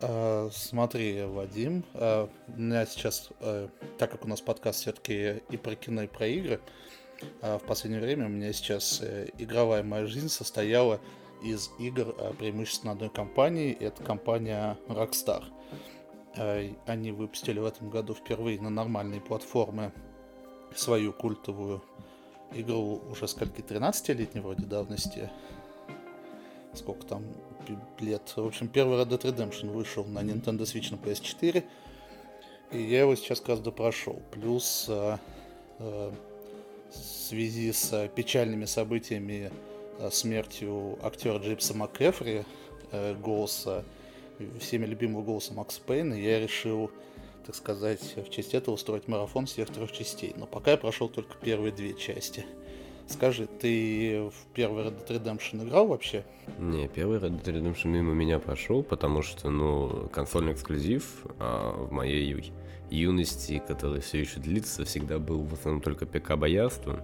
А, смотри, Вадим, а, у меня сейчас, а, так как у нас подкаст все-таки и про кино, и про игры, в последнее время у меня сейчас э, игровая моя жизнь состояла из игр преимущественно одной компании, это компания Rockstar. Они выпустили в этом году впервые на нормальные платформы свою культовую игру уже скольки, 13-летней вроде давности, сколько там лет. В общем, первый Red Dead Redemption вышел на Nintendo Switch на PS4. И я его сейчас как раз допрошел. Плюс э, э, в связи с печальными событиями э, смертью актера Джейпса МакЭфри, э, голоса, всеми любимого голоса Макса Пейна, я решил, так сказать, в честь этого устроить марафон всех трех частей. Но пока я прошел только первые две части. Скажи, ты в первый Red Dead Redemption играл вообще? Не, первый Red Dead Redemption мимо меня прошел, потому что, ну, консольный эксклюзив а в моей юности, который все еще длится, всегда был в основном только ПК боярство,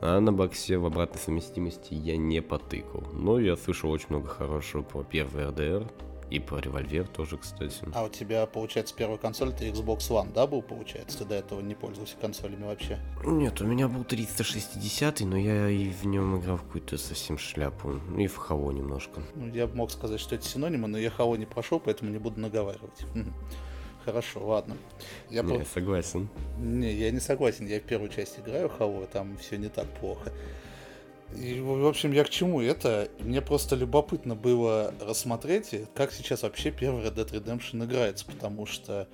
а на боксе в обратной совместимости я не потыкал. Но я слышал очень много хорошего про первый RDR, и про револьвер тоже, кстати. А у тебя, получается, первая консоль это Xbox One, да, был, получается? Ты до этого не пользовался консолями вообще? Нет, у меня был 360, но я и в нем играл в какую-то совсем шляпу. И в Хаво немножко. Ну, я мог сказать, что это синонимы, но я Хаво не прошел, поэтому не буду наговаривать. Хорошо, ладно. Я не, по... согласен. Не, я не согласен. Я в первую часть играю Хаво, там все не так плохо. И, в общем, я к чему это? Мне просто любопытно было рассмотреть, как сейчас вообще первый Red Dead Redemption играется, потому что,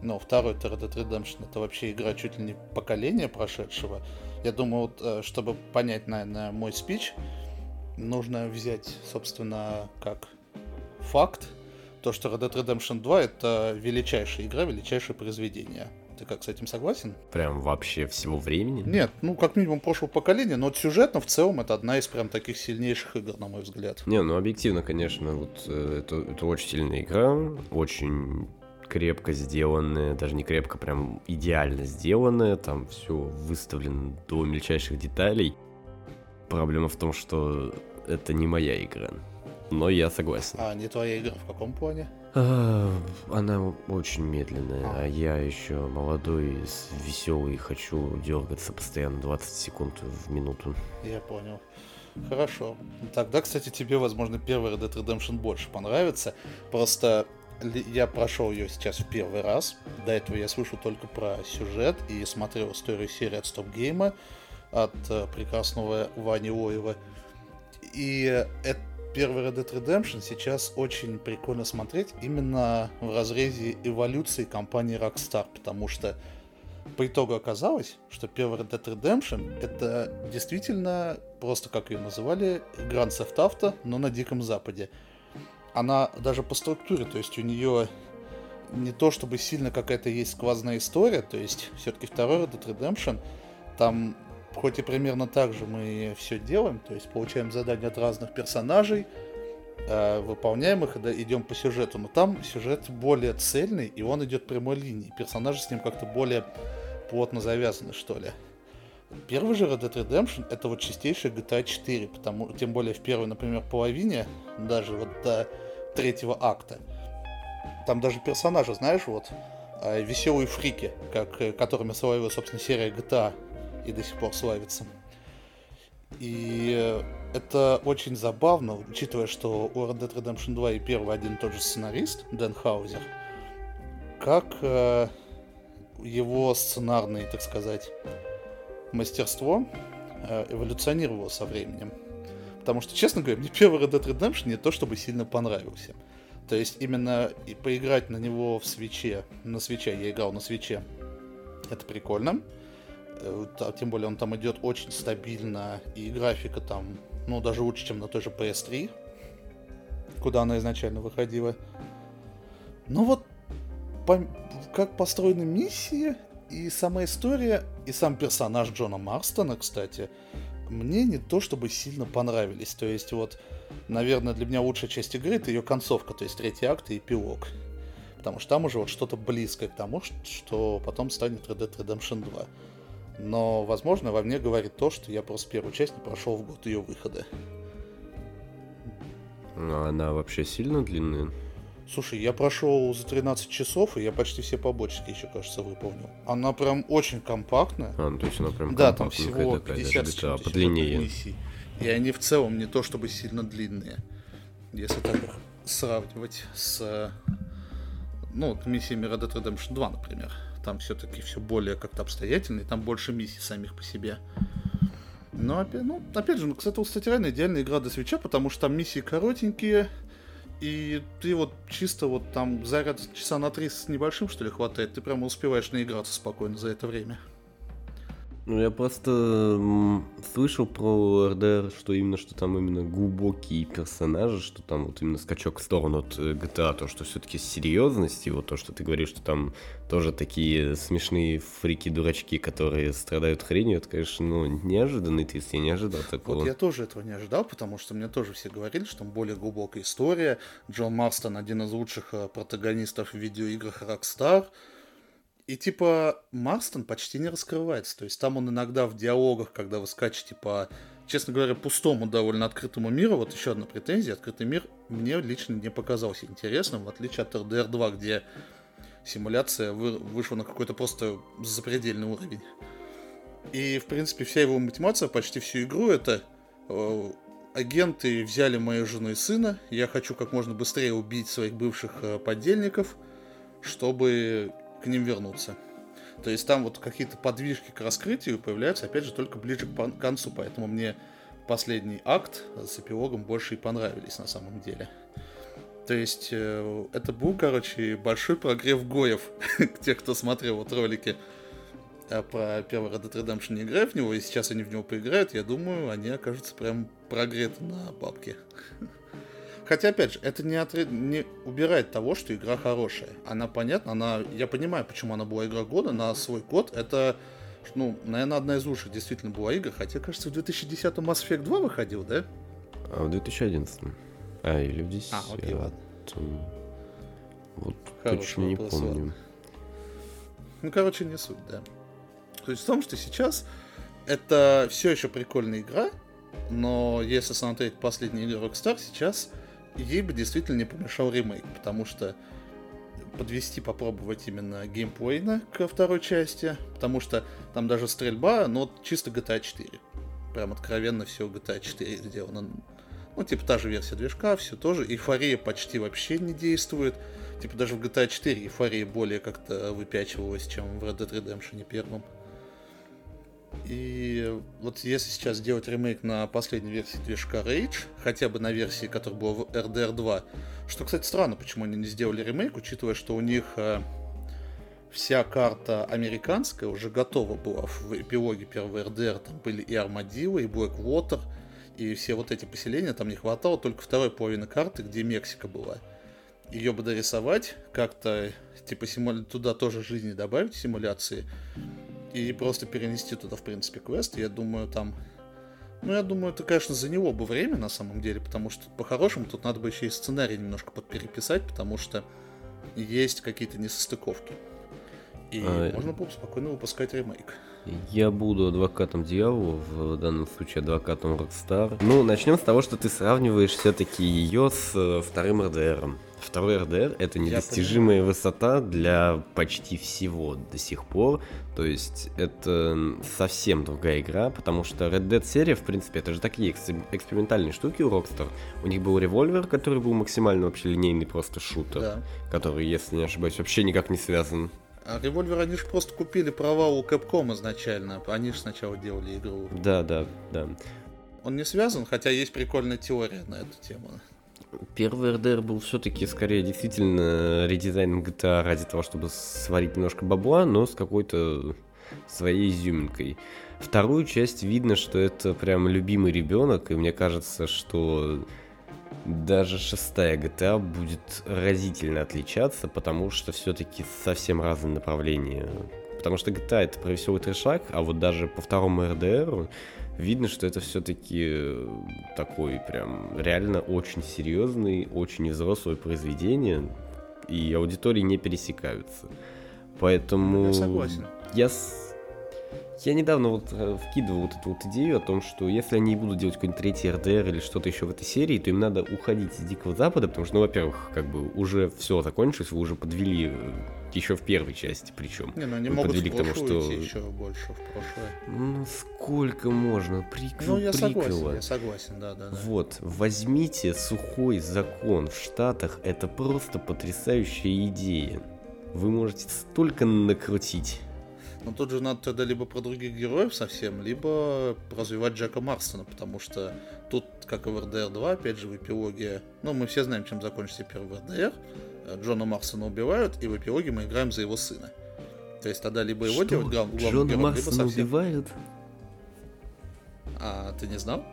ну, второй Red Dead Redemption это вообще игра чуть ли не поколения прошедшего. Я думаю, вот, э, чтобы понять, наверное, мой спич, нужно взять, собственно, как факт, то, что Red Dead Redemption 2 это величайшая игра, величайшее произведение. Ты как с этим согласен? Прям вообще всего времени? Нет, ну как минимум прошлого поколения, но вот сюжетно в целом это одна из прям таких сильнейших игр, на мой взгляд. Не, ну объективно, конечно, вот э, это, это очень сильная игра, очень крепко сделанная, даже не крепко, прям идеально сделанная, там все выставлено до мельчайших деталей. Проблема в том, что это не моя игра. Но я согласен. А не твоя игра в каком плане? А, она очень медленная, а я еще молодой, веселый, хочу дергаться постоянно 20 секунд в минуту. Я понял. Хорошо. Тогда, кстати, тебе, возможно, первый Red Dead Redemption больше понравится. Просто я прошел ее сейчас в первый раз. До этого я слышал только про сюжет и смотрел историю серии от Stop Game от э, прекрасного Вани Лоева. И это первый Red Dead Redemption сейчас очень прикольно смотреть именно в разрезе эволюции компании Rockstar, потому что по итогу оказалось, что первый Red Dead Redemption это действительно просто, как ее называли, Grand Theft Auto, но на Диком Западе. Она даже по структуре, то есть у нее не то чтобы сильно какая-то есть сквозная история, то есть все-таки второй Red Dead Redemption, там хоть и примерно так же мы все делаем, то есть получаем задания от разных персонажей, э, выполняем их и идем по сюжету, но там сюжет более цельный, и он идет прямой линией. Персонажи с ним как-то более плотно завязаны, что ли. Первый же Red Dead Redemption это вот чистейшая GTA 4, потому, тем более в первой, например, половине, даже вот до третьего акта. Там даже персонажи, знаешь, вот, э, веселые фрики, как, э, которыми славила, собственно, серия GTA и до сих пор славится. И это очень забавно, учитывая, что у Red Dead Redemption 2 и первый один и тот же сценарист, Дэн Хаузер, как э, его сценарное, так сказать, мастерство э, эволюционировало со временем. Потому что, честно говоря, мне первый Red Dead Redemption не то чтобы сильно понравился. То есть именно и поиграть на него в свече, на свече, я играл на свече, это прикольно. Э, тем более он там идет очень стабильно, и графика там, ну, даже лучше, чем на той же PS3, куда она изначально выходила. Ну вот, по, как построены миссии, и сама история, и сам персонаж Джона Марстона, кстати, мне не то чтобы сильно понравились. То есть вот, наверное, для меня лучшая часть игры это ее концовка, то есть третий акт и эпилог. Потому что там уже вот что-то близкое к тому, что потом станет Red Dead Redemption 2. Но, возможно, во мне говорит то, что я просто первую часть не прошел в год ее выхода. Но она вообще сильно длинная? Слушай, я прошел за 13 часов, и я почти все побочки еще, кажется, выполнил. Она прям очень компактная. А, ну то есть она прям Да, там всего 50 даже с чем-то подлиннее. миссий. И они в целом не то чтобы сильно длинные. Если так их сравнивать с ну, миссиями Red Dead Redemption 2, например. Там все-таки все более как-то обстоятельно, и там больше миссий самих по себе. Но опять, ну, опять же, ну, кстати, кстати, реально идеальная игра до свеча, потому что там миссии коротенькие, и ты вот чисто вот там заряд часа на три с небольшим, что ли, хватает, ты прямо успеваешь наиграться спокойно за это время. Ну, я просто слышал про РДР, что именно, что там именно глубокие персонажи, что там вот именно скачок в сторону от э, GTA, то, что все-таки серьезность, и вот то, что ты говоришь, что там тоже такие смешные фрики-дурачки, которые страдают хренью, это, конечно, ну, неожиданный твист, я не ожидал такого. Вот я тоже этого не ожидал, потому что мне тоже все говорили, что там более глубокая история. Джон Марстон один из лучших э, протагонистов в видеоиграх Rockstar. И типа Марстон почти не раскрывается. То есть там он иногда в диалогах, когда вы скачете по, честно говоря, пустому довольно открытому миру, вот еще одна претензия, открытый мир мне лично не показался интересным, в отличие от RDR 2, где симуляция вы, вышла на какой-то просто запредельный уровень. И, в принципе, вся его мотивация, почти всю игру, это э, агенты взяли мою жену и сына, я хочу как можно быстрее убить своих бывших э, подельников, чтобы к ним вернуться. То есть там вот какие-то подвижки к раскрытию появляются, опять же, только ближе к концу, поэтому мне последний акт с эпилогом больше и понравились на самом деле. То есть э, это был, короче, большой прогрев Гоев к тех, кто смотрел вот ролики э, про первый Red Dead Redemption, не играя в него, и сейчас они в него поиграют, я думаю, они окажутся прям прогреты на бабке. Хотя, опять же, это не, отре... не убирает того, что игра хорошая. Она понятна, она... я понимаю, почему она была игра года на свой год. Это, ну, наверное, одна из лучших действительно была игра. Хотя, кажется, в 2010-м Mass Effect 2 выходил, да? А в 2011 А, или в 10 А, окей, ладно. Вот Хороший точно не вопрос, помню. ладно. Ну, короче, не суть, да. То есть в том, что сейчас это все еще прикольная игра, но если смотреть последние игры Rockstar, сейчас ей бы действительно не помешал ремейк, потому что подвести, попробовать именно геймплейно ко второй части, потому что там даже стрельба, но чисто GTA 4. Прям откровенно все GTA 4 сделано. Ну, типа та же версия движка, все тоже. Эйфория почти вообще не действует. Типа даже в GTA 4 эйфория более как-то выпячивалась, чем в Red Dead Redemption первом. И вот если сейчас сделать ремейк на последней версии движка Rage, хотя бы на версии, которая была в RDR 2, что, кстати, странно, почему они не сделали ремейк, учитывая, что у них э, вся карта американская уже готова была в эпилоге первого RDR, там были и Армадилла, и Blackwater, и все вот эти поселения, там не хватало только второй половины карты, где Мексика была. Ее бы дорисовать, как-то, типа, симуля... туда тоже жизни добавить, симуляции, и просто перенести туда, в принципе, квест. Я думаю, там... Ну, я думаю, это, конечно, за него бы время, на самом деле, потому что, по-хорошему, тут надо бы еще и сценарий немножко подпереписать, потому что есть какие-то несостыковки. И А, можно было бы спокойно выпускать ремейк. Я буду адвокатом дьявола, в данном случае адвокатом Rockstar. Ну, начнем с того, что ты сравниваешь все-таки ее с э, вторым РДРом. Второй РДР это недостижимая высота для почти всего до сих пор. То есть это совсем другая игра, потому что Red Dead серия, в принципе, это же такие экс- экспериментальные штуки у Rockstar. У них был револьвер, который был максимально вообще линейный просто шутер, Да. который, если не ошибаюсь, вообще никак не связан А револьвер они же просто купили права у Capcom изначально. Они же сначала делали игру. Да, да, да. Он не связан, хотя есть прикольная теория на эту тему. Первый РДР был все-таки скорее действительно редизайном GTA ради того, чтобы сварить немножко бабла, но с какой-то своей изюминкой. Вторую часть видно, что это прям любимый ребенок, и мне кажется, что даже шестая GTA будет разительно отличаться, потому что все-таки совсем разные направления. Потому что GTA это про веселый трешак, а вот даже по второму РДР видно, что это все-таки такой прям реально очень серьезный, очень взрослое произведение, и аудитории не пересекаются. Поэтому Я согласен. я, с- Я недавно вот э, вкидывал вот эту вот идею о том, что если они будут делать какой-нибудь третий РДР или что-то еще в этой серии, то им надо уходить из Дикого Запада, потому что, ну, во-первых, как бы уже все закончилось, вы уже подвели э, еще в первой части причем. Не, ну они Вы могут подвели к тому, что- еще больше в прошлое. Ну, сколько можно? Приквел Ну, я согласен, приквела. я согласен, да, да, да. Вот, возьмите сухой закон в Штатах, это просто потрясающая идея. Вы можете столько накрутить. Но тут же надо тогда либо про других героев совсем, либо развивать Джека Марстона, потому что тут, как и в РДР 2, опять же, в эпилоге, ну, мы все знаем, чем закончится первый РДР, Джона Марстона убивают, и в эпилоге мы играем за его сына. То есть тогда либо его Что? глав- главным Джона героем, либо Марсона совсем... убивают? А, ты не знал?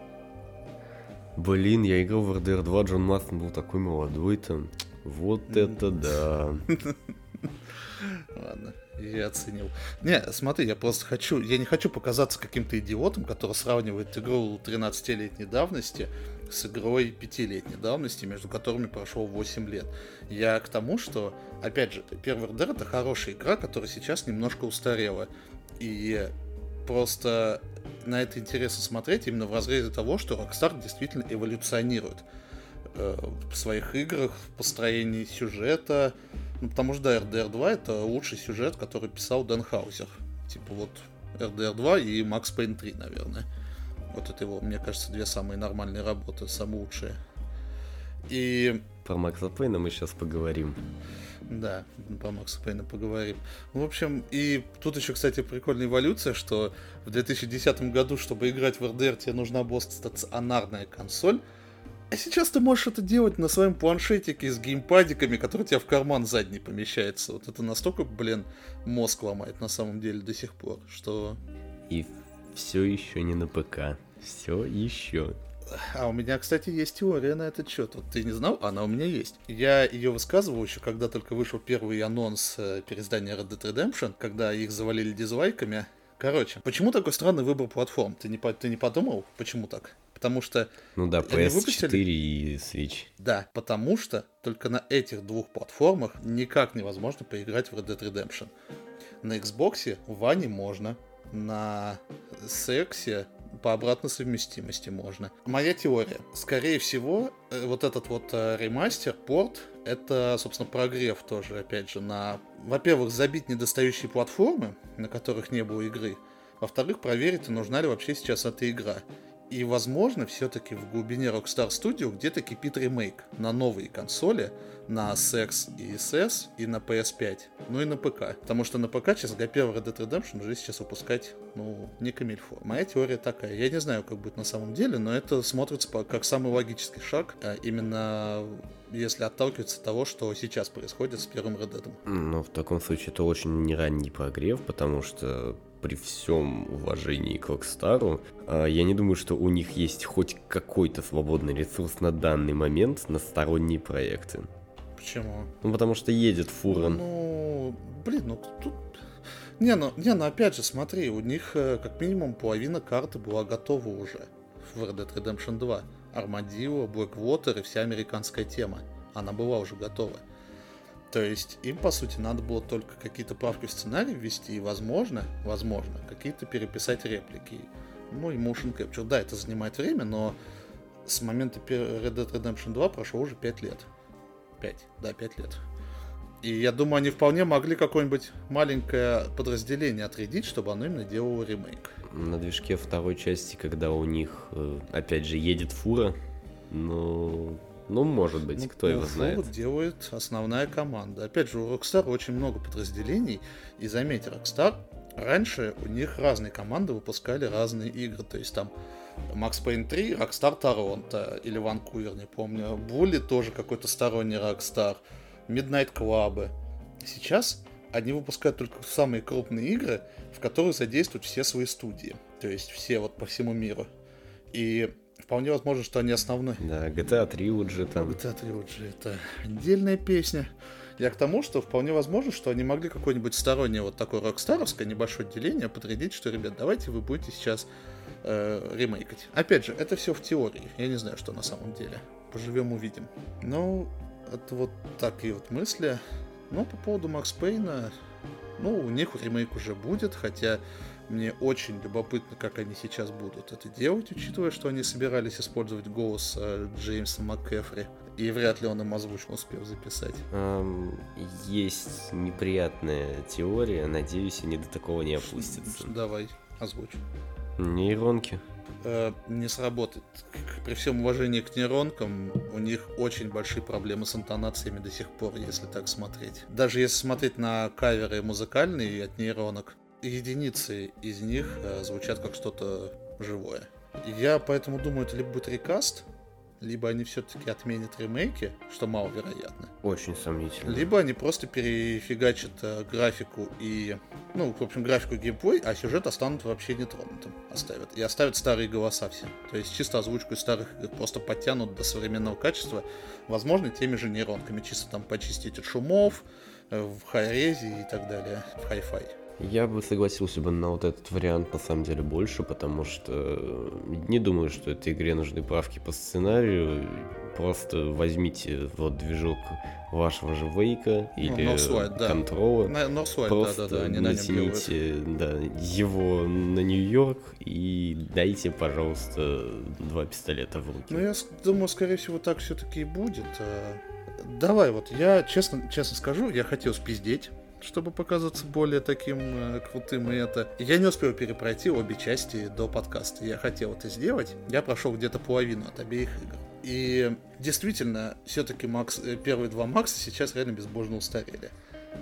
Блин, я играл в РДР 2, Джон Марстон был такой молодой там. Вот это да. Ладно, я оценил. Не, смотри, я просто хочу, я не хочу показаться каким-то идиотом, который сравнивает игру 13-летней давности с игрой 5-летней давности, между которыми прошло 8 лет. Я к тому, что, опять же, первый РДР это хорошая игра, которая сейчас немножко устарела. И просто на это интересно смотреть именно в разрезе того, что Rockstar действительно эволюционирует э, в своих играх, в построении сюжета. Ну, потому что, да, RDR 2 это лучший сюжет, который писал Дэн Хаузер. Типа вот RDR 2 и Max Payne 3, наверное. Вот это его, мне кажется, две самые нормальные работы, самые лучшие. И Про Макса Пейна мы сейчас поговорим. да, по Максу Пейну поговорим. В общем, и тут еще, кстати, прикольная эволюция, что в 2010 году, чтобы играть в RDR, тебе нужна была стационарная консоль, а сейчас ты можешь это делать на своем планшетике с геймпадиками, который у тебя в карман задний помещается. Вот это настолько, блин, мозг ломает на самом деле до сих пор, что... И все еще не на ПК. Все еще. А у меня, кстати, есть теория на этот счет. Вот ты не знал? Она у меня есть. Я ее высказывал еще, когда только вышел первый анонс э, переиздания Red Dead Redemption, когда их завалили дизлайками. Короче, почему такой странный выбор платформ? Ты не, ты не подумал, почему так? Потому что, Ну да, Они PS4 выпустили? и Switch. да, потому что только на этих двух платформах никак невозможно поиграть в Red Dead Redemption. На Xbox в Ване можно, на сексе по обратной совместимости можно. Моя теория. Скорее всего, э, вот этот вот э, ремастер, порт, это, собственно, прогрев тоже, опять же, на, во-первых, забить недостающие платформы, на которых не было игры, во-вторых, проверить, нужна ли вообще сейчас эта игра. И, возможно, все-таки в глубине Rockstar Studio где-то кипит ремейк на новые консоли, на Sex и SS и на PS5, ну и на ПК. Потому что на ПК, честно говоря, первый Red Dead Redemption уже сейчас выпускать, ну, не камильфо. Моя теория такая. Я не знаю, как будет на самом деле, но это смотрится как самый логический шаг, а именно если отталкиваться от того, что сейчас происходит с первым Red Dead. Ну, в таком случае это очень не ранний прогрев, потому что при всем уважении к Rockstar, а, я не думаю, что у них есть хоть какой-то свободный ресурс на данный момент на сторонние проекты. Почему? Ну, потому что едет фура. Ну, блин, ну тут... Не, ну, не, ну опять же, смотри, у них э, как минимум половина карты была готова уже в Red Dead Redemption 2. Армадило, Blackwater и вся американская тема. Она была уже готова. То есть им, по сути, надо было только какие-то правки в сценарий ввести и, возможно, возможно, какие-то переписать реплики. Ну и motion capture. Да, это занимает время, но с момента Red Dead Redemption 2 прошло уже 5 лет. 5, да, 5 лет. И я думаю, они вполне могли какое-нибудь маленькое подразделение отрядить, чтобы оно именно делало ремейк. На движке второй части, когда у них, э, опять же, едет фура, ну, ну, может быть, Ну, кто его знает. Делает основная команда. Опять же, у Rockstar очень много подразделений. И заметьте, Rockstar раньше у них разные команды выпускали разные игры. То есть там Max Payne 3, Rockstar Торонто или Ванкувер, не помню. Булли тоже какой-то сторонний Rockstar. Midnight Club. Сейчас они выпускают только самые крупные игры, в которые задействуют все свои студии. То есть все вот по всему миру. И вполне возможно, что они основной Да, GTA Trilogy там. GTA Trilogy это отдельная песня. Я к тому, что вполне возможно, что они могли какое-нибудь стороннее вот такое рокстаровское небольшое отделение подрядить, что, ребят, давайте вы будете сейчас э, ремейкать. Опять же, это все в теории. Я не знаю, что на самом деле. Поживем, увидим. Ну, это вот такие вот мысли. Ну, по поводу Макс Пейна, Ну, у них ремейк уже будет, хотя мне очень любопытно, как они сейчас будут это делать, учитывая, что они собирались использовать голос э, Джеймса МакКефри. И вряд ли он им озвучку успел записать. Эм, есть неприятная теория, надеюсь, они до такого не опустятся. Давай, озвучь. Нейронки. Э, не сработает. При всем уважении к нейронкам, у них очень большие проблемы с интонациями до сих пор, если так смотреть. Даже если смотреть на каверы музыкальные от нейронок, единицы из них э, звучат как что-то живое. Я поэтому думаю, это либо будет рекаст, либо они все-таки отменят ремейки, что маловероятно. Очень сомнительно. Либо они просто перефигачат э, графику и, ну, в общем, графику геймплей, а сюжет останут вообще нетронутым. Оставят. И оставят старые голоса все. То есть чисто озвучку из старых игр просто подтянут до современного качества, возможно, теми же нейронками. Чисто там почистить от шумов, э, в хайрезе и так далее, в хай-фай. Я бы согласился бы на вот этот вариант на самом деле больше, потому что э, не думаю, что этой игре нужны правки по сценарию. Просто возьмите вот движок вашего же Вейка или Northlight, да. Контрола. Northlight, Просто да, да, да, они натяните да, его на Нью-Йорк и дайте, пожалуйста, два пистолета в руки. Ну, я думаю, скорее всего, так все-таки и будет. А, давай, вот я честно, честно скажу, я хотел спиздеть чтобы показаться более таким э, крутым и это. Я не успел перепройти обе части до подкаста. Я хотел это сделать. Я прошел где-то половину от обеих игр. И действительно, все-таки Макс, э, первые два Макса сейчас реально безбожно устарели.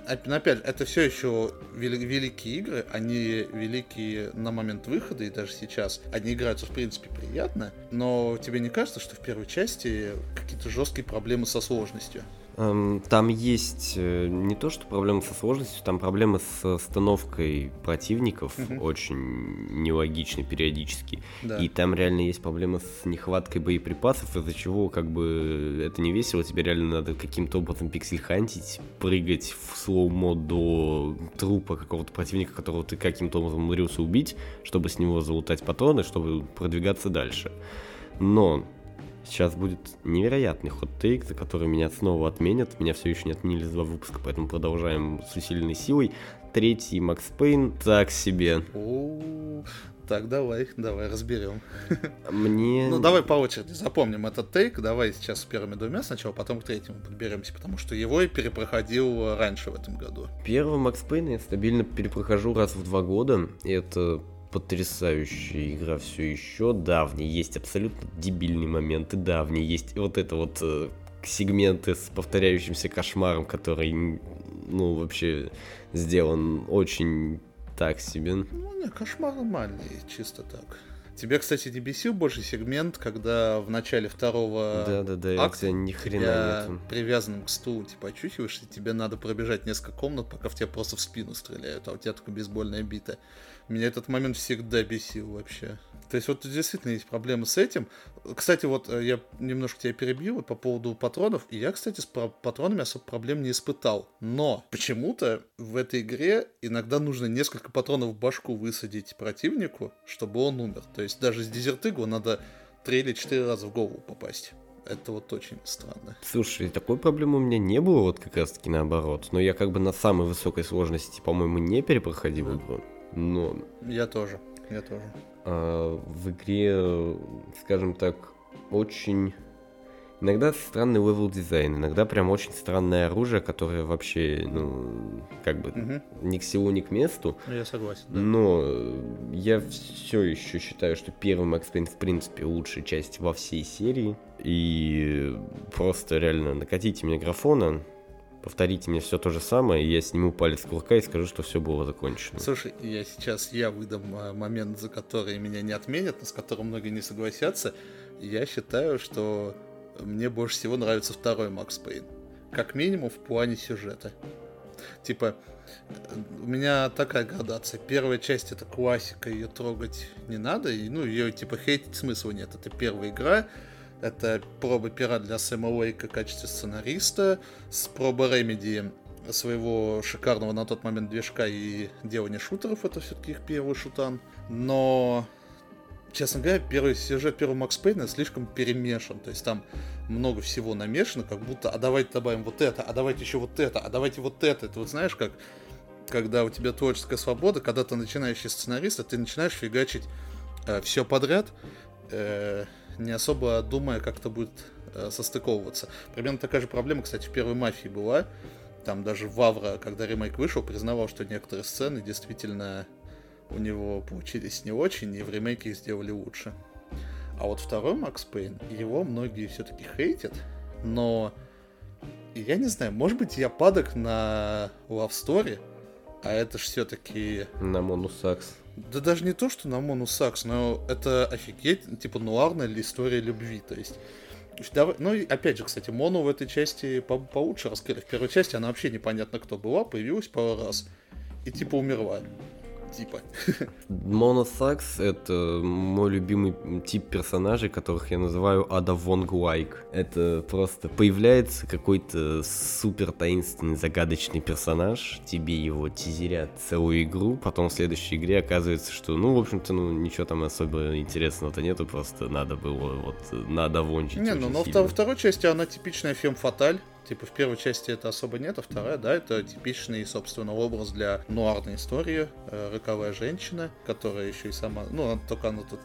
Опять это все еще вели- великие игры, они великие на момент выхода и даже сейчас. Они играются, в принципе, приятно, но тебе не кажется, что в первой части какие-то жесткие проблемы со сложностью? Эм, там есть э, не то, что проблемы со сложностью, там проблемы с остановкой противников угу. очень нелогичны периодически. Да. И там реально есть проблемы с нехваткой боеприпасов, из-за чего как бы это не весело, тебе реально надо каким-то образом пиксель-хантить, прыгать в слоумо до трупа какого-то противника, которого ты каким-то образом умудрился убить, чтобы с него залутать патроны, чтобы продвигаться дальше. Но Сейчас будет невероятный хот-тейк, за который меня снова отменят. Меня все еще не отменили за два выпуска, поэтому продолжаем с усиленной силой. Третий Макс Пейн так себе. Так, давай, давай, разберем. Мне... Ну, давай по очереди запомним этот тейк. Давай сейчас с первыми двумя сначала, потом к третьему подберемся, потому что его я перепроходил раньше в этом году. Первый Макс Пейн я стабильно перепрохожу раз в два года. И это потрясающая игра все еще. Да, в ней есть абсолютно дебильные моменты, да, в ней есть вот это вот э, сегменты с повторяющимся кошмаром, который, ну, вообще сделан очень так себе. Ну, не, кошмар нормальный, чисто так. Тебе, кстати, не бесил больше сегмент, когда в начале второго да, да, да, акта ни хрена нету. привязанным к стулу, типа, очухиваешь, и тебе надо пробежать несколько комнат, пока в тебя просто в спину стреляют, а у тебя только бейсбольная бита. Меня этот момент всегда бесил вообще. То есть вот действительно есть проблемы с этим. Кстати, вот э, я немножко тебя перебью вот по поводу патронов. И я, кстати, с патронами особо проблем не испытал. Но почему-то в этой игре иногда нужно несколько патронов в башку высадить противнику, чтобы он умер. То есть даже с дезертыгу надо три или четыре раза в голову попасть. Это вот очень странно. Слушай, такой проблемы у меня не было, вот как раз таки наоборот. Но я как бы на самой высокой сложности, по-моему, не перепроходил mm. игру но... Я тоже, я тоже. А, в игре, скажем так, очень... Иногда странный level design, иногда прям очень странное оружие, которое вообще, ну, как бы угу. ни к селу, ни к месту. Я согласен. Да. Но я все еще считаю, что первый Max Payne в принципе лучшая часть во всей серии. И просто реально накатите мне графона, повторите мне все то же самое, и я сниму палец кулака и скажу, что все было закончено. Слушай, я сейчас я выдам а, момент, за который меня не отменят, но с которым многие не согласятся. Я считаю, что мне больше всего нравится второй Макс Пейн. Как минимум в плане сюжета. Типа, у меня такая градация. Первая часть это классика, ее трогать не надо, и, ну, ее типа хейтить смысла нет. Это первая игра, это проба пера для Сэма Уэйка в качестве сценариста, с проба Ремеди своего шикарного на тот момент движка и делания шутеров, это все-таки их первый шутан. Но, честно говоря, первый сюжет первого Макс Пейна слишком перемешан. То есть там много всего намешано, как будто, а давайте добавим вот это, а давайте еще вот это, а давайте вот это. Это вот знаешь, как когда у тебя творческая свобода, когда ты начинающий сценарист, а ты начинаешь фигачить э, все подряд, э, не особо думая, как это будет э, состыковываться. Примерно такая же проблема, кстати, в первой мафии была. Там даже Вавра, когда ремейк вышел, признавал, что некоторые сцены действительно у него получились не очень, и в ремейке их сделали лучше. А вот второй Макс Пейн, его многие все-таки хейтят, но я не знаю, может быть, я падок на Love Story, а это ж все-таки... На Монусакс. Да даже не то, что на Монусакс, но это офигеть, типа, нуарная история любви, то есть... Ну и опять же, кстати, Мону в этой части по получше раскрыли. В первой части она вообще непонятно кто была, появилась пару раз и типа умерла типа. Моносакс — это мой любимый тип персонажей, которых я называю Ада Вонг Лайк. Это просто появляется какой-то супер таинственный, загадочный персонаж, тебе его тизерят целую игру, потом в следующей игре оказывается, что, ну, в общем-то, ну, ничего там особо интересного-то нету, просто надо было вот надо вончить Не, ну, но во второй части она типичная фем фаталь, Типа в первой части это особо нет, а вторая, да, это типичный, собственно, образ для нуарной истории. Э, роковая женщина, которая еще и сама, ну, только она тут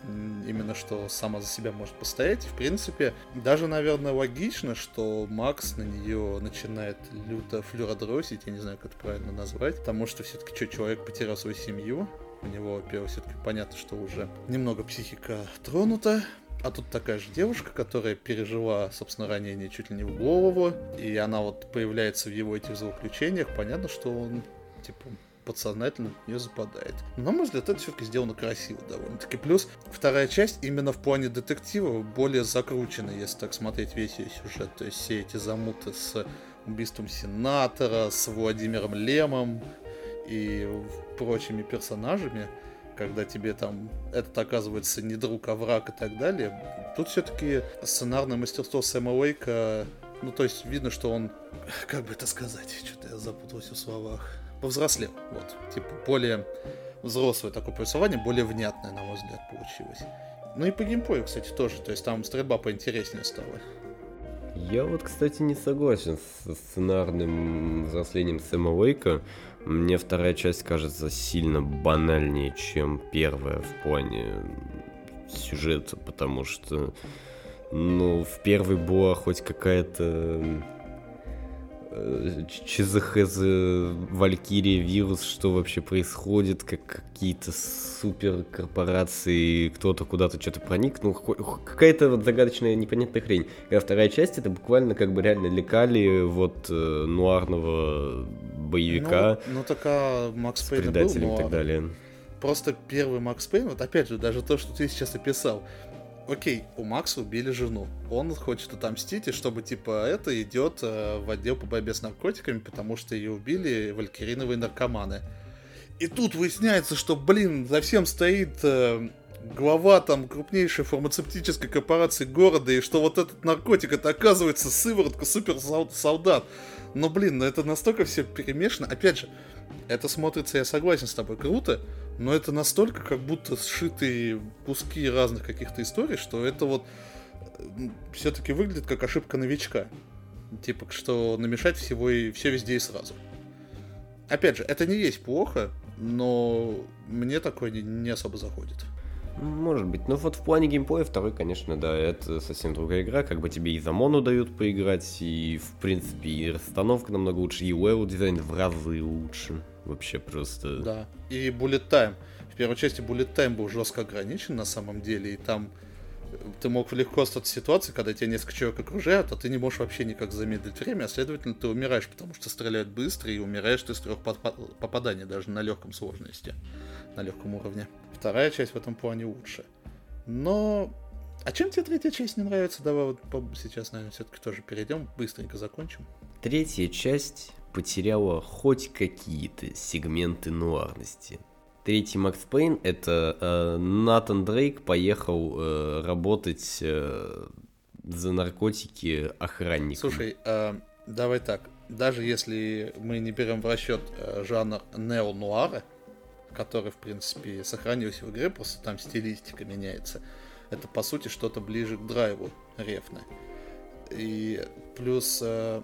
именно что сама за себя может постоять. В принципе, даже, наверное, логично, что Макс на нее начинает люто флюродросить, я не знаю, как это правильно назвать, потому что все-таки что, человек потерял свою семью, у него, во-первых, все-таки понятно, что уже немного психика тронута, а тут такая же девушка, которая пережила, собственно, ранение чуть ли не в голову, и она вот появляется в его этих злоключениях, понятно, что он, типа, подсознательно нее западает. Но, на мой взгляд, это все-таки сделано красиво довольно-таки. Плюс вторая часть именно в плане детектива более закручена, если так смотреть весь ее сюжет. То есть все эти замуты с убийством сенатора, с Владимиром Лемом и прочими персонажами – когда тебе там этот оказывается не друг, а враг и так далее. Тут все-таки сценарное мастерство Сэма Уэйка, ну, то есть видно, что он, как бы это сказать, что-то я запутался в словах, повзрослел, вот, типа, более взрослое такое повествование, более внятное, на мой взгляд, получилось. Ну и по геймплею, кстати, тоже, то есть там стрельба поинтереснее стала. Я вот, кстати, не согласен с сценарным взрослением Сэма Уэйка. Мне вторая часть кажется сильно банальнее, чем первая в плане сюжета, потому что, ну, в первой была хоть какая-то ЧЗХЗ, Валькирия, вирус, что вообще происходит, как какие-то суперкорпорации, кто-то куда-то что-то проник, ну, какая-то вот загадочная непонятная хрень. А вторая часть, это буквально как бы реально лекали вот э, нуарного боевика. Ну, ну так а Макс Пейн был нуар. и так далее. Просто первый Макс Пейн, вот опять же, даже то, что ты сейчас описал, окей, у Макса убили жену. Он хочет отомстить, и чтобы, типа, это идет э, в отдел по борьбе с наркотиками, потому что ее убили валькириновые наркоманы. И тут выясняется, что, блин, за всем стоит э, глава там крупнейшей фармацевтической корпорации города, и что вот этот наркотик, это оказывается сыворотка суперсолдат. Но, блин, ну это настолько все перемешано. Опять же, это смотрится, я согласен с тобой, круто, но это настолько как будто сшитые куски разных каких-то историй, что это вот все-таки выглядит как ошибка новичка. Типа, что намешать всего и все везде и сразу. Опять же, это не есть плохо, но мне такое не, не особо заходит. Может быть. Но вот в плане геймплея второй, конечно, да, это совсем другая игра. Как бы тебе и за Мону дают поиграть, и, в принципе, и расстановка намного лучше, и level design в разы лучше. Вообще просто... Да. И Bullet Time. В первой части Bullet Time был жестко ограничен на самом деле, и там э, ты мог легко остаться в ситуации, когда тебя несколько человек окружают, а ты не можешь вообще никак замедлить время, а следовательно ты умираешь, потому что стреляют быстро, и умираешь ты с трех попаданий, даже на легком сложности, на легком уровне. Вторая часть в этом плане лучше. Но... А чем тебе третья часть не нравится? Давай вот сейчас, наверное, все-таки тоже перейдем, быстренько закончим. Третья часть потеряла хоть какие-то сегменты нуарности. Третий Макс Пейн это э, Натан Дрейк поехал э, работать э, за наркотики охранником. Слушай, э, давай так. Даже если мы не берем в расчет э, жанр нео-нуара, который, в принципе, сохранился в игре, просто там стилистика меняется. Это, по сути, что-то ближе к драйву рефна. И плюс э,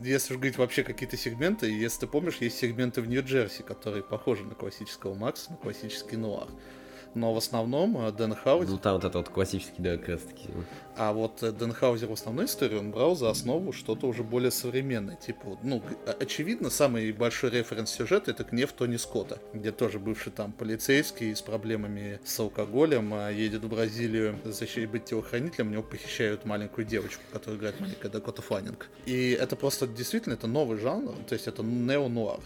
если говорить вообще какие-то сегменты, если ты помнишь, есть сегменты в Нью-Джерси, которые похожи на классического Макса, на классический нуар но в основном э, Дэн Хаузер... Ну, там вот это вот классический, да, как раз таки. А вот э, Дэн Хаузер в основной истории, он брал за основу что-то уже более современное. Типа, ну, очевидно, самый большой референс сюжета это гнев Тони Скотта, где тоже бывший там полицейский с проблемами с алкоголем а едет в Бразилию защитить быть телохранителем, у него похищают маленькую девочку, которая играет маленькая Дакота Фаннинг. И это просто действительно это новый жанр, то есть это нео-нуар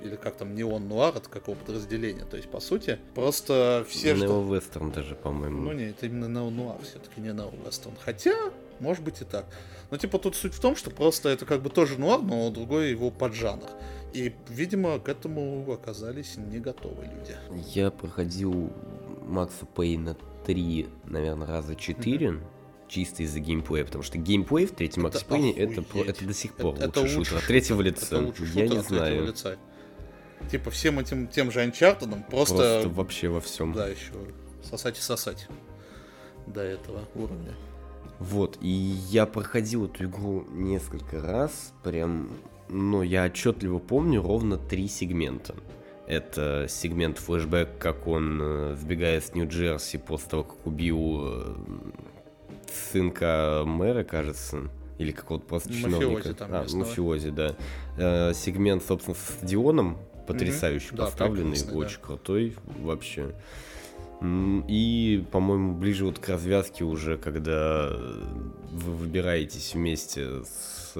или как там, неон нуар от какого подразделения. То есть, по сути, просто все... Нео вестерн даже, по-моему. Ну не, это именно нео нуар все-таки, не нео вестерн. Хотя, может быть и так. Но типа тут суть в том, что просто это как бы тоже нуар, но другой его поджанр. И, видимо, к этому оказались не готовы люди. Я проходил Макса Пейна 3, наверное, раза 4. Mm-hmm чисто из-за геймплея, потому что геймплей в третьем Макс Пейне это, это до сих пор это, лучший это шутер. От третьего лица. Это лучший Я не знаю. Лица. Типа всем этим тем же Uncharted просто... Просто вообще во всем. Да, еще сосать и сосать до этого уровня. Вот, и я проходил эту игру несколько раз, прям, но я отчетливо помню ровно три сегмента. Это сегмент флешбэк, как он э, сбегает с Нью-Джерси после того, как убил э, сынка мэра, кажется, или какого-то просто чиновника. Там а, мафиози, да. Э, сегмент, собственно, с стадионом, потрясающе mm-hmm. поставленный, да, очень да. крутой вообще. И, по-моему, ближе вот к развязке уже, когда вы выбираетесь вместе с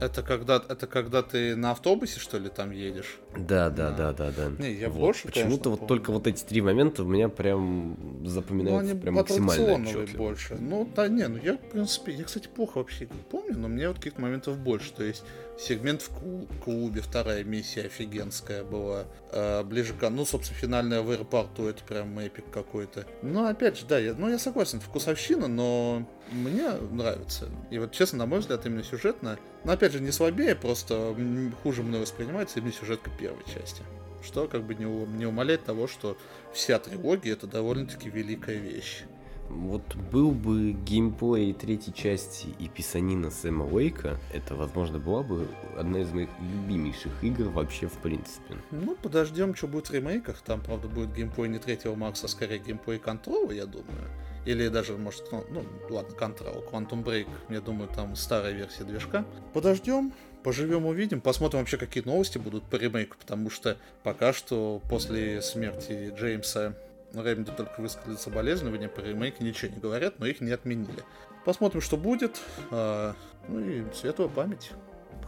это когда, это когда ты на автобусе, что ли, там едешь? Да, да, да, да, да. Не, я вот. больше, Почему-то вот только вот эти три момента у меня прям запоминаются ну, прям максимально отчетливо. больше. Ну, да, не, ну я, в принципе, я, кстати, плохо вообще помню, но мне вот каких-то моментов больше. То есть сегмент в клубе, вторая миссия офигенская была. А, ближе к... Ну, собственно, финальная в аэропорту, это прям эпик какой-то. Ну, опять же, да, я, ну, я согласен, вкусовщина, но мне нравится. И вот, честно, на мой взгляд, именно сюжетно, но опять же, не слабее, просто хуже мной воспринимается именно сюжетка первой части. Что как бы не, не умаляет того, что вся трилогия это довольно-таки великая вещь. Вот был бы геймплей третьей части и писанина Сэма Уэйка, это, возможно, была бы одна из моих любимейших игр вообще в принципе. Ну, подождем, что будет в ремейках. Там, правда, будет геймплей не третьего Макса, а скорее геймплей контрола, я думаю. Или даже, может, ну, ну ладно, Control, Quantum Break, я думаю, там старая версия движка. Подождем, поживем, увидим, посмотрим вообще, какие новости будут по ремейку, потому что пока что после смерти Джеймса Ремди только высказали соболезнования, по ремейку ничего не говорят, но их не отменили. Посмотрим, что будет. А, ну и светлая память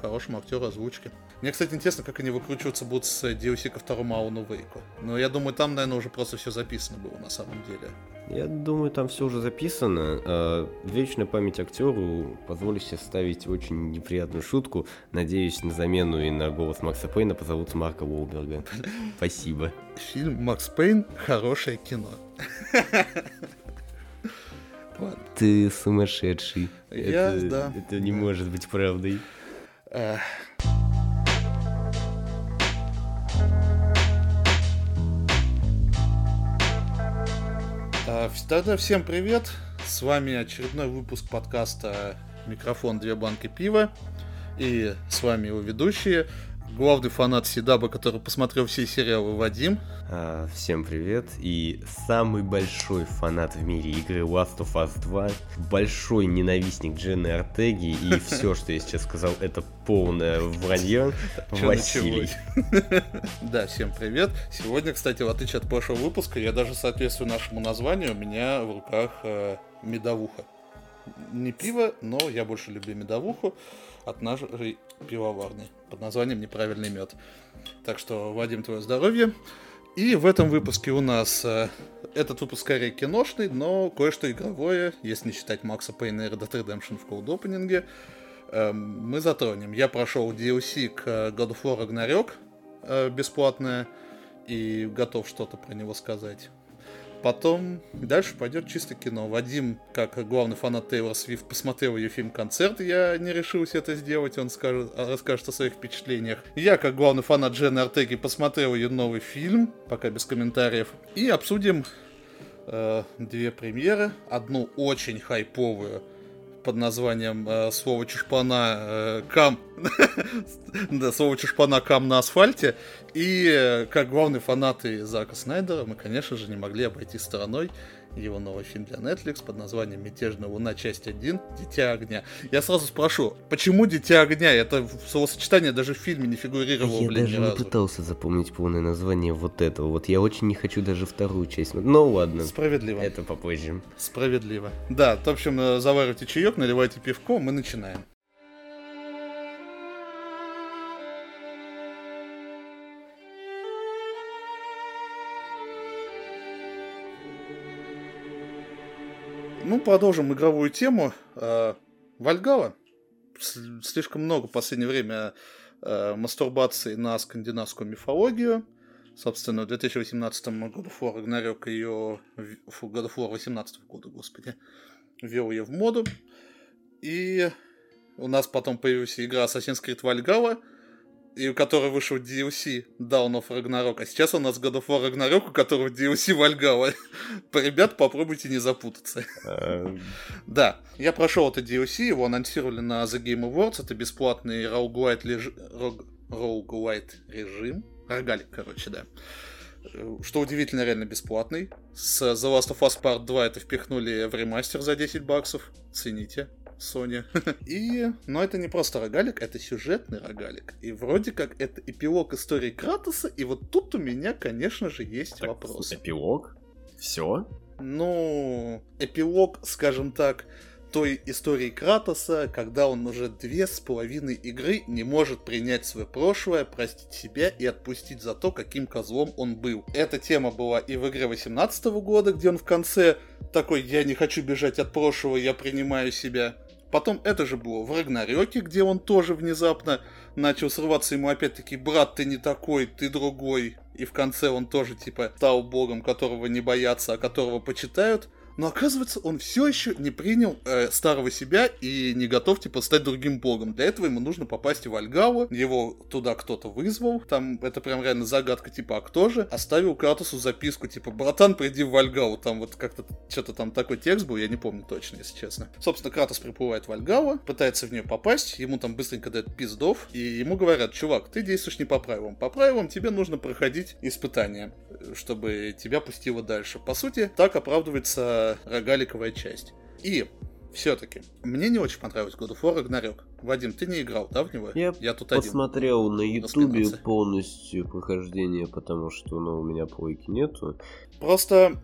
хорошему актеру озвучки. Мне, кстати, интересно, как они выкручиваться будут с DLC ко второму Ауну Вейку. Но я думаю, там, наверное, уже просто все записано было на самом деле. Я думаю, там все уже записано. А, вечная память актеру позволит себе ставить очень неприятную шутку. Надеюсь, на замену и на голос Макса Пейна позовут Марка Уолберга. Спасибо. Фильм «Макс Пейн» — хорошее кино. Ладно. Ты сумасшедший. Я, это, да. Это не да. может быть правдой. Эх. Тогда всем привет. С вами очередной выпуск подкаста «Микрофон. Две банки пива». И с вами его ведущие главный фанат Сидаба, который посмотрел все сериалы Вадим. А, всем привет. И самый большой фанат в мире игры Last of Us 2, большой ненавистник Дженны Артеги, и все, что я сейчас сказал, это полное вранье. Василий. Да, всем привет. Сегодня, кстати, в отличие от прошлого выпуска, я даже соответствую нашему названию, у меня в руках э, медовуха. Не пиво, но я больше люблю медовуху от нашей пивоварни под названием «Неправильный мед». Так что, Вадим, твое здоровье. И в этом выпуске у нас э, этот выпуск скорее киношный, но кое-что игровое, если не считать Макса Пейна и Red Dead Redemption в Cold Opening, э, мы затронем. Я прошел DLC к God of War Ragnarok э, бесплатное и готов что-то про него сказать. Потом дальше пойдет чисто кино. Вадим, как главный фанат Тейлор Свифт, посмотрел ее фильм-концерт. Я не решился это сделать, он скажет, расскажет о своих впечатлениях. Я, как главный фанат Дженны Артеги, посмотрел ее новый фильм, пока без комментариев. И обсудим э, две премьеры. Одну очень хайповую, под названием э, «Слово чушпана э, кам». да, «Слово чушпана кам на асфальте». И э, как главные фанаты Зака Снайдера мы, конечно же, не могли обойти стороной его новый фильм для Netflix под названием «Мятежная луна. Часть 1. Дитя огня». Я сразу спрошу, почему «Дитя огня»? Это словосочетание даже в фильме не фигурировало, Я блин, даже не пытался запомнить полное название вот этого. Вот я очень не хочу даже вторую часть. смотреть. Ну ладно, Справедливо. это попозже. Справедливо. Да, в общем, э, заваривайте чаек, наливайте пивко, мы начинаем. Ну, продолжим игровую тему. Э, Вальгала. Слишком много в последнее время э, мастурбации на скандинавскую мифологию. Собственно, в 2018 году Фор Рагнарёк ее... Фу, of War 18 года, господи. Ввел ее в моду. И у нас потом появилась игра Assassin's Creed Valhalla, и у которой вышел DLC Dawn of Ragnarok. А сейчас у нас God of War Ragnarok, у которого DLC Valhalla. Ребят, попробуйте не запутаться. А, Да, я прошел это DLC, его анонсировали на The Game Awards, это бесплатный roguelite, режим, рогалик, короче, да. Что удивительно, реально бесплатный. С The Last of Us Part 2 это впихнули в ремастер за 10 баксов, цените. Sony. И, но это не просто рогалик, это сюжетный рогалик. И вроде как это эпилог истории Кратоса, и вот тут у меня, конечно же, есть так, вопрос. Эпилог? Все? Ну, эпилог, скажем так, той истории Кратоса, когда он уже две с половиной игры не может принять свое прошлое, простить себя и отпустить за то, каким козлом он был. Эта тема была и в игре 18 года, где он в конце такой «Я не хочу бежать от прошлого, я принимаю себя». Потом это же было в Рагнарёке, где он тоже внезапно начал срываться ему опять-таки «Брат, ты не такой, ты другой». И в конце он тоже типа стал богом, которого не боятся, а которого почитают. Но оказывается, он все еще не принял э, старого себя и не готов, типа, стать другим богом. Для этого ему нужно попасть в Альгаву. Его туда кто-то вызвал. Там это прям реально загадка, типа, а кто же? Оставил Кратосу записку, типа, братан, приди в Альгаву. Там вот как-то что-то там такой текст был, я не помню точно, если честно. Собственно, Кратос приплывает в Альгаву, пытается в нее попасть, ему там быстренько дают пиздов, и ему говорят, чувак, ты действуешь не по правилам. По правилам тебе нужно проходить испытания, чтобы тебя пустило дальше. По сути, так оправдывается рогаликовая часть. И все-таки, мне не очень понравилось God of War Ragnarok. Вадим, ты не играл, да, в него? Я тут один. Посмотрел на ютубе полностью прохождение, потому что, ну, у меня плойки нету. Просто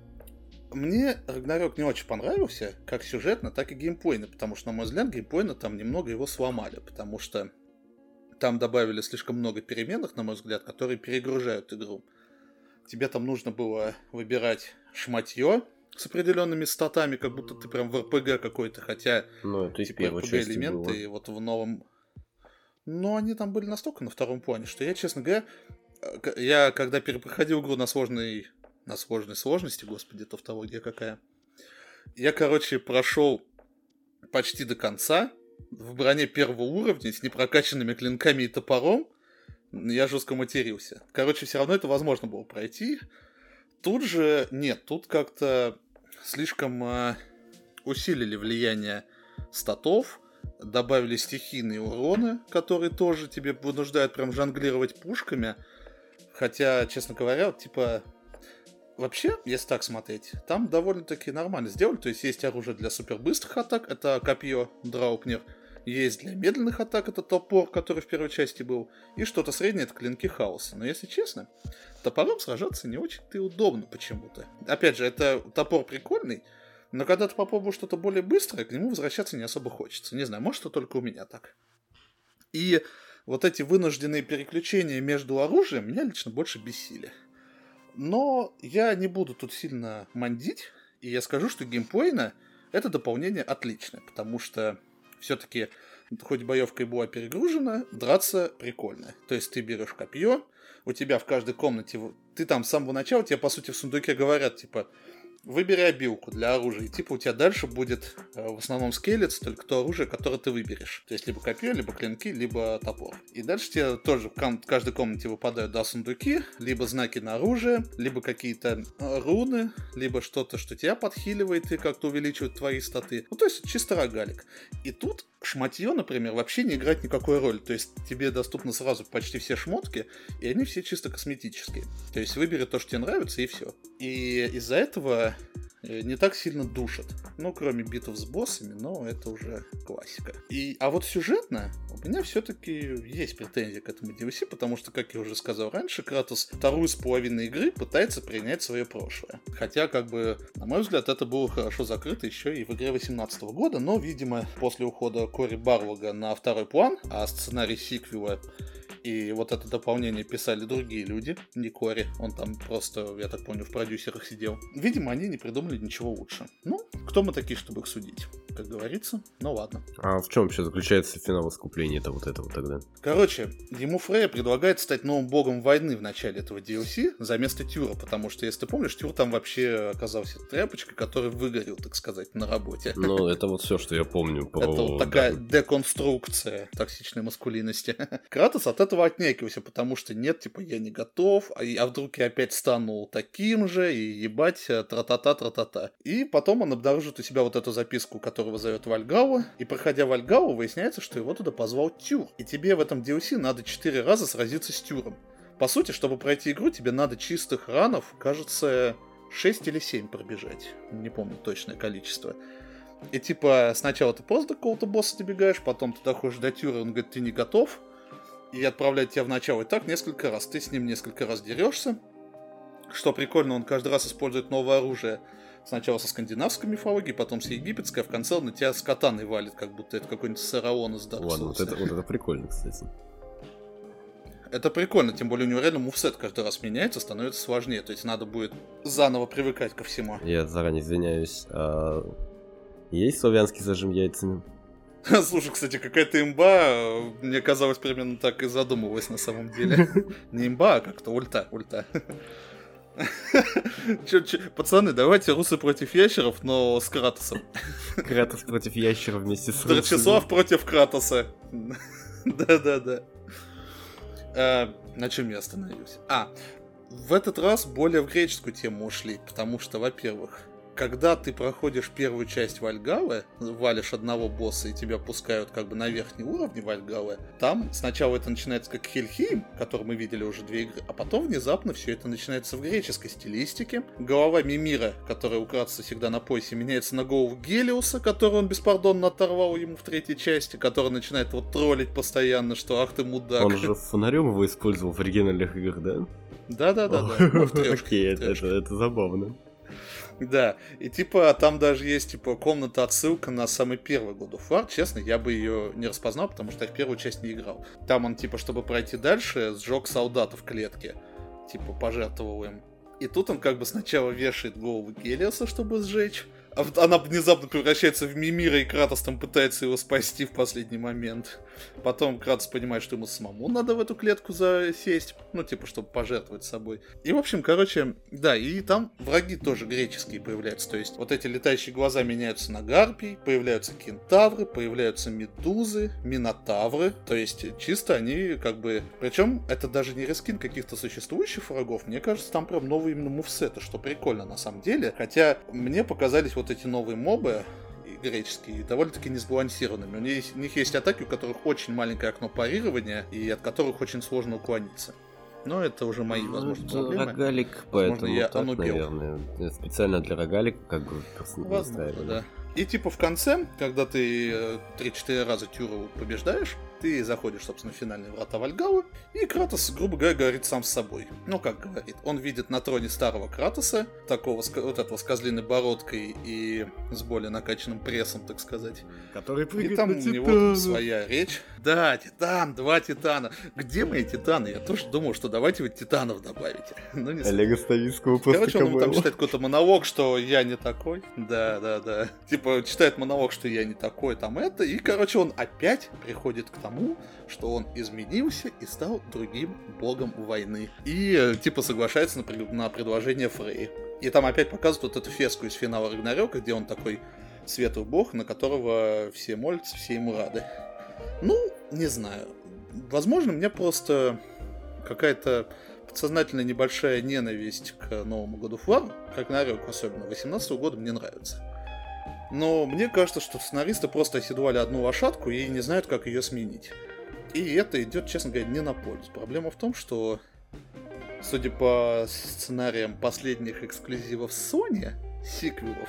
мне Рагнарёк не очень понравился, как сюжетно, так и геймплейно, потому что, на мой взгляд, геймплейно там немного его сломали, потому что там добавили слишком много переменных, на мой взгляд, которые перегружают игру. Тебе там нужно было выбирать шматье с определенными статами, как будто ты прям в РПГ какой-то, хотя Ну, это типа части RPG-элементы было. и вот в новом... Но они там были настолько на втором плане, что я, честно говоря, э, я когда перепроходил игру на сложной, на сложной сложности, господи, тавтология какая, я, короче, прошел почти до конца в броне первого уровня с непрокачанными клинками и топором, я жестко матерился. Короче, все равно это возможно было пройти. Тут же нет, тут как-то слишком э, усилили влияние статов, добавили стихийные уроны, которые тоже тебе вынуждают прям жонглировать пушками. Хотя, честно говоря, вот, типа, вообще, если так смотреть, там довольно-таки нормально сделали. То есть есть оружие для супербыстрых атак, это копье Драупнер. Есть для медленных атак, это топор, который в первой части был. И что-то среднее, это клинки хаоса. Но если честно, топором сражаться не очень-то и удобно почему-то. Опять же, это топор прикольный, но когда ты попробуешь что-то более быстрое, к нему возвращаться не особо хочется. Не знаю, может, это только у меня так. И вот эти вынужденные переключения между оружием меня лично больше бесили. Но я не буду тут сильно мандить, и я скажу, что геймплейно это дополнение отличное, потому что все-таки хоть боевка и была перегружена, драться прикольно. То есть ты берешь копье, у тебя в каждой комнате, ты там с самого начала, тебе по сути в сундуке говорят, типа, выбери обилку для оружия. И типа у тебя дальше будет э, в основном скелец, только то оружие, которое ты выберешь. То есть либо копье, либо клинки, либо топор. И дальше тебе тоже в каждой комнате выпадают да, сундуки, либо знаки на оружие, либо какие-то э, руны, либо что-то, что тебя подхиливает и как-то увеличивает твои статы. Ну, то есть чисто рогалик. И тут шматье, например, вообще не играет никакой роли. То есть тебе доступны сразу почти все шмотки, и они все чисто косметические. То есть выбери то, что тебе нравится, и все. И из-за этого не так сильно душат. Ну, кроме битв с боссами, но это уже классика. И, а вот сюжетно у меня все-таки есть претензии к этому DLC, потому что, как я уже сказал раньше, Кратос вторую с половиной игры пытается принять свое прошлое. Хотя, как бы, на мой взгляд, это было хорошо закрыто еще и в игре 18 года, но, видимо, после ухода Кори Барлога на второй план, а сценарий сиквела и вот это дополнение писали другие люди, не Кори. Он там просто, я так понял, в продюсерах сидел. Видимо, они не придумали ничего лучше. Ну, кто мы такие, чтобы их судить? Как говорится, ну ладно. А в чем вообще заключается финал искупления-то вот этого тогда? Короче, ему Фрея предлагает стать новым богом войны в начале этого DLC за место Тюра, потому что, если ты помнишь, Тюр там вообще оказался тряпочкой, который выгорел, так сказать, на работе. Ну, это вот все, что я помню про... Это вот такая деконструкция токсичной маскулинности. Кратос от этого отнекивался, потому что нет, типа, я не готов, а, а вдруг я опять стану таким же, и ебать, э, тра-та-та, тра-та-та. И потом он обнаружит у себя вот эту записку, которого зовет Вальгау, и проходя Вальгау, выясняется, что его туда позвал Тюр. И тебе в этом DLC надо четыре раза сразиться с Тюром. По сути, чтобы пройти игру, тебе надо чистых ранов, кажется, 6 или 7 пробежать. Не помню точное количество. И типа сначала ты просто до какого-то босса добегаешь, потом ты доходишь до Тюра, он говорит, ты не готов, и отправляет тебя в начало. И так несколько раз. Ты с ним несколько раз дерешься. Что прикольно, он каждый раз использует новое оружие. Сначала со скандинавской мифологией, потом с египетской, а в конце он на тебя с катаной валит, как будто это какой-нибудь сараон из Dark Souls. Ладно, вот это, вот это прикольно, кстати. Это прикольно, тем более у него реально мувсет каждый раз меняется, становится сложнее. То есть надо будет заново привыкать ко всему. Я заранее извиняюсь. А... Есть славянский зажим яйцами? Слушай, кстати, какая-то имба, мне казалось, примерно так и задумывалась на самом деле. Не имба, а как-то ульта, ульта. Пацаны, давайте русы против ящеров, но с Кратосом. Кратос против ящеров вместе с Драчеслав против Кратоса. Да-да-да. А, на чем я остановился? А, в этот раз более в греческую тему ушли, потому что, во-первых, когда ты проходишь первую часть Вальгалы, валишь одного босса и тебя пускают как бы на верхний уровень Вальгалы, там сначала это начинается как Хельхейм, который мы видели уже две игры, а потом внезапно все это начинается в греческой стилистике. Голова Мимира, которая украдется всегда на поясе, меняется на голову Гелиуса, который он беспардонно оторвал ему в третьей части, который начинает вот троллить постоянно, что ах ты мудак. Он же фонарем его использовал в оригинальных играх, да? Да-да-да. Ну, Окей, это забавно. Да, и типа там даже есть типа комната отсылка на самый первый God of War. Честно, я бы ее не распознал, потому что я в первую часть не играл. Там он типа, чтобы пройти дальше, сжег солдата в клетке. Типа пожертвовал им. И тут он как бы сначала вешает голову Гелиоса, чтобы сжечь. А она внезапно превращается в Мимира, и Кратос там пытается его спасти в последний момент. Потом Кратос понимает, что ему самому надо в эту клетку засесть, ну, типа, чтобы пожертвовать собой. И, в общем, короче, да, и там враги тоже греческие появляются. То есть, вот эти летающие глаза меняются на гарпий, появляются кентавры, появляются медузы, минотавры. То есть, чисто они как бы... Причем, это даже не рескин каких-то существующих врагов. Мне кажется, там прям новые именно мувсеты, что прикольно на самом деле. Хотя, мне показались вот эти новые мобы, греческие, довольно-таки несбалансированными. У них, у них есть атаки, у которых очень маленькое окно парирования, и от которых очень сложно уклониться. Но это уже мои, Ну, возможно, это проблемы. рогалик, поэтому я так, наверное. Специально для рогалика как бы Возможно, да. И типа в конце, когда ты э, 3-4 раза Тюру побеждаешь, ты заходишь, собственно, в финальные врата Вальгалы, и Кратос, грубо говоря, говорит сам с собой. Ну, как говорит, он видит на троне старого Кратоса, такого, вот этого с козлиной бородкой и с более накачанным прессом, так сказать. Который И там у него там своя речь. Да, Титан, два Титана. Где мои Титаны? Я тоже думал, что давайте вы Титанов добавите. Ну, не Олега Ставицкого просто Короче, он там читает какой-то монолог, что я не такой. Да, да, да. Типа, читает монолог, что я не такой, там это. И, короче, он опять приходит к тому, что он изменился и стал другим богом войны. И, э, типа, соглашается на, на предложение Фрей. И там опять показывают вот эту феску из финала Рагнарёка, где он такой светлый бог, на которого все молятся, все ему рады. Ну, не знаю. Возможно, мне просто какая-то подсознательная небольшая ненависть к Новому году Флар, как Нарек особенно, 18 года мне нравится. Но мне кажется, что сценаристы просто оседлали одну лошадку и не знают, как ее сменить. И это идет, честно говоря, не на пользу. Проблема в том, что, судя по сценариям последних эксклюзивов Sony, сиквелов,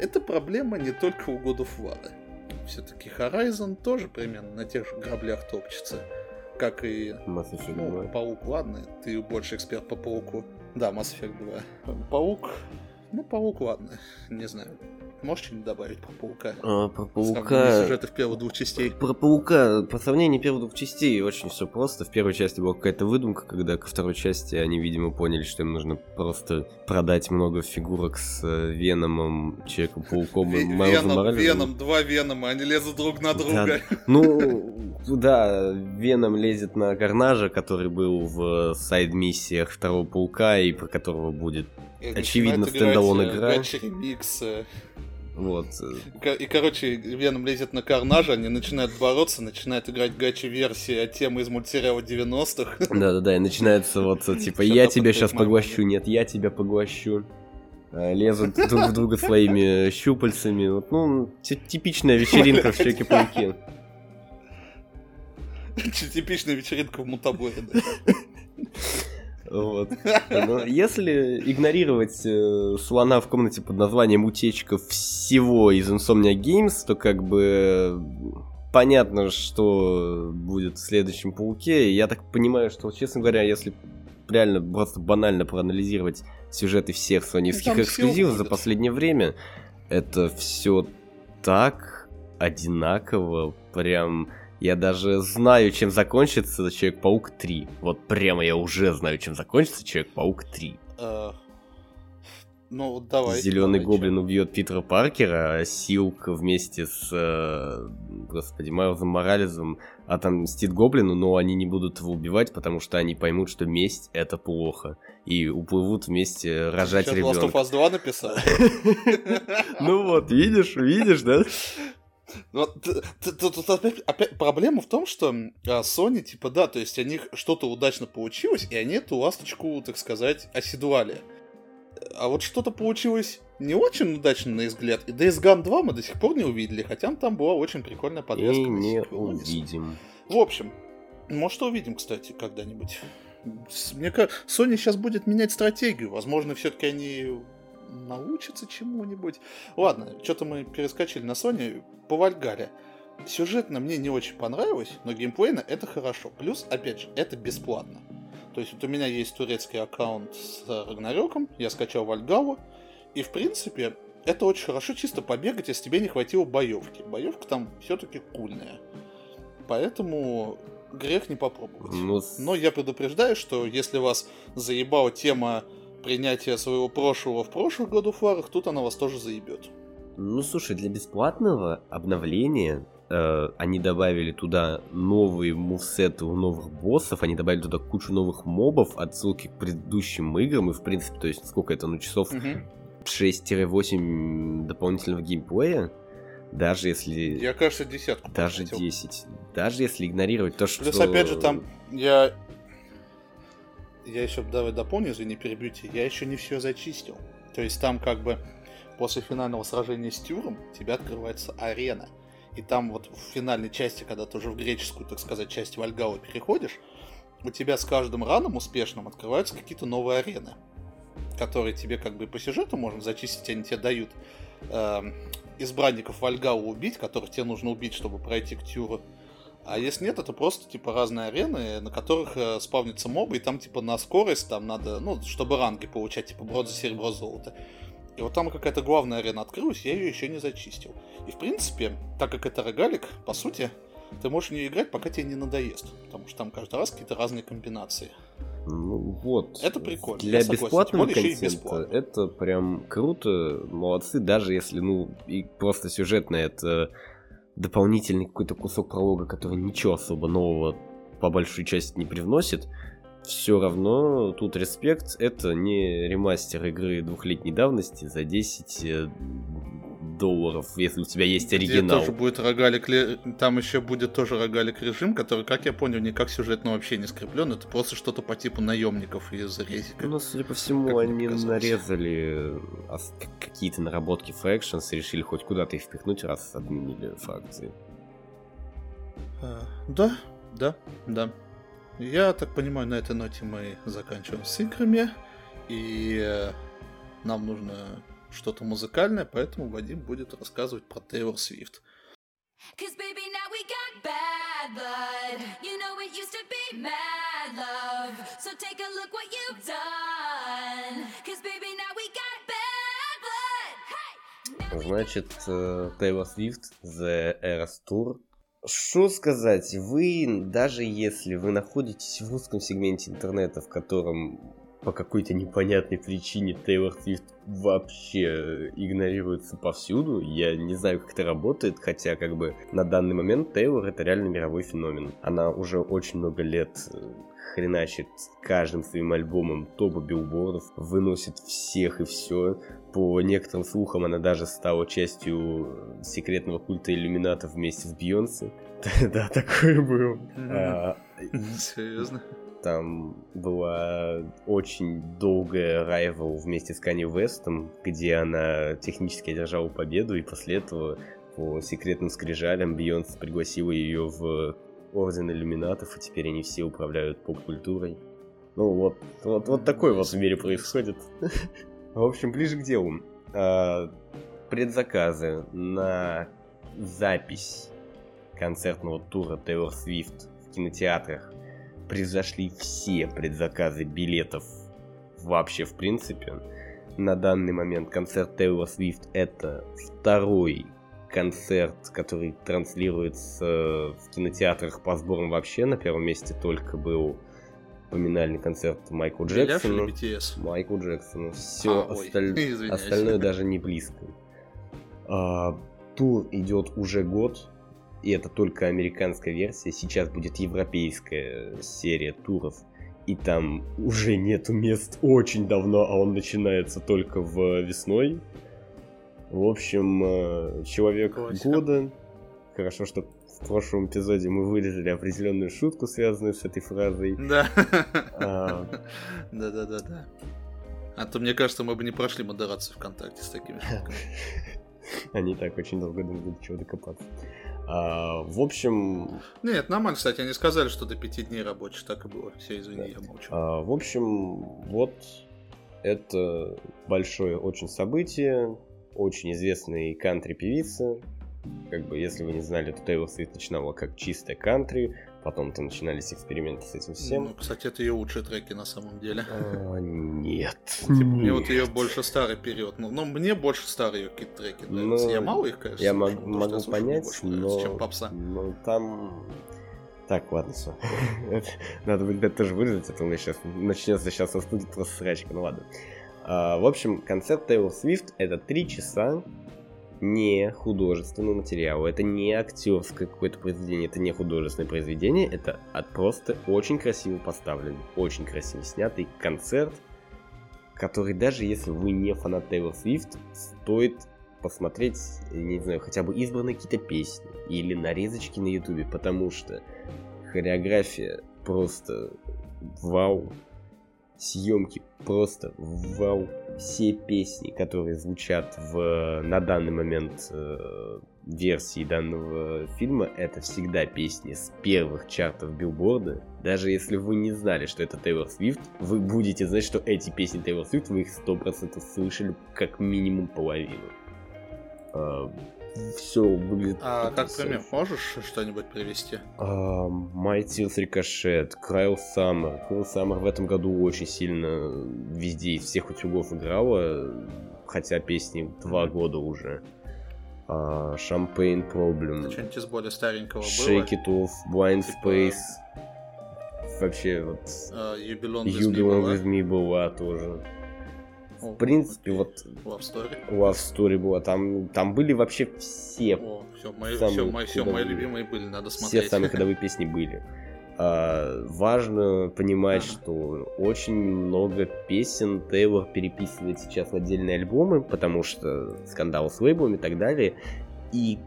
это проблема не только у God of. Все-таки Horizon тоже примерно на тех же граблях топчется как и Mass Effect ну, 2. Паук, ладно, ты больше эксперт по Пауку. Да, Mass Effect 2. Паук, ну, Паук, ладно, не знаю. Можешь что-нибудь добавить про Паука? А, про паука. сюжета в первых двух частей. Про паука, по сравнению первых двух частей, очень все просто. В первой части была какая-то выдумка, когда ко второй части они, видимо, поняли, что им нужно просто продать много фигурок с э, Веномом, Человеком-пауком и Майлзом Веном, два Венома, они лезут друг на друга. Ну, да, Веном лезет на Гарнажа, который был в сайд-миссиях второго паука, и про которого будет, И очевидно, стендалон игра. э. Вот. И, короче, Веном лезет на Карнажа, они начинают бороться, начинают играть гачи-версии от темы из мультсериала 90-х. Да-да-да, и начинается вот, типа, я тебя сейчас поглощу, нет, я тебя поглощу. А, Лезут друг в друга своими щупальцами. Вот, ну, ти- типичная вечеринка в Человеке-пауке. Типичная вечеринка в Мутаборе, да. Вот. Но если игнорировать э, слона в комнате под названием «Утечка» всего из Insomnia Games, то как бы э, понятно, что будет в следующем Пауке. Я так понимаю, что, честно говоря, если реально просто банально проанализировать сюжеты всех соневских эксклюзивов за последнее время, это все так одинаково, прям... Я даже знаю, чем закончится Человек-паук 3. Вот прямо я уже знаю, чем закончится Человек-паук 3. Э, Ну, вот давай. Зеленый давай, гоблин убьет Питера Паркера, а Силк вместе с, э, господи, Майлзом Морализом отомстит гоблину, но они не будут его убивать, потому что они поймут, что месть это плохо. И уплывут вместе рожать Сейчас Last of ребенка. Us 2 написал. Ну вот, видишь, видишь, да? Ну, т- т- Тут опять, опять проблема в том, что а, Sony, типа, да, то есть у них что-то удачно получилось, и они эту ласточку, так сказать, оседлали. А вот что-то получилось не очень удачно, на их взгляд. И Days Gone 2 мы до сих пор не увидели, хотя там была очень прикольная И подвеска. на не но суть. увидим. В общем, может, увидим, кстати, когда-нибудь. Мне кажется, Sony сейчас будет менять стратегию. Возможно, все-таки они научатся чему-нибудь. Ладно, что-то мы перескочили на Sony. По Вальгаре. Сюжетно мне не очень понравилось, но геймплейно это хорошо. Плюс, опять же, это бесплатно. То есть вот у меня есть турецкий аккаунт с Рагнарёком, я скачал Вальгалу, и в принципе это очень хорошо чисто побегать, если тебе не хватило боевки. Боевка там все-таки кульная. Поэтому грех не попробовать. Ну, Но я предупреждаю, что если вас заебала тема принятия своего прошлого в прошлых году фарах, тут она вас тоже заебет. Ну, слушай, для бесплатного обновления э, они добавили туда новые мувсеты у новых боссов, они добавили туда кучу новых мобов, отсылки к предыдущим играм, и, в принципе, то есть, сколько это, ну, часов 6-8 дополнительного геймплея, даже если... Я, кажется, десятку Даже потратил. 10. Даже если игнорировать то, что... Плюс, опять же, там я... Я еще, давай дополню, извини, перебьюте. Я еще не все зачистил. То есть там как бы после финального сражения с Тюром тебя открывается арена. И там вот в финальной части, когда ты уже в греческую, так сказать, часть Вальгала переходишь, у тебя с каждым раном успешным открываются какие-то новые арены, которые тебе как бы по сюжету можно зачистить, они тебе дают эм, избранников Вальгала убить, которых тебе нужно убить, чтобы пройти к Тюру. А если нет, это просто типа разные арены, на которых э, спавнятся мобы, и там типа на скорость там надо, ну, чтобы ранги получать, типа бронза, серебро, золото. И вот там какая-то главная арена открылась, я ее еще не зачистил. И в принципе, так как это рогалик, по сути, ты можешь в нее играть, пока тебе не надоест. Потому что там каждый раз какие-то разные комбинации. Ну вот. Это прикольно, Для я бесплатного контента бесплатно. это прям круто, молодцы, даже если, ну, и просто сюжетно это дополнительный какой-то кусок пролога, который ничего особо нового по большой части не привносит. все равно тут респект, это не ремастер игры двухлетней давности за 10 э, долларов, если у тебя есть оригинал. Где тоже будет рогалик, там еще будет тоже рогалик режим, который, как я понял, никак сюжетно вообще не скреплен, это просто что-то по типу наемников из резика. Ну, судя по всему, они нарезали э, какие-то наработки Fractions и решили хоть куда-то их впихнуть, раз отменили фракции. А, да, да, да. Я так понимаю, на этой ноте мы заканчиваем с играми. И э, нам нужно что-то музыкальное, поэтому Вадим будет рассказывать про Тейлор Свифт. Значит, Тейлор Свифт The Eras Tour. Что сказать, вы, даже если вы находитесь в узком сегменте интернета, в котором по какой-то непонятной причине Тейлор Свифт вообще игнорируется повсюду. Я не знаю, как это работает, хотя как бы на данный момент Тейлор это реально мировой феномен. Она уже очень много лет э, хреначит каждым своим альбомом топы билбордов, выносит всех и все. По некоторым слухам она даже стала частью секретного культа иллюминатов вместе с Бьонсе. Да, такое было. А, Серьезно? Там была очень долгая райвел вместе с Канни Вестом, где она технически одержала победу, и после этого по секретным скрижалям Бейонс пригласила ее в Орден Иллюминатов, и теперь они все управляют поп-культурой. Ну вот, вот, вот такое вот в мире происходит. В общем, ближе к делу. А, предзаказы на запись концертного тура Тейлор Свифт в кинотеатрах произошли все предзаказы билетов вообще в принципе. На данный момент концерт Тейлор Свифт это второй концерт, который транслируется в кинотеатрах по сборам вообще. На первом месте только был поминальный концерт Майкла Джексона. Майкл Джексона. Все а, осталь... остальное даже не близко. А, тур идет уже год, и это только американская версия. Сейчас будет европейская серия туров, и там уже нету мест очень давно, а он начинается только в весной. В общем, э, человек Классика. года. Хорошо, что в прошлом эпизоде мы вырезали определенную шутку, связанную с этой фразой. Да. Да, да, да, да. А то мне кажется, мы бы не прошли модерацию ВКонтакте с такими шутками. Они так очень долго думают, чего докопаться. А, в общем... Нет, нормально, кстати, они сказали, что до пяти дней рабочих, так и было. Все, извини, да. я молчу. А, в общем, вот это большое очень событие, очень известной кантри-певица. Как бы, если вы не знали, то Тейлор Свифт начинала как чистая кантри, Потом-то начинались эксперименты с этим всем. Ну, кстати, это ее лучшие треки на самом деле. А, нет. Типа, мне вот ее больше старый период. Ну, ну мне больше старые ее какие-то треки нравятся. Ну, я мало их, конечно, Я слушаю, могу, могу понять, но... Нравится, чем попса. Но там... Так, ладно, все. Надо будет это тоже вырезать, а то у меня сейчас начнется сейчас просто срачка, ну ладно. А, в общем, концерт Taylor Swift это три часа не художественного материала, это не актерское какое-то произведение, это не художественное произведение, это от просто очень красиво поставленный, очень красиво снятый концерт, который даже если вы не фанат Тейлор Свифт, стоит посмотреть, не знаю, хотя бы избранные какие-то песни или нарезочки на ютубе, потому что хореография просто вау, съемки просто вау. Все песни, которые звучат в, на данный момент э, версии данного фильма, это всегда песни с первых чартов билборда. Даже если вы не знали, что это Тейлор Свифт, вы будете знать, что эти песни Тейлор Свифт, вы их 100% слышали как минимум половину. Э, все выглядит... А как пример можешь что-нибудь привести? My Tears Ricochet, Cryl Summer. Cryl Summer в этом году очень сильно везде из всех утюгов играла, хотя песни два года уже. Champagne Problem. Это что-нибудь из более старенького Shake было? It Off, Blind типа... Space. Вообще вот... Uh, you Belong With, you me, belong была. with me была тоже в принципе, вот Love Story. Love Story была. Там, там были вообще все. О, все, мои, все, мои, все мои любимые были, надо смотреть. Все самые ходовые песни были. А, важно понимать, ага. что очень много песен Тейлор переписывает сейчас в отдельные альбомы, потому что скандал с лейблами и так далее. И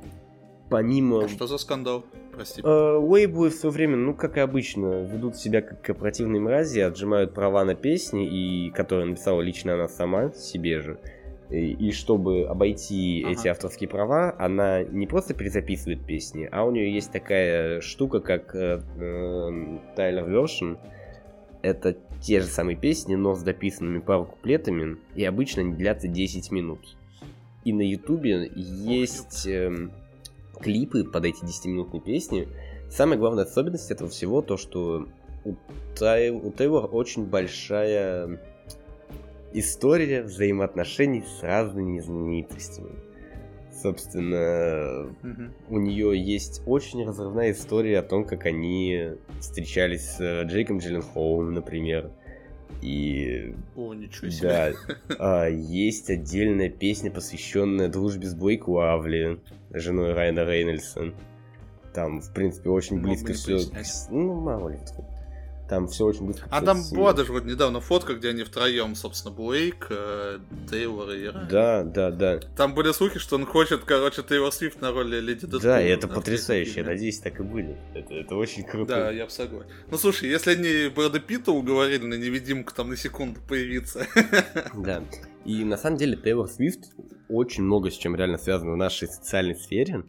помимо... А что за скандал? Прости. Э, лейблы в свое время, ну, как и обычно, ведут себя как корпоративные мрази, отжимают права на песни, и которые написала лично она сама себе же. И, и чтобы обойти ага. эти авторские права, она не просто перезаписывает песни, а у нее есть такая штука, как э, э, Тайлер Вершин. Это те же самые песни, но с дописанными пару куплетами, и обычно они длятся 10 минут. И на Ютубе есть э, клипы под эти 10-минутные песни. Самая главная особенность этого всего то, что у, Тай... у Тейлор очень большая история взаимоотношений с разными знаменитостями. Собственно, mm-hmm. у нее есть очень разрывная история о том, как они встречались с э, Джейком Джилленхолом, например. И... О, ничего себе. Да. А, есть отдельная песня, посвященная дружбе с Блейк Лавли, женой Райана Рейнольдса. Там, в принципе, очень близко все... Ну, мало ли. Там все очень быстро. А там была даже вот недавно фотка, где они втроем, собственно, Блейк, э, Тейлор и Райан. Да, да, да. Там были слухи, что он хочет, короче, Тейлор Свифт на роли Леди Дэдпула. Да, и это потрясающе. Я надеюсь, так и будет. Это, это очень круто. Да, я бы согласен. Ну, слушай, если они Брэда Питта уговорили на невидимку там на секунду появиться. Да. И на самом деле Тейлор Свифт очень много с чем реально связано в нашей социальной сфере.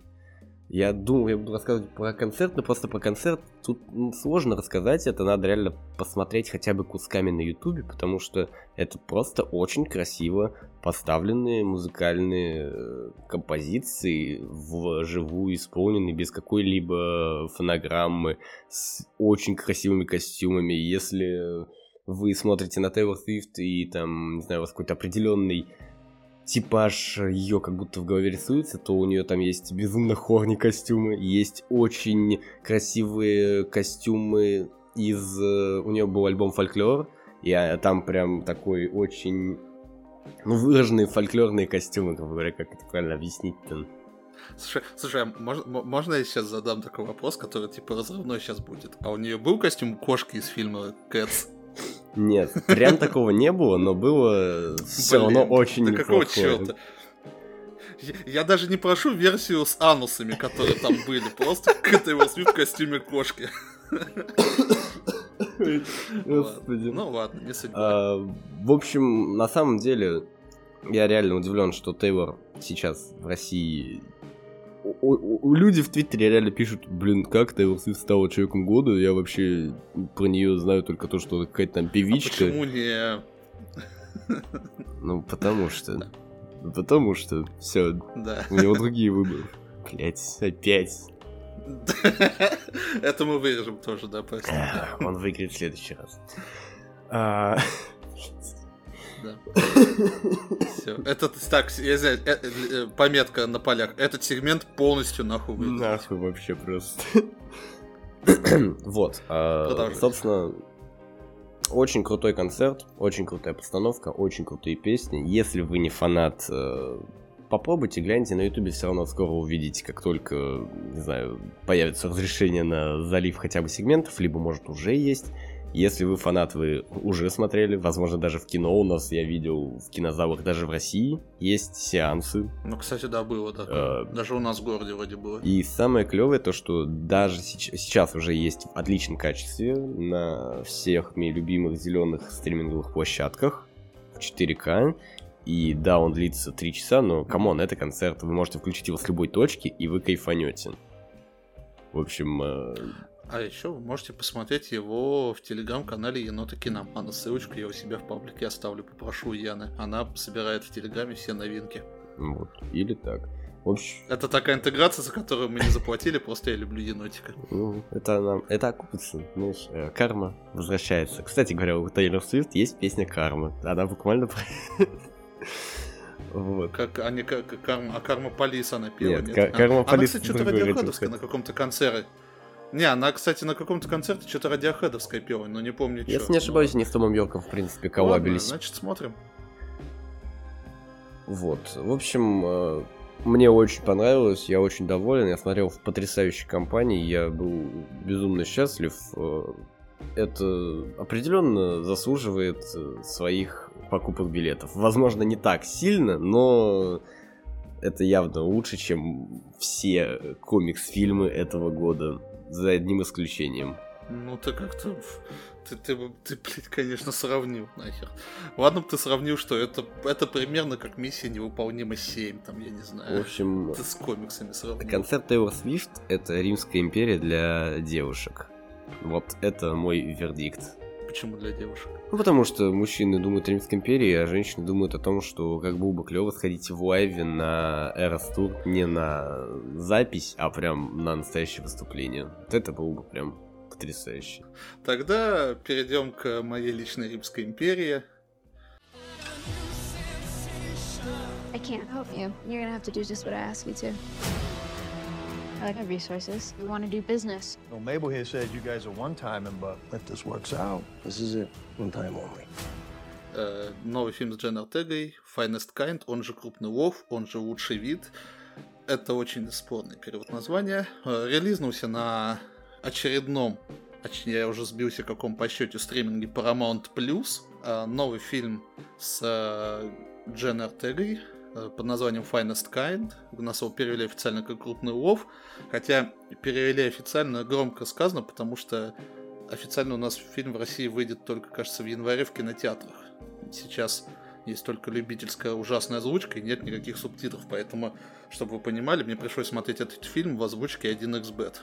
Я думал, я буду рассказывать про концерт, но просто про концерт тут ну, сложно рассказать, это надо реально посмотреть хотя бы кусками на ютубе, потому что это просто очень красиво поставленные музыкальные э, композиции вживую исполненные без какой-либо фонограммы, с очень красивыми костюмами. Если вы смотрите на Taylor Swift и там, не знаю, у вас какой-то определенный типаж ее как будто в голове рисуется, то у нее там есть безумно хорни костюмы, есть очень красивые костюмы из... Э, у нее был альбом «Фольклор», и а, там прям такой очень... Ну, выраженные фольклорные костюмы, как говоря, как это правильно объяснить-то? Слушай, слушай, а можно, можно я сейчас задам такой вопрос, который типа разрывной сейчас будет? А у нее был костюм кошки из фильма Кэтс? Нет, прям такого не было, но было все равно очень да какого черта? Я даже не прошу версию с анусами, которые там были, просто это его в костюме кошки. Господи. Ну ладно, не судьба. А, в общем, на самом деле, я реально удивлен, что Тейлор сейчас в России люди в Твиттере реально пишут, блин, как Тейлор Свифт стала человеком года, я вообще про нее знаю только то, что какая-то там певичка. А почему не... Ну, потому что... Потому что все, да. у него другие выборы. Блять, опять. Это мы вырежем тоже, да. Он выиграет в следующий раз. Да. Все. Этот, так, я знаю, э, э, пометка на полях. Этот сегмент полностью нахуй выйдет. Нахуй вообще просто. вот. А, собственно, очень крутой концерт, очень крутая постановка, очень крутые песни. Если вы не фанат, э, попробуйте, гляньте на ютубе, все равно скоро увидите, как только, не знаю, появится разрешение на залив хотя бы сегментов, либо, может, уже есть. Если вы фанат, вы уже смотрели, возможно, даже в кино у нас, я видел в кинозалах, даже в России есть сеансы. Ну, кстати, да, было так. А, даже у нас в городе вроде было. И самое клевое то, что даже сейчас уже есть в отличном качестве на всех моих любимых зеленых стриминговых площадках в 4К. И да, он длится 3 часа, но, come on, это концерт, вы можете включить его с любой точки, и вы кайфанете. В общем, э, а еще вы можете посмотреть его в телеграм-канале Енота Киномана. Ссылочку я у себя в паблике оставлю, попрошу Яны. Она собирает в телеграме все новинки. Вот, или так. В общем... Это такая интеграция, за которую мы не заплатили, просто я люблю енотика. Ну, это нам, это окупится, знаешь, э, карма возвращается. Кстати говоря, у Тейлор Свифт есть песня «Карма». Она буквально... Вот. Как, а не как, карма, а Карма Полис она пела. Нет, нет? Карма Полис. Она, кстати, что-то радиоходовская на каком-то концерте. Не, она, кстати, на каком-то концерте что-то радиохедовское пела, но не помню, Если что. не ошибаюсь, не с Томом Йорком, в принципе, коллабились. Ладно, значит, смотрим. Вот. В общем, э, Мне очень понравилось, я очень доволен, я смотрел в потрясающей компании, я был безумно счастлив. Э, это определенно заслуживает э, своих покупок билетов. Возможно, не так сильно, но это явно лучше, чем все комикс-фильмы этого года, за одним исключением. Ну, ты как-то... Ты, ты, ты, блядь, конечно, сравнил нахер. Ладно бы ты сравнил, что это, это примерно как миссия невыполнима 7, там, я не знаю. В общем... Ты с комиксами сравнил. Концепт Тейлор Свифт — это Римская империя для девушек. Вот это мой вердикт. Почему для девушек? Ну, потому что мужчины думают о Римской империи, а женщины думают о том, что как было бы клево сходить в лайве на Эрос Тур не на запись, а прям на настоящее выступление. Вот это было бы прям потрясающе. Тогда перейдем к моей личной Римской империи. I can't help you. You're gonna have to do just what I ask you to. I like our resources. We want to do business. Well, Mabel here said you guys are one-timing, but if this works out, this is it. One time only. Uh, новый фильм с Джен Ортегой, Finest Kind, он же Крупный Лов, он же Лучший вид. Это очень спорный перевод названия. Uh, релизнулся на очередном, точнее, я уже сбился, каком по счете стриминге Paramount+. Plus. Uh, новый фильм с Джен Ортегой, Э, под названием Finest Kind. У нас его перевели официально как крупный улов. Хотя перевели официально громко сказано, потому что официально у нас фильм в России выйдет только, кажется, в январе в кинотеатрах. Сейчас есть только любительская ужасная озвучка и нет никаких субтитров, поэтому, чтобы вы понимали, мне пришлось смотреть этот фильм в озвучке 1xbet.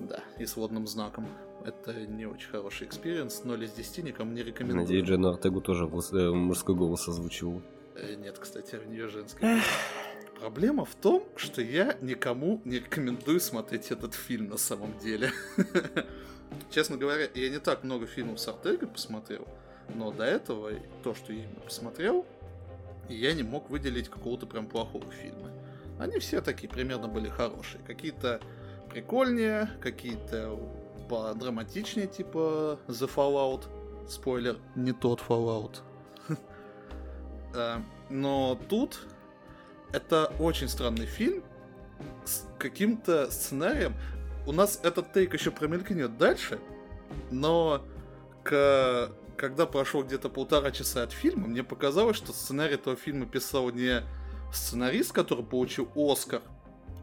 Да, и с водным знаком. Это не очень хороший experience, 0 из 10 никому не рекомендую. Надеюсь, Дженну Ортегу тоже э, мужской голос озвучивал. Э, нет, кстати, у нее женская. Проблема в том, что я никому не рекомендую смотреть этот фильм на самом деле. Честно говоря, я не так много фильмов с Артегой посмотрел, но до этого то, что я именно посмотрел, я не мог выделить какого-то прям плохого фильма. Они все такие примерно были хорошие. Какие-то прикольнее, какие-то подраматичнее, типа The Fallout. Спойлер, не тот Fallout. Э, но тут это очень странный фильм с каким-то сценарием. У нас этот тейк еще промелькнет дальше, но к... когда прошло где-то полтора часа от фильма, мне показалось, что сценарий этого фильма писал не сценарист, который получил Оскар,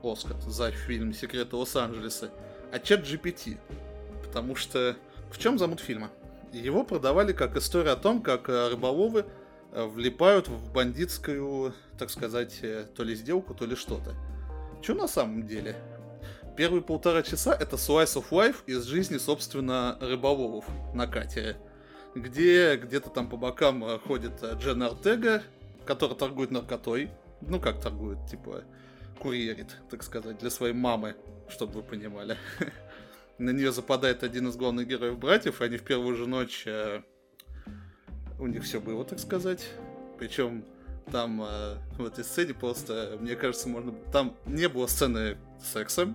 Оскар за фильм «Секреты Лос-Анджелеса», а чат GPT. Потому что в чем замут фильма? Его продавали как история о том, как э, рыболовы влипают в бандитскую, так сказать, э, то ли сделку, то ли что-то. Что на самом деле? Первые полтора часа это slice of life из жизни, собственно, рыболовов на катере. Где где-то там по бокам э, ходит Джен Артега, который торгует наркотой. Ну, как торгует, типа, курьерит, так сказать, для своей мамы, чтобы вы понимали. На нее западает один из главных героев братьев, и они в первую же ночь у них все было, так сказать. Причем там э, в этой сцене просто, мне кажется, можно... Там не было сцены секса,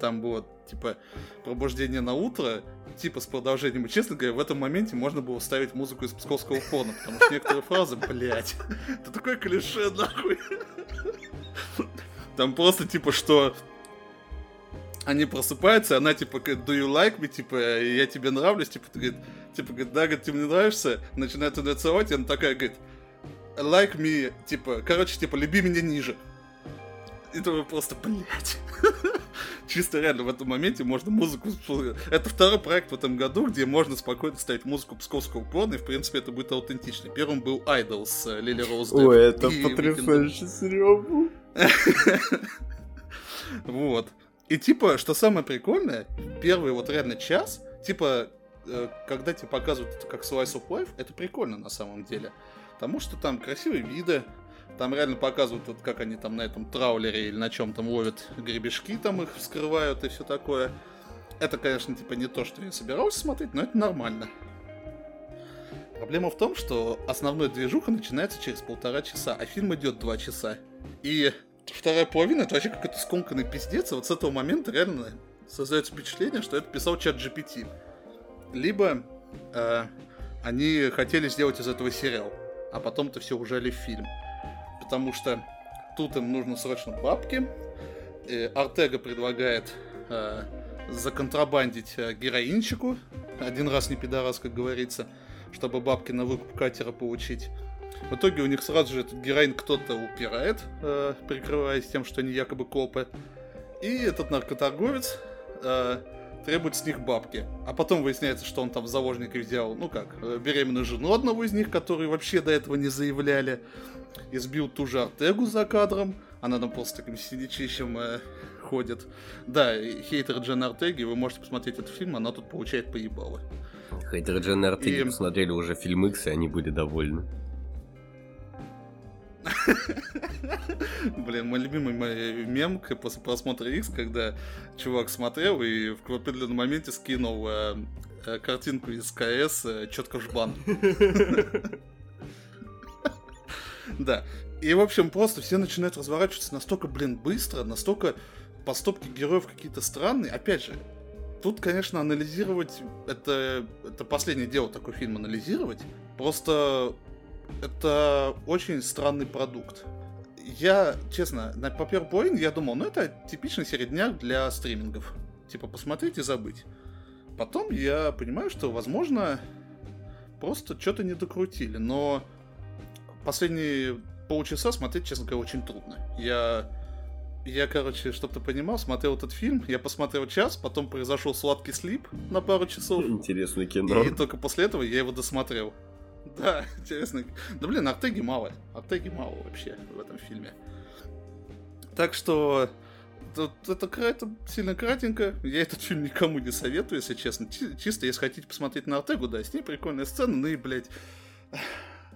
там было, типа, пробуждение на утро, типа, с продолжением. И, честно говоря, в этом моменте можно было ставить музыку из псковского фона, потому что некоторые фразы, блядь, это такое клише, нахуй. Там просто, типа, что они просыпаются, она типа do you like me, типа, я тебе нравлюсь, типа, ты говорит, типа, говорит, да, говорит, ты мне нравишься, начинает ее целовать, и она такая говорит, like me, типа, короче, типа, люби меня ниже. И ты просто, блядь. Чисто реально в этом моменте можно музыку... Это второй проект в этом году, где можно спокойно ставить музыку псковского порно, и, в принципе, это будет аутентично. Первым был Idol с э, Лили Роуз. Ой, это потрясающе был. Вот. И типа, что самое прикольное, первый вот реально час, типа, когда тебе показывают это как slice of life, это прикольно на самом деле. Потому что там красивые виды, там реально показывают, вот, как они там на этом траулере или на чем там ловят гребешки, там их вскрывают и все такое. Это, конечно, типа не то, что я собирался смотреть, но это нормально. Проблема в том, что основной движуха начинается через полтора часа, а фильм идет два часа. И вторая половина это вообще какой-то скомканный пиздец, и вот с этого момента реально создается впечатление, что это писал чат GPT. Либо э, они хотели сделать из этого сериал, а потом это все ужали в фильм. Потому что тут им нужно срочно бабки. И Артега предлагает э, законтрабандить э, героинчику. Один раз не пидорас, как говорится, чтобы бабки на выкуп катера получить. В итоге у них сразу же этот героин кто-то упирает, э, прикрываясь тем, что они якобы копы. И этот наркоторговец э, требует с них бабки. А потом выясняется, что он там в заложники взял, ну как, э, беременную жену одного из них, которые вообще до этого не заявляли. Избил ту же Артегу за кадром. Она там просто таким сидячищем э, ходит. Да, хейтер Джен Артеги, вы можете посмотреть этот фильм, она тут получает поебало. Хейтеры Джен Артеги и... посмотрели уже фильм X, и они были довольны. Блин, мой любимый мой мем после просмотра X, когда чувак смотрел и в определенном моменте скинул э, э, картинку из КС э, четко жбан. Да. И, в общем, просто все начинают разворачиваться настолько, блин, быстро, настолько поступки героев какие-то странные. Опять же, тут, конечно, анализировать, это, это последнее дело такой фильм анализировать. Просто это очень странный продукт. Я, честно, на половине я думал, ну это типичный середняк для стримингов. Типа посмотреть и забыть. Потом я понимаю, что, возможно, просто что-то не докрутили. Но последние полчаса смотреть, честно говоря, очень трудно. Я, я, короче, чтобы ты понимал, смотрел этот фильм, я посмотрел час, потом произошел сладкий слип на пару часов. Интересное кино. И только после этого я его досмотрел. Да, интересно. Да блин, Артеги мало. Артеги мало вообще в этом фильме. Так что это, это, это сильно кратенько. Я этот фильм никому не советую, если честно. Чисто, если хотите посмотреть на Артегу, да, с ней прикольная сцена, ну и, блядь,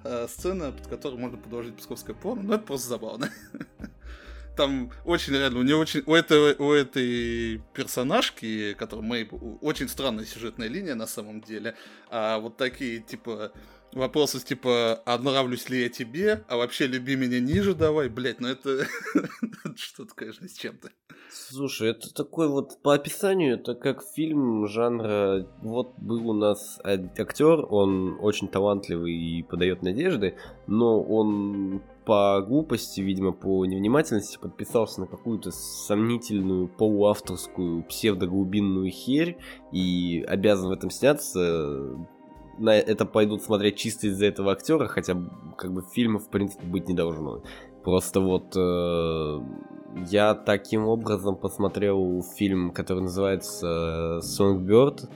э, сцена, под которой можно продолжить псковское порно, ну это просто забавно. Там очень реально, у нее очень, у этой, у этой персонажки, которая Мэйб, очень странная сюжетная линия на самом деле, а вот такие, типа, вопросы типа, а нравлюсь ли я тебе, а вообще люби меня ниже давай, блять, ну это что-то, конечно, с чем-то. Слушай, это такой вот по описанию, это как фильм жанра, вот был у нас актер, он очень талантливый и подает надежды, но он по глупости, видимо, по невнимательности подписался на какую-то сомнительную полуавторскую псевдоглубинную херь и обязан в этом сняться на это пойдут смотреть чисто из-за этого актера, хотя как бы фильмов в принципе быть не должно. Просто вот э, я таким образом посмотрел фильм, который называется Songbird,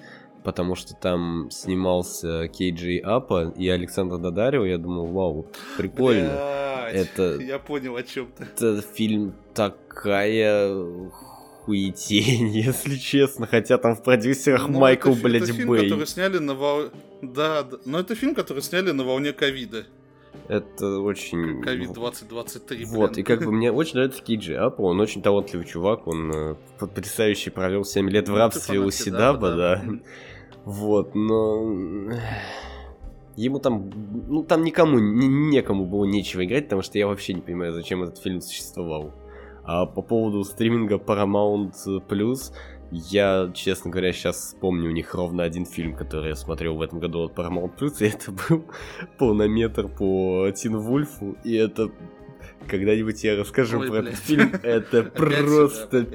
потому что там снимался Кейджи Апа и Александр Дадарио. Я думал, вау, прикольно. Блядь, это, я понял о чем ты. Это фильм такая хуетень, если честно. Хотя там в продюсерах ну, Майкл, это, блядь, это фильм, Бэй. который сняли на. Да, да, но это фильм, который сняли на волне ковида. Это очень... Ковид 2023, Вот, блин. и как бы мне очень нравится Киджи Апа, он очень талантливый чувак, он э, потрясающе провел 7 лет в ну, рабстве у Сидаба, да. Вот, но... Ему там, ну там никому, некому было нечего играть, потому что я вообще не понимаю, зачем этот фильм существовал. А по поводу стриминга Paramount Plus, я, честно говоря, сейчас вспомню у них ровно один фильм, который я смотрел в этом году от Paramount Plus, и это был полнометр по Teen Wolf у, и это... Когда-нибудь я расскажу Ой, про блядь. этот фильм, это просто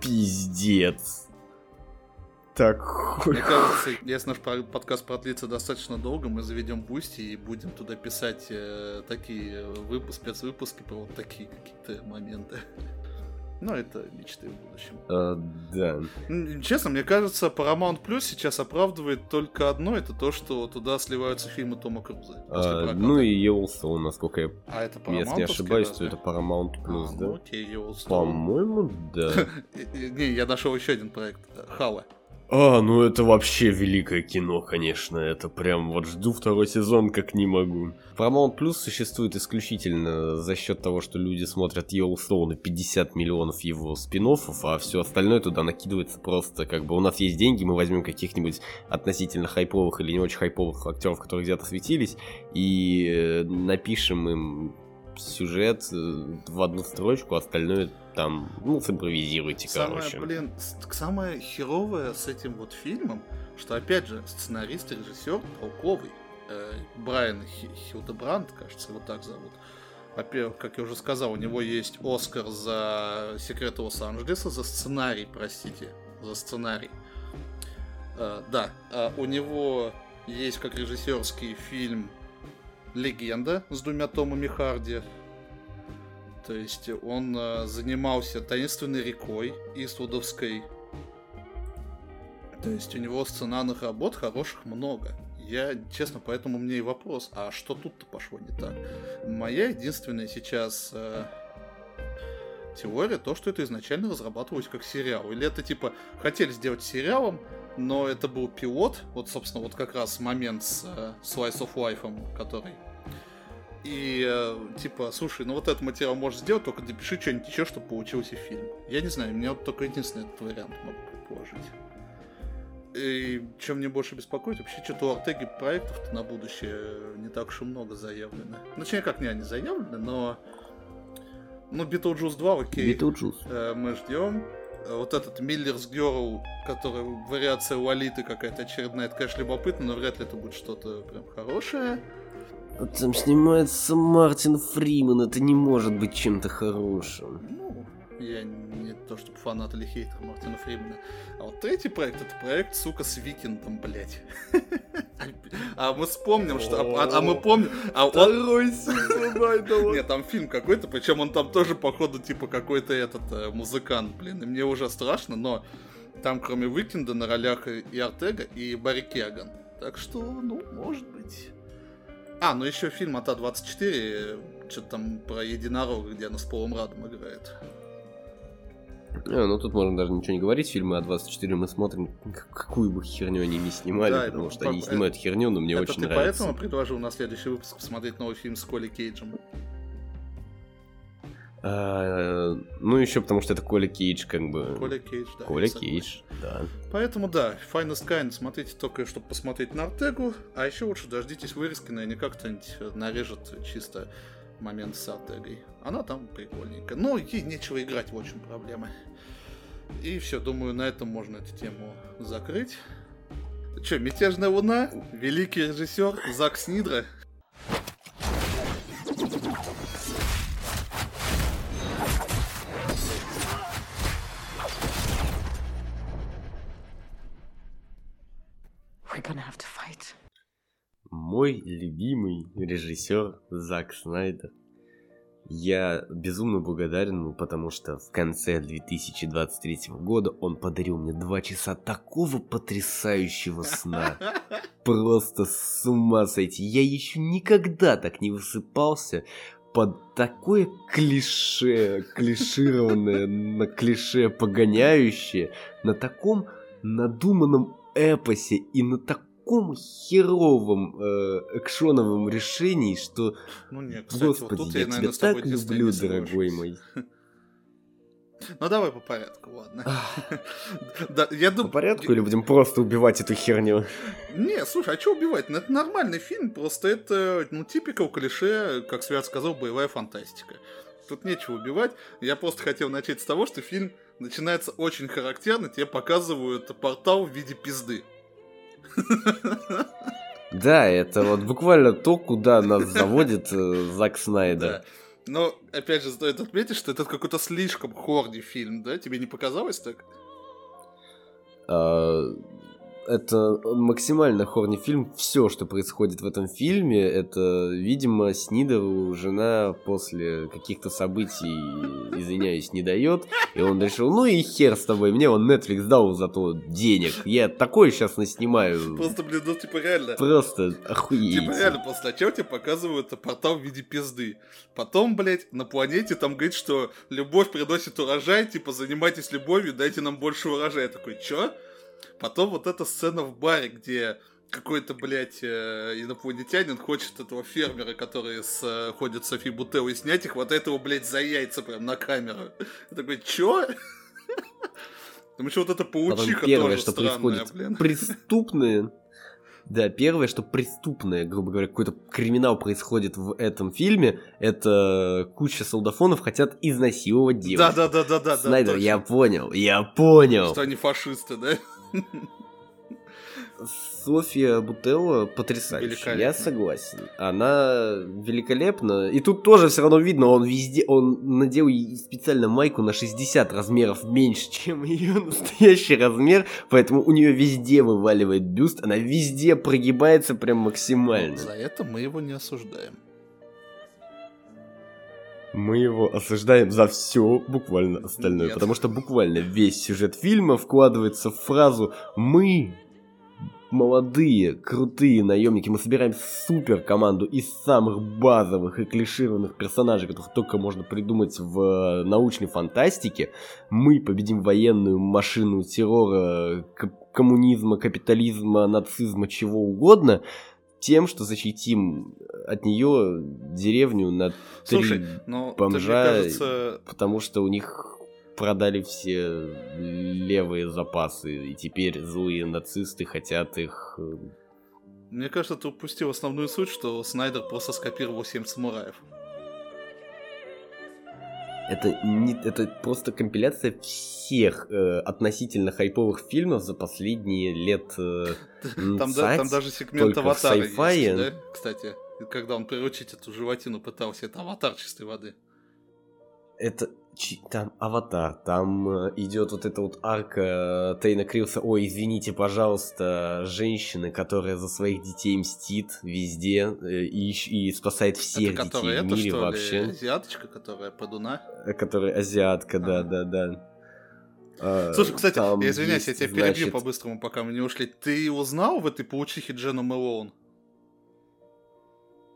пиздец так Мне кажется, если наш подкаст продлится достаточно долго, мы заведем Boosty и будем туда писать э, такие выпуски, спецвыпуски про вот такие какие-то моменты. Но это мечты в будущем. А, да. Честно, мне кажется, Paramount Plus сейчас оправдывает только одно, это то, что туда сливаются фильмы Тома Круза. А, ну и Йеллстоун, насколько я... А это Если не ошибаюсь, разве? то это Paramount Plus, а, да? Ну, окей, Yellowstone. По-моему, да. Не, я нашел еще один проект. Хала. А, ну это вообще великое кино, конечно. Это прям вот жду второй сезон, как не могу. Paramount Plus существует исключительно за счет того, что люди смотрят Йеллоустоун и 50 миллионов его спин а все остальное туда накидывается просто как бы у нас есть деньги, мы возьмем каких-нибудь относительно хайповых или не очень хайповых актеров, которые где-то светились, и э, напишем им сюжет э, в одну строчку, остальное там, ну, симпровизируйте, самое, короче. Блин, самое херовое с этим вот фильмом, что, опять же, сценарист и режиссер толковый. Э, Брайан Хилдебранд, кажется, вот так зовут. во-первых, как я уже сказал, у него есть Оскар за секреты Лос-Анджелеса, за сценарий, простите, за сценарий. Uh, да, uh, у него есть как режиссерский фильм «Легенда» с двумя Томами Харди. То есть он uh, занимался «Таинственной рекой» Иствудовской. То есть у него сценарных работ хороших много. Я, честно, поэтому мне и вопрос, а что тут-то пошло не так? Моя единственная сейчас э, теория, то, что это изначально разрабатывалось как сериал. Или это, типа, хотели сделать сериалом, но это был пилот, вот, собственно, вот как раз момент с э, Slice of Life, который... И, э, типа, слушай, ну вот этот материал можешь сделать, только допиши что-нибудь еще, чтобы получился фильм. Я не знаю, меня вот только единственный этот вариант могу предположить. И чем мне больше беспокоит, вообще что-то у Артеги проектов на будущее не так уж и много заявлено. Ну, точнее, как не они заявлены, но... Ну, Beetlejuice 2, окей. Beetlejuice. Э, мы ждем. Вот этот Миллерс Герл, который вариация Лолиты какая-то очередная, это, конечно, любопытно, но вряд ли это будет что-то прям хорошее. А там снимается Мартин Фриман, это не может быть чем-то хорошим. Ну, я не то, чтобы фанат или хейтер Мартина Фримена. А вот третий проект, это проект, сука, с Викингом, блядь. А мы вспомним, что... А, а мы помним... А Второй сезон, Нет, там фильм какой-то, причем он там тоже, походу, типа какой-то этот э, музыкант, блин. И мне уже страшно, но там, кроме Викинда, на ролях и Артега, и Барри Кеган. Так что, ну, может быть... А, ну еще фильм от А24, что-то там про единорога, где она с Полом Радом играет. А, ну тут можно даже ничего не говорить. Фильмы А24 мы смотрим, какую бы херню они не снимали, да, потому что они снимают херню, но мне это очень ты нравится. поэтому предложил на следующий выпуск посмотреть новый фильм с Коли Кейджем? А, ну, еще потому что это Коля Кейдж, как бы. Коля Кейдж, да. Коля Кейдж, да. Поэтому, да, Finest Kind смотрите только, чтобы посмотреть на Артегу, а еще лучше дождитесь вырезки, наверняка кто-нибудь нарежет чисто момент с Артегой. Она там прикольненькая. Но ей нечего играть, в общем, проблемы. И все, думаю, на этом можно эту тему закрыть. Че, «Мятежная луна», великий режиссер Зак Снидра. Мой любимый режиссер Зак Снайдер. Я безумно благодарен ему, потому что в конце 2023 года он подарил мне два часа такого потрясающего сна. Просто с ума сойти. Я еще никогда так не высыпался под такое клише, клишированное, на клише погоняющее, на таком надуманном эпосе и на таком таком херовом э, экшоновом решении, что... Ну нет, кстати, Господи, вот тут я, я, тебя наверное, так люблю, дорогой мой. Ну давай по порядку, ладно. да, я дум... По порядку или будем просто убивать эту херню? Не, слушай, а что убивать? Ну, это нормальный фильм, просто это, ну, типикал клише, как Свят сказал, боевая фантастика. Тут нечего убивать. Я просто хотел начать с того, что фильм начинается очень характерно, тебе показывают портал в виде пизды. Да, это вот буквально то, куда нас заводит э, Зак Снайдер. Но, опять же, стоит отметить, что это какой-то слишком хорни фильм, да? Тебе не показалось так? Это максимально хорни фильм. Все, что происходит в этом фильме, это, видимо, Снидеру жена после каких-то событий, извиняюсь, не дает. И он решил, ну и хер с тобой, мне он Netflix дал зато денег. Я такое сейчас наснимаю. Просто, блин, ну типа реально. Просто охуеть. Типа реально, после начала тебе показывают портал в виде пизды. Потом, блядь, на планете там говорит, что любовь приносит урожай, типа занимайтесь любовью, дайте нам больше урожая. Я такой, чё? Потом вот эта сцена в баре, где какой-то, блядь, э, инопланетянин хочет этого фермера, который с, э, ходит с Софи Бутеллой, снять и хватает его, блядь, за яйца прям на камеру. Я такой, чё? Там еще вот эта паучиха первое, тоже что странная, происходит блин. преступное, да, первое, что преступное, грубо говоря, какой-то криминал происходит в этом фильме, это куча солдафонов хотят изнасиловать девушку. Да-да-да-да-да. Снайдер, я понял, я понял. Что они фашисты, да? София Бутелла потрясающая, я согласен. Она великолепна. И тут тоже все равно видно, он везде, он надел специально майку на 60 размеров меньше, чем ее настоящий размер, поэтому у нее везде вываливает бюст, она везде прогибается прям максимально. За это мы его не осуждаем. Мы его осуждаем за все буквально остальное, Нет. потому что буквально весь сюжет фильма вкладывается в фразу «Мы молодые, крутые наемники, мы собираем супер команду из самых базовых и клишированных персонажей, которых только можно придумать в э, научной фантастике. Мы победим военную машину террора, коммунизма, капитализма, нацизма, чего угодно тем, что защитим от нее деревню на три Слушай, ну, бомжа, кажется... потому что у них продали все левые запасы, и теперь злые нацисты хотят их... Э, Мне кажется, ты упустил основную суть, что Снайдер просто скопировал семь самураев. Это, не, это просто компиляция всех э, относительно хайповых фильмов за последние лет э, там, да, там даже сегмент аватара есть, да? Кстати, когда он приручить эту животину пытался, это аватар чистой воды. Это там аватар, там э, идет вот эта вот арка э, Тейна Крилса, ой, извините, пожалуйста, женщины, которая за своих детей мстит везде э, и, и спасает всех это детей в мире это, вообще. Ли, азиаточка, которая подуна? Которая азиатка, да, да, да. А, Слушай, кстати, там я извиняюсь, есть, я тебя перебью значит... по-быстрому, пока мы не ушли. Ты узнал в этой паучихе Джену Мэлоун?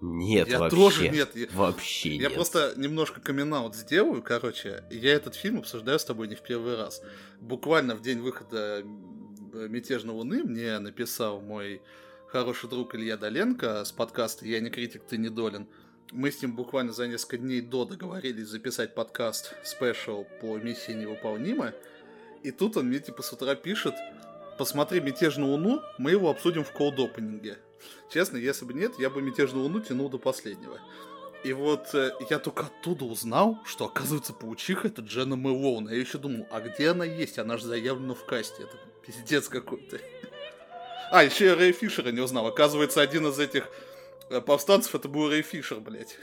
Нет, я вообще. тоже нет. Вообще я нет. просто немножко камин сделаю. Короче, я этот фильм обсуждаю с тобой не в первый раз. Буквально в день выхода «Мятежной луны» мне написал мой хороший друг Илья Доленко с подкаста «Я не критик, ты не долен». Мы с ним буквально за несколько дней до договорились записать подкаст спешл по миссии невыполнима. И тут он мне типа с утра пишет, посмотри «Мятежную луну», мы его обсудим в колд-опенинге. Честно, если бы нет, я бы «Мятежную луну» тянул до последнего. И вот э, я только оттуда узнал, что, оказывается, паучиха это Дженна Мэлоун. Я еще думал, а где она есть? Она же заявлена в касте. Это пиздец какой-то. А, еще я Рэй Фишера не узнал. Оказывается, один из этих э, повстанцев это был Рэй Фишер, блядь.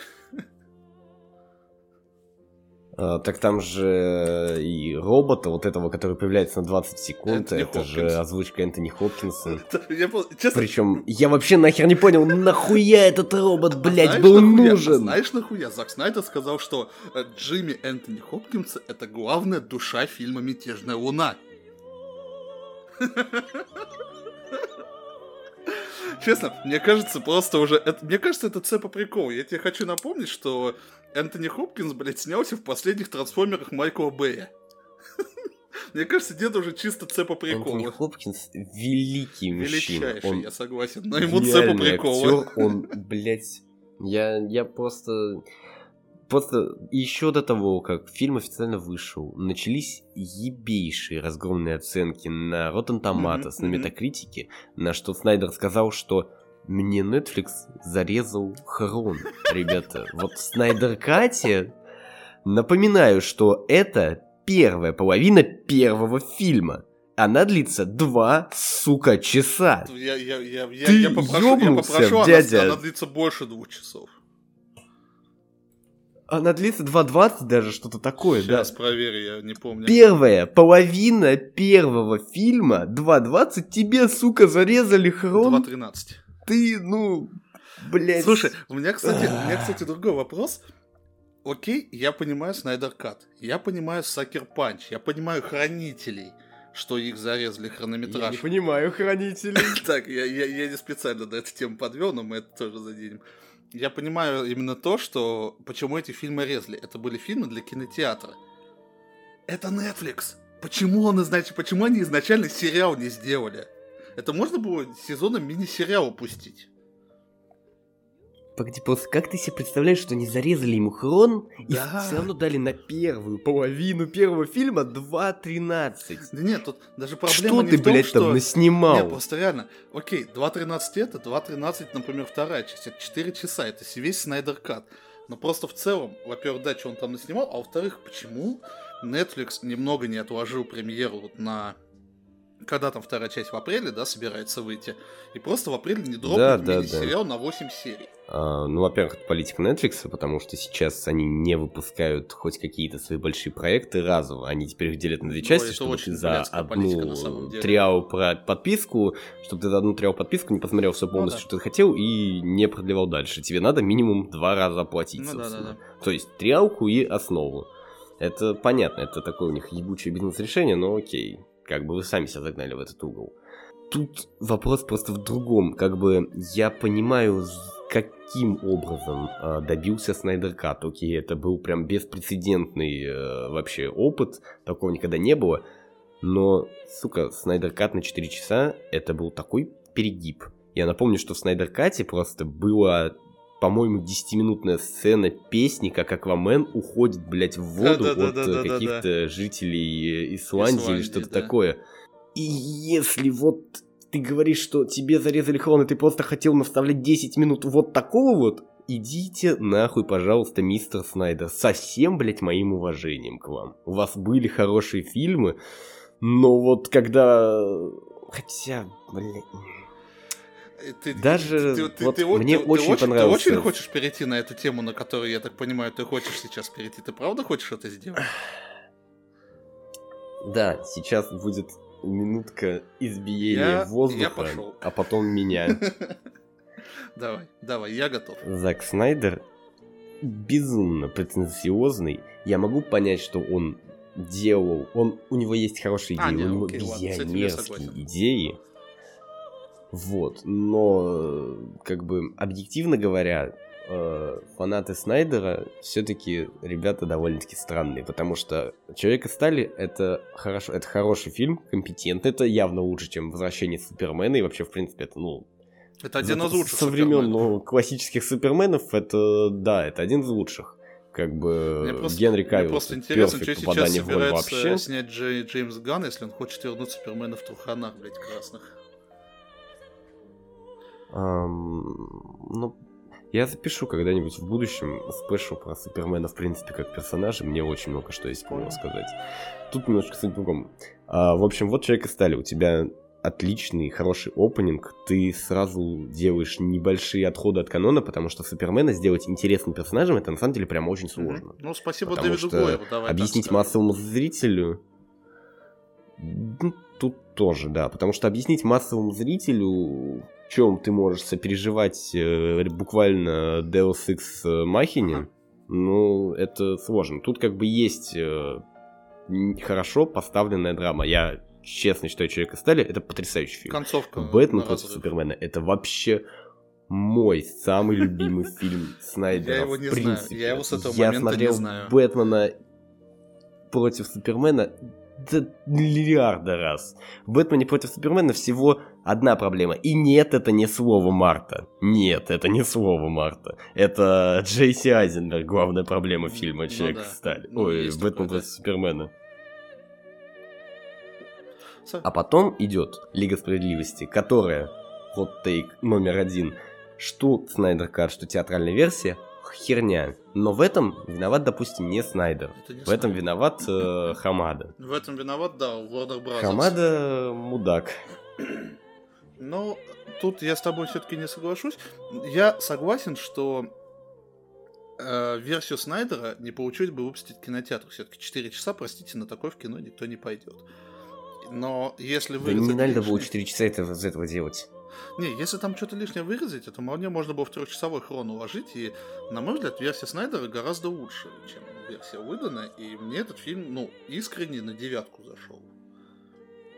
А, так там же и робота, вот этого, который появляется на 20 секунд, Энтони это Хопкинс. же озвучка Энтони Хопкинса. Причем я вообще нахер не понял, нахуя этот робот, блядь, знаешь, был нужен? Знаешь, нахуя? Зак Снайдер сказал, что э, Джимми Энтони Хопкинса это главная душа фильма «Мятежная луна». Честно, мне кажется, просто уже... Это, мне кажется, это цепа прикол. Я тебе хочу напомнить, что Энтони Хопкинс, блядь, снялся в последних трансформерах Майкла Бэя. Мне кажется, дед уже чисто цепа прикола. Энтони Хопкинс великий мужчина. Величайший, он я согласен. Но ему цепа прикола. Актер, он, блядь, я, я просто... Просто еще до того, как фильм официально вышел, начались ебейшие разгромные оценки на Rotten Tomatoes, mm-hmm, на Метакритике, на что Снайдер сказал, что мне Netflix зарезал хрон, ребята. Вот Снайдер Кате, напоминаю, что это первая половина первого фильма. Она длится два, сука, часа. Я, я, я, я, Ты я попрошу, я попрошу дядя. Она, она длится больше двух часов. Она длится 2.20 даже, что-то такое, Сейчас да? Сейчас проверю, я не помню. Первая половина первого фильма 2.20 тебе, сука, зарезали хрон. 2.13. Ты, ну, блядь. Слушай, у меня, кстати, у меня, кстати, другой вопрос. Окей, я понимаю Снайдер Кат, я понимаю Сакер Панч, я понимаю Хранителей, что их зарезали хронометраж. Я не понимаю Хранителей. Так, я, я, я не специально на эту тему подвел, но мы это тоже заденем я понимаю именно то, что почему эти фильмы резали. Это были фильмы для кинотеатра. Это Netflix. Почему он, значит, почему они изначально сериал не сделали? Это можно было сезоном мини-сериал упустить. Погоди, просто как ты себе представляешь, что они зарезали ему хрон да. и все равно дали на первую половину первого фильма 2.13? Да нет, тут даже проблема что не ты, в том, блядь, что... там наснимал? Нет, просто реально, окей, 2.13 это, 2.13, например, вторая часть, это 4 часа, это весь Снайдер Кат. Но просто в целом, во-первых, да, что он там наснимал, а во-вторых, почему Netflix немного не отложил премьеру вот на когда там вторая часть в апреле, да, собирается выйти, и просто в апреле не дропнуть Да, да, мини-сериал на 8 серий. А, ну, во-первых, это политика Netflix, потому что сейчас они не выпускают хоть какие-то свои большие проекты разово. Они теперь их делят на две Ну, части, это чтобы очень ты за одну триал про подписку, чтобы ты за одну триал подписку не посмотрел все полностью, Ну да. что ты хотел, и не продлевал дальше. Тебе надо минимум два раза оплатить, Ну да, да, собственно. да. То есть триалку и основу. Это понятно, это такое у них ебучее бизнес-решение, но окей. Как бы вы сами себя загнали в этот угол. Тут вопрос просто в другом. Как бы я понимаю, каким образом э, добился Снайдер Кат. Окей, это был прям беспрецедентный э, вообще опыт. Такого никогда не было. Но, сука, Снайдер Кат на 4 часа это был такой перегиб. Я напомню, что в Снайдер Кате просто была, по-моему, 10-минутная сцена песни, как Аквамен уходит, блядь, в воду от Да-да-да-да-да-да. э, каких-то жителей э, Исландии, или Исландии, что-то да. такое. И если вот ты говоришь, что тебе зарезали хрон, и ты просто хотел наставлять 10 минут вот такого вот, идите нахуй, пожалуйста, мистер Снайдер. Со всем, блядь, моим уважением к вам. У вас были хорошие фильмы, но вот когда... Хотя, блядь... Э, Ты, Даже вот мне очень Ты понравился- очень хочешь перейти на эту тему, на которую, я так понимаю, ты хочешь сейчас перейти. Ты правда хочешь это сделать? Да, сейчас будет минутка избиения Я- воздуха, я пошел. а потом меня. Давай, давай, я готов. Зак Снайдер безумно претенциозный. Я могу понять, что он делал, он, у него есть хорошие идеи, А, не, у него окей, ладно, визионерские согласен. идеи. Вот, но э, как бы объективно говоря, э, фанаты Снайдера все-таки ребята довольно-таки странные, потому что Человек из стали это хорошо, это хороший фильм, компетентный, это явно лучше, чем Возвращение Супермена и вообще в принципе это ну Это один из лучших со времен ну, классических суперменов, это да, это один из лучших. Как бы Мне просто, Генри мне Кавилл просто это интересно, что сейчас собирается вообще. снять Джей- Джеймс Ганн, если он хочет вернуть Супермена в труханах, блядь, красных. Ам, ну, я запишу когда-нибудь в будущем спешу про Супермена, в принципе, как персонажа. Мне очень много что есть про него сказать. Тут немножко в другом. А, в общем, вот Человек из стали. У тебя отличный, хороший опенинг. Ты сразу делаешь небольшие отходы от канона, потому что Супермена сделать интересным персонажем, это на самом деле прям очень сложно. Ну, спасибо Дэвиду Гойеру, давай объяснить массовому зрителю... ну, Тут тоже, да. Потому что объяснить массовому зрителю, чем ты можешь сопереживать э, буквально Deus Ex Machina, Ага. ну, это сложно. Тут как бы есть э, хорошо поставленная драма. Я честно считаю, Человек из стали это потрясающий фильм. Концовка. Бэтмен против. Супермена это вообще мой самый любимый фильм Снайдера. Я его не знаю. Я его с этого Я момента не смотрел знаю. Бэтмена против Супермена да миллиарда раз. В Бэтмене против Супермена всего одна проблема. И нет, это не слово Марта. Нет, это не слово Марта. Это Джейси Айзенберг, главная проблема фильма Ну «Человек да. из стали». Ну, Ой, Бэтмен да. против Супермена. А потом идет Лига Справедливости, которая, хот тейк номер один, что Снайдер Кат, что театральная версия, херня. Но в этом виноват, допустим, не Снайдер. Это не В этом Снайдер. виноват э, Хамада. В этом виноват, да, Warner Brothers. Хамада мудак. Но тут я с тобой все-таки не соглашусь. Я согласен, что э, версию Снайдера не получилось бы выпустить в кинотеатрах. Все-таки 4 часа, простите, на такое в кино никто не пойдет. Но если Да вы... не надо было 4 часа это, из этого делать. Не, если там что-то лишнее вырезать, это вполне можно было в трехчасовой хрон уложить, и, на мой взгляд, версия Снайдера гораздо лучше, чем версия Уидона, и мне этот фильм, ну, искренне на девятку зашел.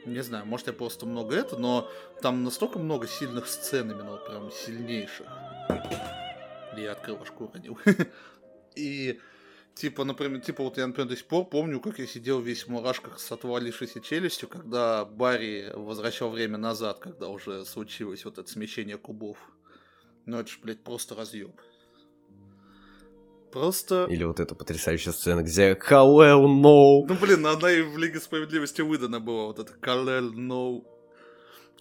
Не знаю, может, я просто много это, но там настолько много сильных сцен, именно вот прям сильнейших. Я открыл уронил. И Типа, например, типа вот я, например, до сих пор помню, как я сидел весь в мурашках с отвалившейся челюстью, когда Барри возвращал время назад, когда уже случилось вот это смещение кубов. Ну это ж, блядь, просто разъеб. Просто... Или вот эта потрясающая сцена, где Kal-El, no! Ну, блин, она и в Лиге Справедливости выдана была, вот это Kal-El, no.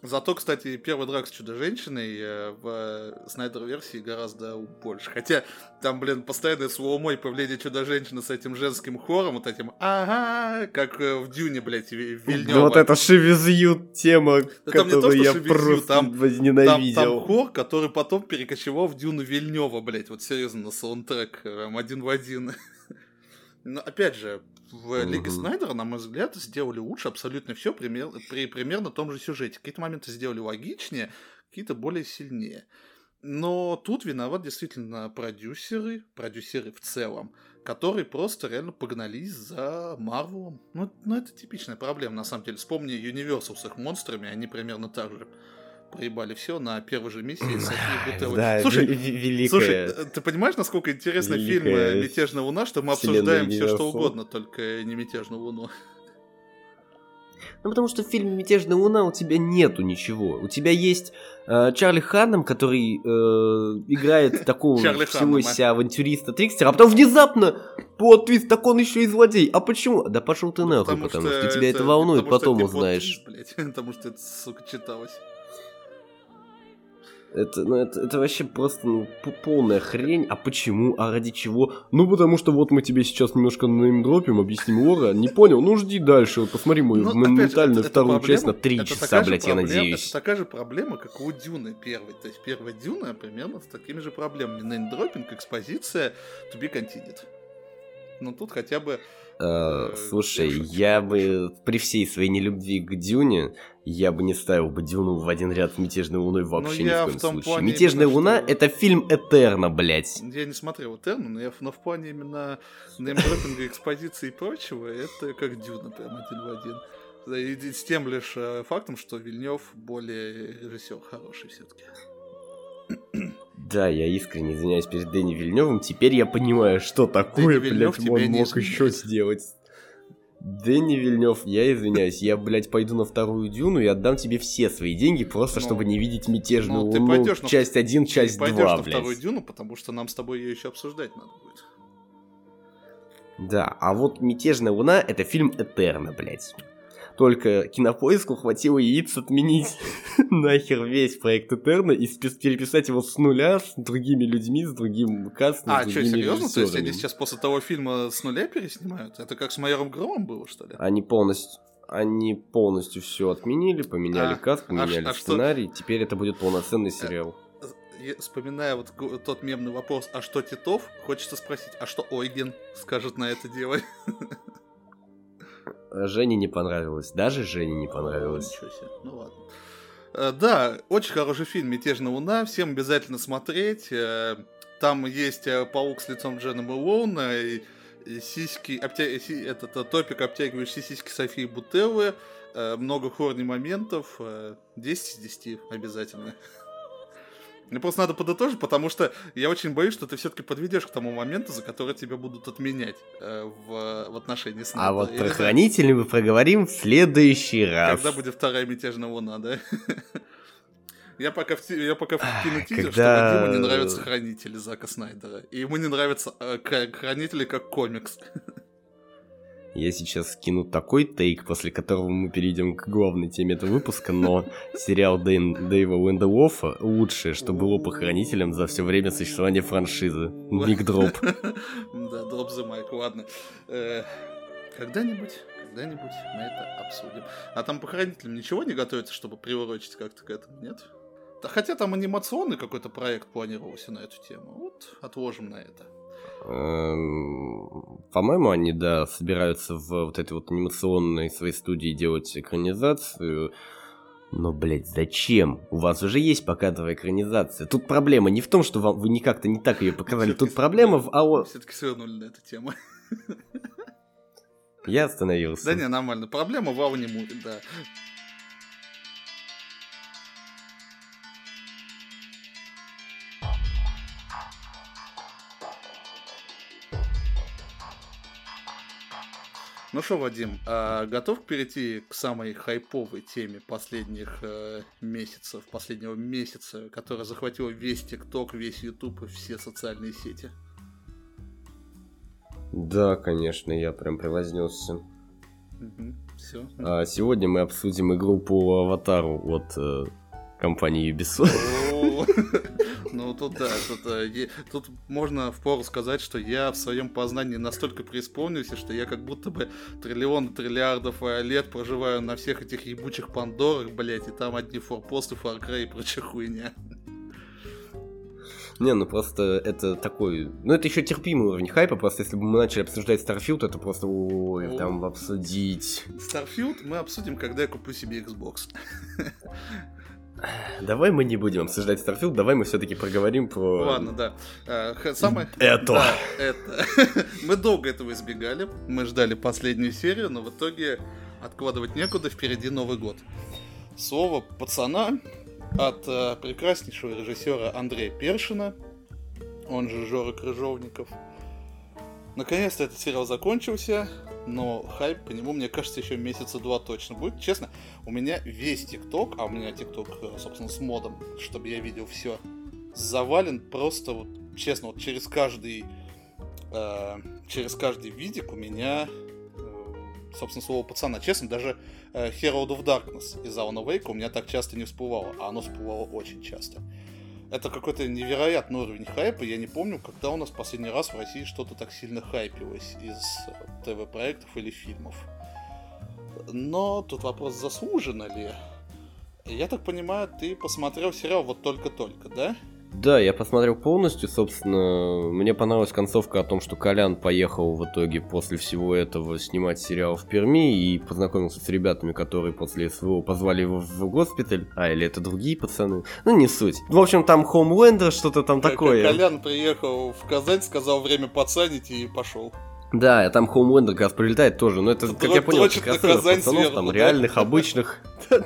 Зато, кстати, первый драк с Чудо-женщиной э, в Снайдер-версии гораздо больше. Хотя там, блин, постоянное слоумо появление Чудо-женщины с этим женским хором, вот этим ага, как э, в Дюне, блядь, Вильнёва. Да вот эта шевизью тема, да которую то, я шевизью, просто там, возненавидел. Там, там хор, который потом перекочевал в Дюну Вильнёва, блядь, вот серьезно, на саундтрек один в один. Но опять же, в Лиге Снайдера, на мой взгляд, сделали лучше абсолютно все пример, при примерно том же сюжете. Какие-то моменты сделали логичнее, какие-то более сильнее. Но тут виноват действительно продюсеры, продюсеры в целом, которые просто реально погнались за Марвелом. Ну, ну, это типичная проблема, на самом деле. Вспомни Universal с их монстрами, они примерно так же проебали все на первой же миссии Софии Бутеллы. Да, слушай, великая, слушай, ты понимаешь, насколько интересный фильм э, «Мятежная луна», что мы обсуждаем все что угодно, только не «Мятежную луну». Ну, потому что в фильме «Мятежная луна» у тебя нету ничего. У тебя есть э, Чарли Ханнам, который э, играет такого всего себя авантюриста Трикстера, а потом внезапно плод твист, так он еще и злодей. А почему? Да пошел ты ну, нахуй, потому, что, тебя это, волнует, потом узнаешь. Потому что это, сука, читалось. Это, ну, это, это вообще просто ну, полная хрень. А почему? А ради чего? Ну, потому что вот мы тебе сейчас немножко неймдропим, объясним лора. Не понял? Ну, жди дальше. Вот посмотри мою ну, моментальную это, вторую проблема, часть на три часа, блядь, проблема, я надеюсь. Это такая же проблема, как у Дюны первой. То есть первая Дюна примерно с такими же проблемами. Неймдропинг, экспозиция, to be continued. Но тут хотя бы Э, э, слушай, я бы при всей своей нелюбви к Дюне, я бы не ставил бы Дюну в один ряд с Мятежной Луной ну, вообще ни в коем случае. Плане Мятежная Луна что... это фильм Этерна, блядь. Я не смотрел Этерну, но, я, но в плане именно неймдропинга, экспозиции и прочего, это как Дюна прям один в один. И с тем лишь э, фактом, что Вильнев более режиссер хороший все-таки. Да, я искренне извиняюсь перед Дэнни Вильневым. Теперь я понимаю, что такое, Дэнни блядь, он мог еще сделать. Дэнни Вильнев, я извиняюсь, я, блядь, пойду на вторую дюну и отдам тебе все свои деньги, просто ну, чтобы не видеть мятежную ну, луну. Пойдешь часть на... 1, часть 2, блядь. Пойдешь на вторую дюну, потому что нам с тобой ее еще обсуждать надо будет. Да, а вот «Мятежная луна» — это фильм Этерна, блядь. Только кинопоиску хватило яиц отменить нахер весь проект Этерна и переписать его с нуля с другими людьми, с другим кастом, А, что, серьезно? То есть они сейчас после того фильма с нуля переснимают? Это как с Майором Громом было, что ли? Они полностью они полностью все отменили, поменяли а, каст, а поменяли а, сценарий, а что... теперь это будет полноценный сериал. Я, вспоминая вот тот мемный вопрос, а что Титов, хочется спросить, а что Ойген скажет на это дело? Жене не понравилось. Даже Жене не понравилось. Ничего себе. Ну ладно. Э, да, очень хороший фильм «Мятежная луна». Всем обязательно смотреть. Э, там есть э, паук с лицом Джена Мэлоуна, и сиськи, обтя... этот топик, обтягивающий сиськи Софии Бутеллы, много хорни моментов, 10 из 10 обязательно. Мне просто надо подытожить, потому что я очень боюсь, что ты все-таки подведешь к тому моменту, за который тебя будут отменять э, в, в отношении с А вот про хранителей мы проговорим в следующий раз. Когда будет вторая мятежная луна, да? Я пока, в, я пока вкину тизер, Когда... что Вадиму не нравятся хранители Зака Снайдера. И ему не нравятся э, хранители как комикс. Я сейчас скину такой take, после которого мы перейдем к главной теме этого выпуска, но сериал Дэйм, Дэймона Линделофа лучшее, что было по Хранителям за все время существования франшизы. Mic drop. Да, Drop the mic, ладно. Э, когда-нибудь, когда-нибудь мы это обсудим. А там по Хранителям ничего не готовится, чтобы приурочить как-то к этому, нет? Хотя там анимационный какой-то проект планировался на эту тему. Вот, отложим на это. Эм, по-моему, они, да, собираются в вот этой вот анимационной своей студии делать экранизацию. Но, блядь, зачем? У вас уже есть показовая экранизация. Тут проблема не в том, что вам, вы не как-то не так ее показали. Тут проблема в АО... Все-таки свернули на эту тему. Я остановился. Да не, нормально. Проблема в Аунимуре, да. Ну что, Вадим, а готов перейти к самой хайповой теме последних э, месяцев, последнего месяца, которая захватила весь ТикТок, весь Ютуб и все социальные сети? Да, конечно, я прям превознесся. Угу. Все. А сегодня мы обсудим игру по аватару от э, компании Ubisoft. Ну, тут да, тут, э, тут можно впору сказать, что я в своем познании настолько преисполнился, что я как будто бы триллион триллиардов лет проживаю на всех этих ебучих Пандорах, блять, и там одни форпосты, Cry и прочая хуйня. Не, ну просто это такой... Ну это еще терпимый уровень хайпа, просто если бы мы начали обсуждать Starfield, это просто ой, О. там обсудить. Starfield мы обсудим, когда я куплю себе Xbox. Давай мы не будем обсуждать Starfield, давай мы все-таки проговорим про... Ладно, да. А, самое... Это. Да, это. мы долго этого избегали, мы ждали последнюю серию, но в итоге откладывать некуда, впереди Новый год. Слово пацана от э, прекраснейшего режиссера Андрея Першина, он же Жора Крыжовников. Наконец-то этот сериал закончился, но хайп по нему, мне кажется, еще месяца два точно будет. Честно, у меня весь ТикТок, а у меня ТикТок, э, собственно, с модом, чтобы я видел все, завален просто вот, честно, вот через каждый, э, через каждый видик у меня собственно, слово пацана. Честно, даже э, Herald of Darkness из Alan Wake у меня так часто не всплывало, а оно всплывало очень часто. Это какой-то невероятный уровень хайпа. Я не помню, когда у нас последний раз в России что-то так сильно хайпилось из э, ТВ-проектов или фильмов. Но тут вопрос, заслуженно ли? Я так понимаю, ты посмотрел сериал вот только-только, да? Да, я посмотрел полностью, собственно, мне понравилась концовка о том, что Колян поехал в итоге после всего этого снимать сериал в Перми и познакомился с ребятами, которые после СВО позвали его в госпиталь, а или это другие пацаны, ну не суть. В общем, там Хоумлендер, что-то там как, такое. Колян приехал в Казань, сказал время пацанить и пошел. Да, там Хоумлендер как раз прилетает тоже, но это, как я понял, раз пацанов, сверху, там, реальных, обычных.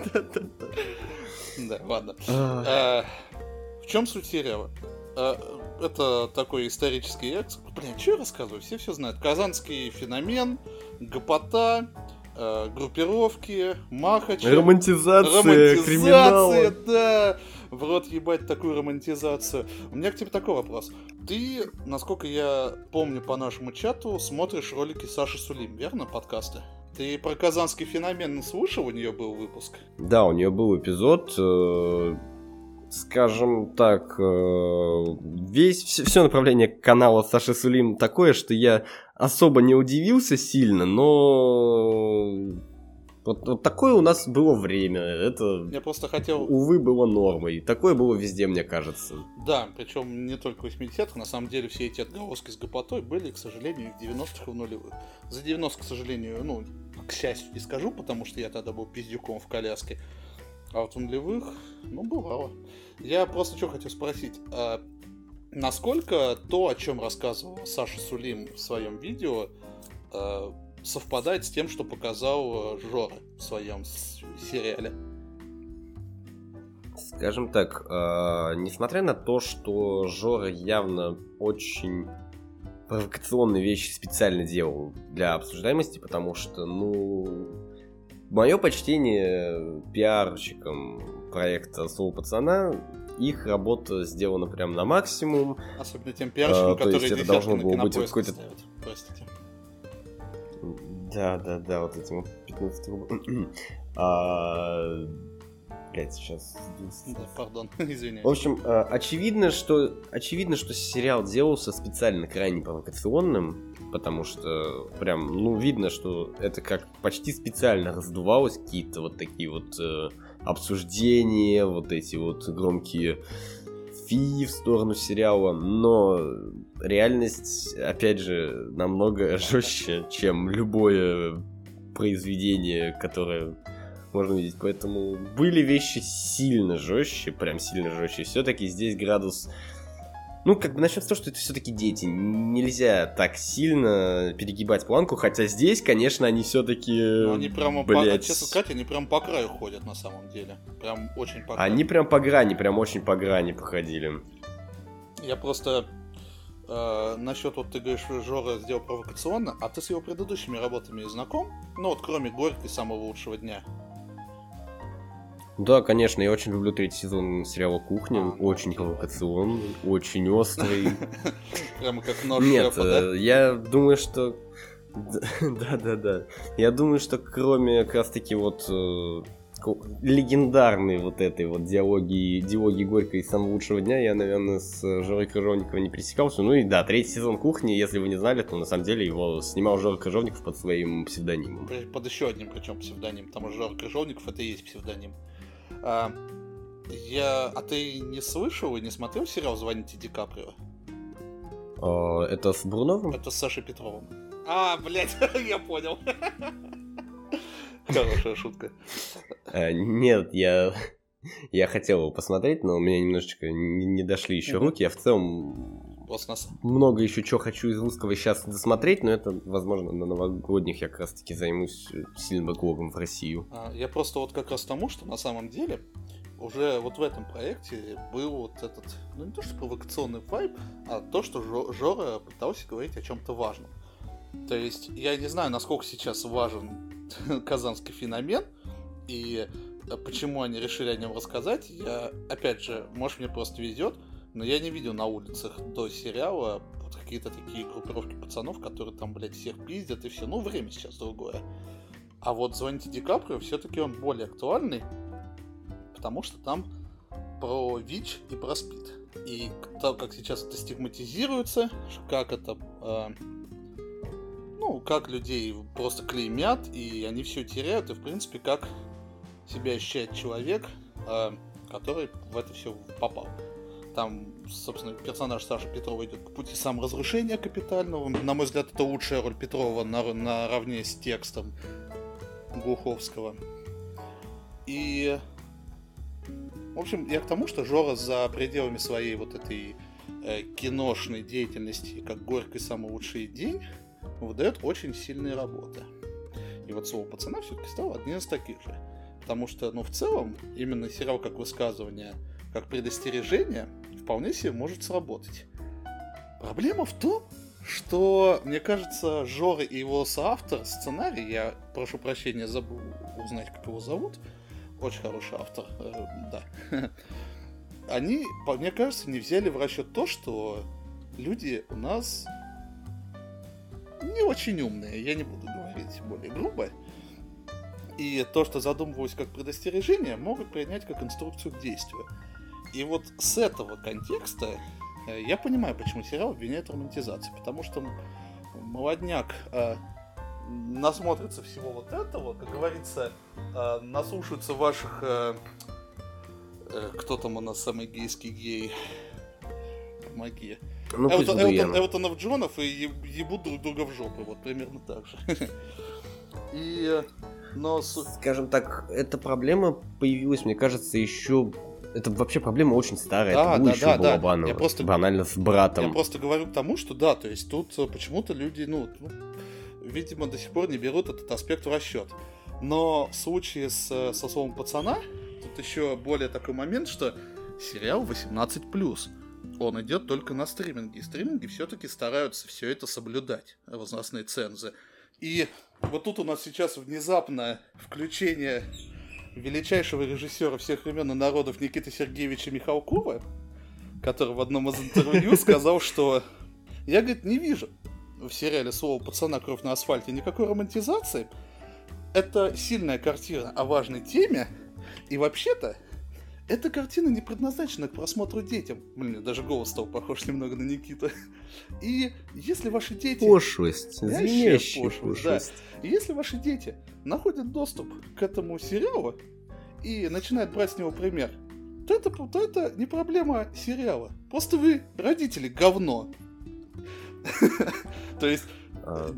Да, ладно. Чем суть сериала? А, это такой исторический экспорт. Блин, что я рассказываю? Все все знают. Казанский феномен, гопота, э, группировки, махачи. Романтизация, романтизация криминала. да. В рот ебать такую романтизацию. У меня к тебе такой вопрос. Ты, насколько я помню по нашему чату, смотришь ролики Саши Сулим, верно, подкасты? Ты про казанский феномен слушал? У нее был выпуск? Да, у нее был эпизод. Э, скажем так, э, весь, все, все направление канала Саши Сулим такое, что я особо не удивился сильно, но вот, вот такое у нас было время. Это, я просто хотел... увы, было нормой. Такое было везде, мне кажется. Да, причем не только в 80-х, на самом деле все эти отголоски с гопотой были, к сожалению, в 90-х и в нулевых. За 90 к сожалению, ну, к счастью не скажу, потому что я тогда был пиздюком в коляске. А вот в нулевых, ну, бывало. Я просто что хотел спросить. А насколько то, о чем рассказывал Саша Сулим в своем видео, а, совпадает с тем, что показал э, Жора в своем сериале? Скажем так, э, несмотря на то, что Жора явно очень провокационные вещи специально делал для обсуждаемости, потому что, ну, Мое почтение пиарщикам проекта Соу Пацана. Их работа сделана прям на максимум. Особенно тем пиарщикам, а, которые есть это должно было быть какой-то... Простите. Да, да, да, вот этим 15 а, Блять, сейчас... Да, пардон, извиняюсь. В общем, а, очевидно, что, очевидно, что сериал делался специально крайне провокационным, потому что прям, ну, видно, что это как почти специально раздувалось, какие-то вот такие вот э, обсуждения, вот эти вот громкие фи в сторону сериала, но реальность, опять же, намного жестче, чем любое произведение, которое можно видеть. Поэтому были вещи сильно жестче, прям сильно жестче. Все-таки здесь градус ну, как бы начнем с того, что это все-таки дети. Нельзя так сильно перегибать планку, хотя здесь, конечно, они все-таки. Ну, они прямо блядь... по, честно сказать, они прям по краю ходят на самом деле. Прям очень по краю. Они прям по грани, прям очень по грани походили. Я просто э, насчет, вот ты говоришь, Жора сделал провокационно, а ты с его предыдущими работами знаком? Ну вот кроме Горькой самого лучшего дня. Да, конечно, я очень люблю третий сезон сериала «Кухня». А, очень провокационный, очень острый. Прямо как нож Нет, э, я думаю, что Да-да-да. Я думаю, что кроме как раз-таки вот э, легендарной вот этой вот диалоги, диалоги Горькой из самого лучшего дня я, наверное, с Жорой Крыжовниковым не пересекался. Ну и да, третий сезон кухни, если вы не знали, то на самом деле его снимал Жора Крыжовников под своим псевдонимом. Под еще одним причем псевдоним, потому что Жора Крыжовников это и есть псевдоним. А, я... а ты не слышал и не смотрел сериал «Звоните Ди Каприо»? А, это с Бурновым? Это с Сашей Петровым. А, блядь, я понял. Хорошая шутка. А, нет, я... Я хотел его посмотреть, но у меня немножечко не, не дошли еще руки. Я в целом Космос. много еще чего хочу из русского сейчас досмотреть, но это, возможно, на новогодних я как раз таки займусь сильным backlog ом в Россию. А, я просто вот как раз тому, что на самом деле уже вот в этом проекте был вот этот, ну не то что провокационный вайб, а то, что Жора пытался говорить о чем-то важном. То есть я не знаю, насколько сейчас важен казанский феномен, и э, почему они решили о нем рассказать. Я, опять же, может мне просто везет, но я не видел на улицах до сериала вот какие-то такие группировки пацанов, которые там, блядь, всех пиздят и все. Ну, время сейчас другое. А вот «Звоните Ди Каприо» все-таки он более актуальный, потому что там про ВИЧ и про СПИД. И то, как сейчас это стигматизируется, как это э, ну, как людей просто клеймят, и они все теряют, и, в принципе, как себя ощущает человек, э, который в это все попал. Там, собственно, персонаж Саши Петрова идет к пути саморазрушения капитального. На мой взгляд, это лучшая роль Петрова на, наравне с текстом Глуховского. И, в общем, я к тому, что Жора за пределами своей вот этой э, киношной деятельности, как горький самый лучший день, выдает очень сильные работы. И вот слово пацана все-таки стало одним из таких же. Потому что, ну, в целом, именно сериал как высказывание, как предостережение, вполне себе может сработать. Проблема в том, что, мне кажется, Жора и его соавтор сценарий, я прошу прощения, забыл узнать, как его зовут, очень хороший автор, э, да, они, мне кажется, не взяли в расчет то, что люди у нас не очень умные, я не буду говорить более грубо. И то, что задумывалось как предостережение, могут принять как инструкцию к действию. И вот с этого контекста э, я понимаю, почему сериал обвиняет в романтизации. Потому что молодняк э, насмотрится всего вот этого, как говорится, э, наслушаются ваших... Э, э, кто там у нас самый гейский гей? Помоги. Ну, Эвтон, Эвтон, Эвтонов Джонов и ебут друг друга в жопу. Вот примерно так же. И... Но... Скажем так, эта проблема появилась, мне кажется, еще это вообще проблема очень старая. Да, это да, еще да, была да. Банова, я просто, банально с братом. Я просто говорю к тому, что да, то есть тут э, почему-то люди, ну, ну, видимо, до сих пор не берут этот аспект в расчет. Но в случае с, э, со словом пацана, тут еще более такой момент, что сериал 18+ он идет только на стриминге. И стриминги все-таки стараются все это соблюдать, возрастные цензы. И вот тут у нас сейчас внезапное включение величайшего режиссера всех времен и народов Никиты Сергеевича Михалкова, который в одном из интервью сказал, что я, говорит, не вижу в сериале «Слово пацана. Кровь на асфальте» никакой романтизации. Это сильная картина о важной теме, и вообще-то эта картина не предназначена к просмотру детям. Блин, даже голос стал похож немного на Никиту. И если ваши дети... Пошлость. Звенящая пошлость, пошлость. Да. И если ваши дети находят доступ к этому сериалу и начинают брать с него пример, то это, то это не проблема сериала. Просто вы, родители, говно. То есть... А,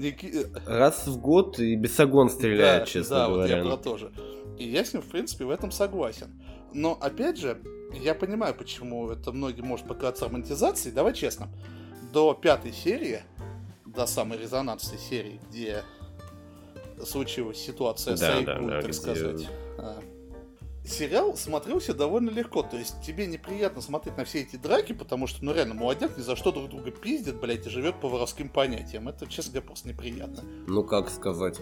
раз в год и бесогон стреляет, честно говоря. Да, вот я про то же. И я с ним, в принципе, в этом согласен. Но, опять же, я понимаю, почему это многим может показаться романтизацией. Давай честно. До пятой серии, до самой резонансной серии, где случилась ситуация да, с Айкун, да, да, так где... сказать, а, сериал смотрелся довольно легко. То есть тебе неприятно смотреть на все эти драки, потому что, ну реально, молодняк ни за что друг друга пиздит, блядь, и живет по воровским понятиям. Это, честно говоря, просто неприятно. Ну как сказать,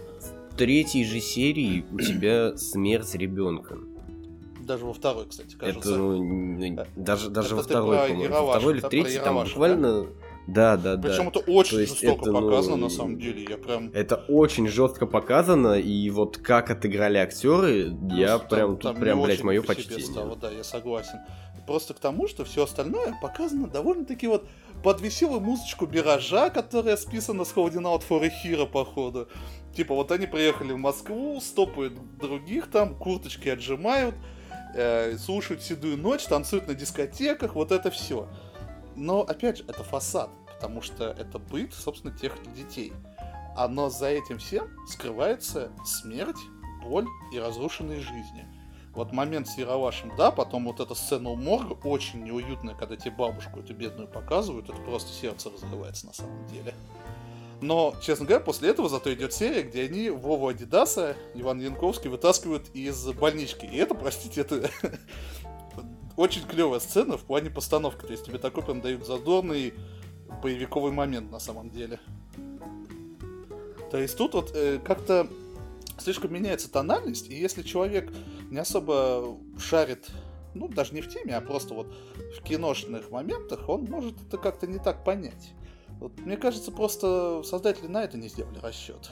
в третьей же серии у тебя смерть ребенка даже во второй, кстати, кажется. Это, ну, даже, даже это во второй, по-моему. Во второй или третий, там буквально... Да? Да, да, да. Причем это очень То жестоко это, показано ну, на самом деле. Я прям. Это очень жестко показано, и вот как отыграли актеры, ну, я там, прям там тут прям, блядь, мое почтение. Стало, да, я согласен. Просто к тому, что все остальное показано довольно-таки вот под веселую музычку Миража, которая списана с Holding Out for a Hero, походу. Типа, вот они приехали в Москву, стопают других там, курточки отжимают, э, слушают «Седую ночь», танцуют на дискотеках, вот это все. Но, опять же, это фасад, потому что это быт, собственно, тех детей. А но за этим всем скрывается смерть, боль и разрушенные жизни. Вот момент с Яровашем, да, потом вот эта сцена у морга очень неуютная, когда тебе бабушку эту бедную показывают, это просто сердце разрывается на самом деле. Но, честно говоря, после этого зато идет серия, где они Вову Адидаса, Иван Янковский вытаскивают из больнички. И это, простите, это очень клевая сцена в плане постановки. То есть тебе такой прям дают задорный боевиковый момент на самом деле. То есть тут вот э, как-то слишком меняется тональность, и если человек не особо шарит, ну, даже не в теме, а просто вот в киношных моментах, он может это как-то не так понять. Вот, мне кажется, просто создатели на это не сделали расчет.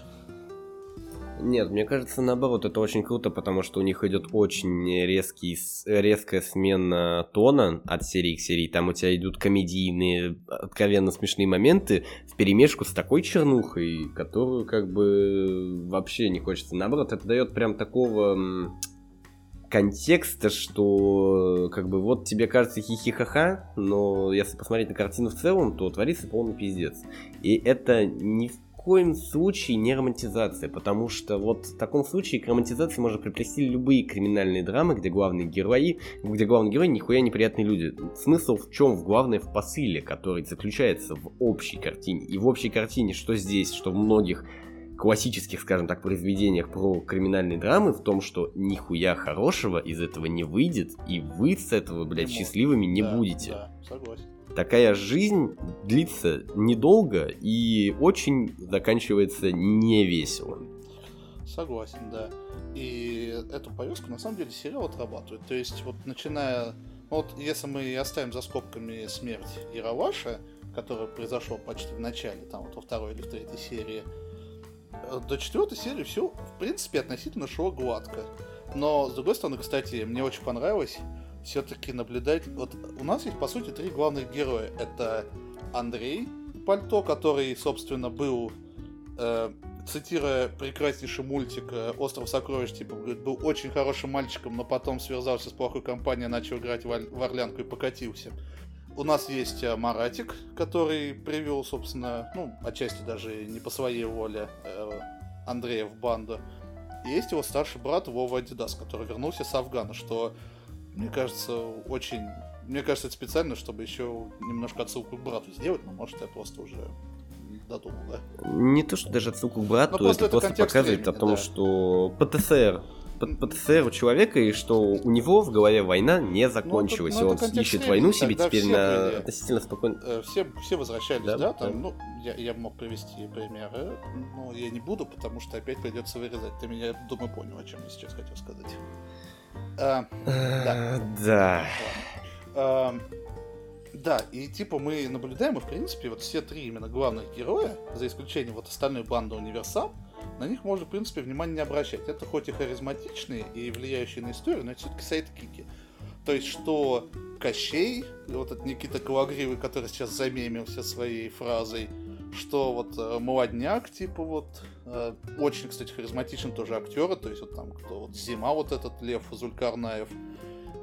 Нет, мне кажется, наоборот, это очень круто, потому что у них идет очень резкий, резкая смена тона от серии к серии. Там у тебя идут комедийные, откровенно смешные моменты в перемешку с такой чернухой, которую как бы вообще не хочется. Наоборот, это дает прям такого контекста, что как бы вот тебе кажется хихихаха, но если посмотреть на картину в целом, то творится полный пиздец. И это ни в коем случае не романтизация, потому что вот в таком случае к романтизации можно приплести любые криминальные драмы, где главные герои, где главные герои нихуя неприятные люди. Смысл в чем? В главное в посыле, который заключается в общей картине. И в общей картине, что здесь, что в многих классических, скажем так, произведениях про криминальные драмы в том, что нихуя хорошего из этого не выйдет, и вы с этого, блядь, счастливыми не да, будете. Да, согласен. Такая жизнь длится недолго и очень заканчивается не весело. Согласен, да. И эту повестку на самом деле сериал отрабатывает. То есть вот начиная... Вот если мы оставим за скобками смерть Яроваша, которая произошла почти в начале, там вот во второй или в третьей серии, до четвертой серии все, в принципе, относительно шло гладко. Но, с другой стороны, кстати, мне очень понравилось все-таки наблюдать... Вот у нас есть, по сути, три главных героя. Это Андрей Пальто, который, собственно, был, э, цитируя прекраснейший мультик э, «Остров сокровищ», типа, говорит, был очень хорошим мальчиком, но потом связался с плохой компанией, начал играть в, в Орлянку и покатился. У нас есть э, Маратик, который привел, собственно, ну, отчасти даже не по своей воле э, Андрея в банду. И есть его старший брат Вова Адидас, который вернулся с Афгана, что, мне кажется, очень... Мне кажется, это специально, чтобы еще немножко отсылку к брату сделать, но может я просто уже додумал, да? Не то, что даже отсылку к брату, но это, это просто показывает времени, о том, да. что ПТСР ПТСР у человека, и что у него в голове война не ну, закончилась, ну, это, ну, и он ищет войну себе теперь на были, относительно спокойно. Э, все, все возвращались, да, да, там, ну, я, я мог привести примеры, но я не буду, потому что опять придется вырезать. Ты меня, думаю, понял, о чем я сейчас хотел сказать. А, да. Да. А, да, и типа мы наблюдаем, и в принципе вот все три именно главных героя, за исключением вот остальной банды Универсал, на них можно, в принципе, внимания не обращать. Это хоть и харизматичные и влияющие на историю, но это все-таки сайдкики. То есть, что Кощей, вот этот Никита Калагривый, который сейчас замемился своей фразой, что вот э, молодняк, типа вот, э, очень, кстати, харизматичен тоже актеры, то есть вот там кто вот Зима, вот этот Лев Зулькарнаев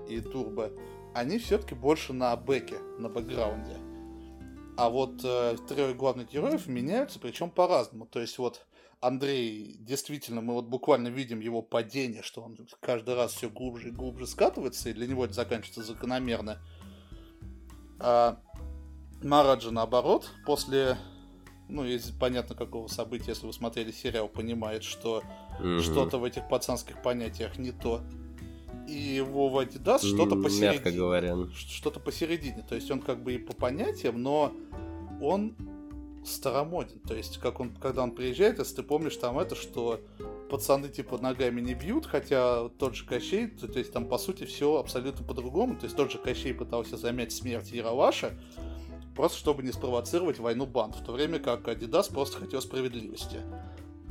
и Турбо, они все-таки больше на бэке, на бэкграунде. А вот э, трое главных героев меняются, причем по-разному. То есть вот Андрей, действительно, мы вот буквально видим его падение, что он каждый раз все глубже и глубже скатывается, и для него это заканчивается закономерно. А Мараджа, наоборот, после, ну, из понятно какого события, если вы смотрели сериал, понимает, что угу. что-то в этих пацанских понятиях не то. И Вова Адидас что-то посередине. Мягко говоря. Что-то посередине. То есть он как бы и по понятиям, но он старомоден. То есть, как он, когда он приезжает, если ты помнишь там это, что пацаны типа ногами не бьют, хотя тот же Кощей, то, то есть там по сути все абсолютно по-другому. То есть тот же Кощей пытался замять смерть Яроваша, просто чтобы не спровоцировать войну банд, в то время как Adidas просто хотел справедливости.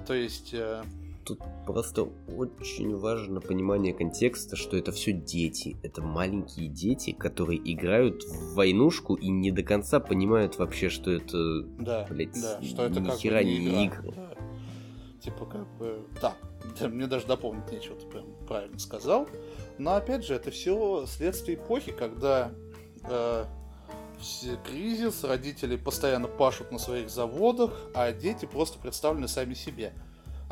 То есть... Э, Тут просто очень важно понимание контекста, что это все дети. Это маленькие дети, которые играют в войнушку и не до конца понимают вообще, что это, да, блядь, да, что это ни как хера бы не не игра. игры. Да. Типа как бы... Да, да, мне даже дополнить нечего, ты прям правильно сказал. Но опять же, это все следствие эпохи, когда э, все кризис, родители постоянно пашут на своих заводах, а дети просто представлены сами себе.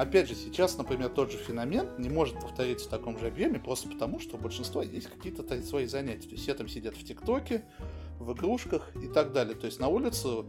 Опять же, сейчас, например, тот же феномен не может повториться в таком же объеме, просто потому, что у большинства есть какие-то свои занятия. То есть все там сидят в ТикТоке, в игрушках и так далее. То есть на улицу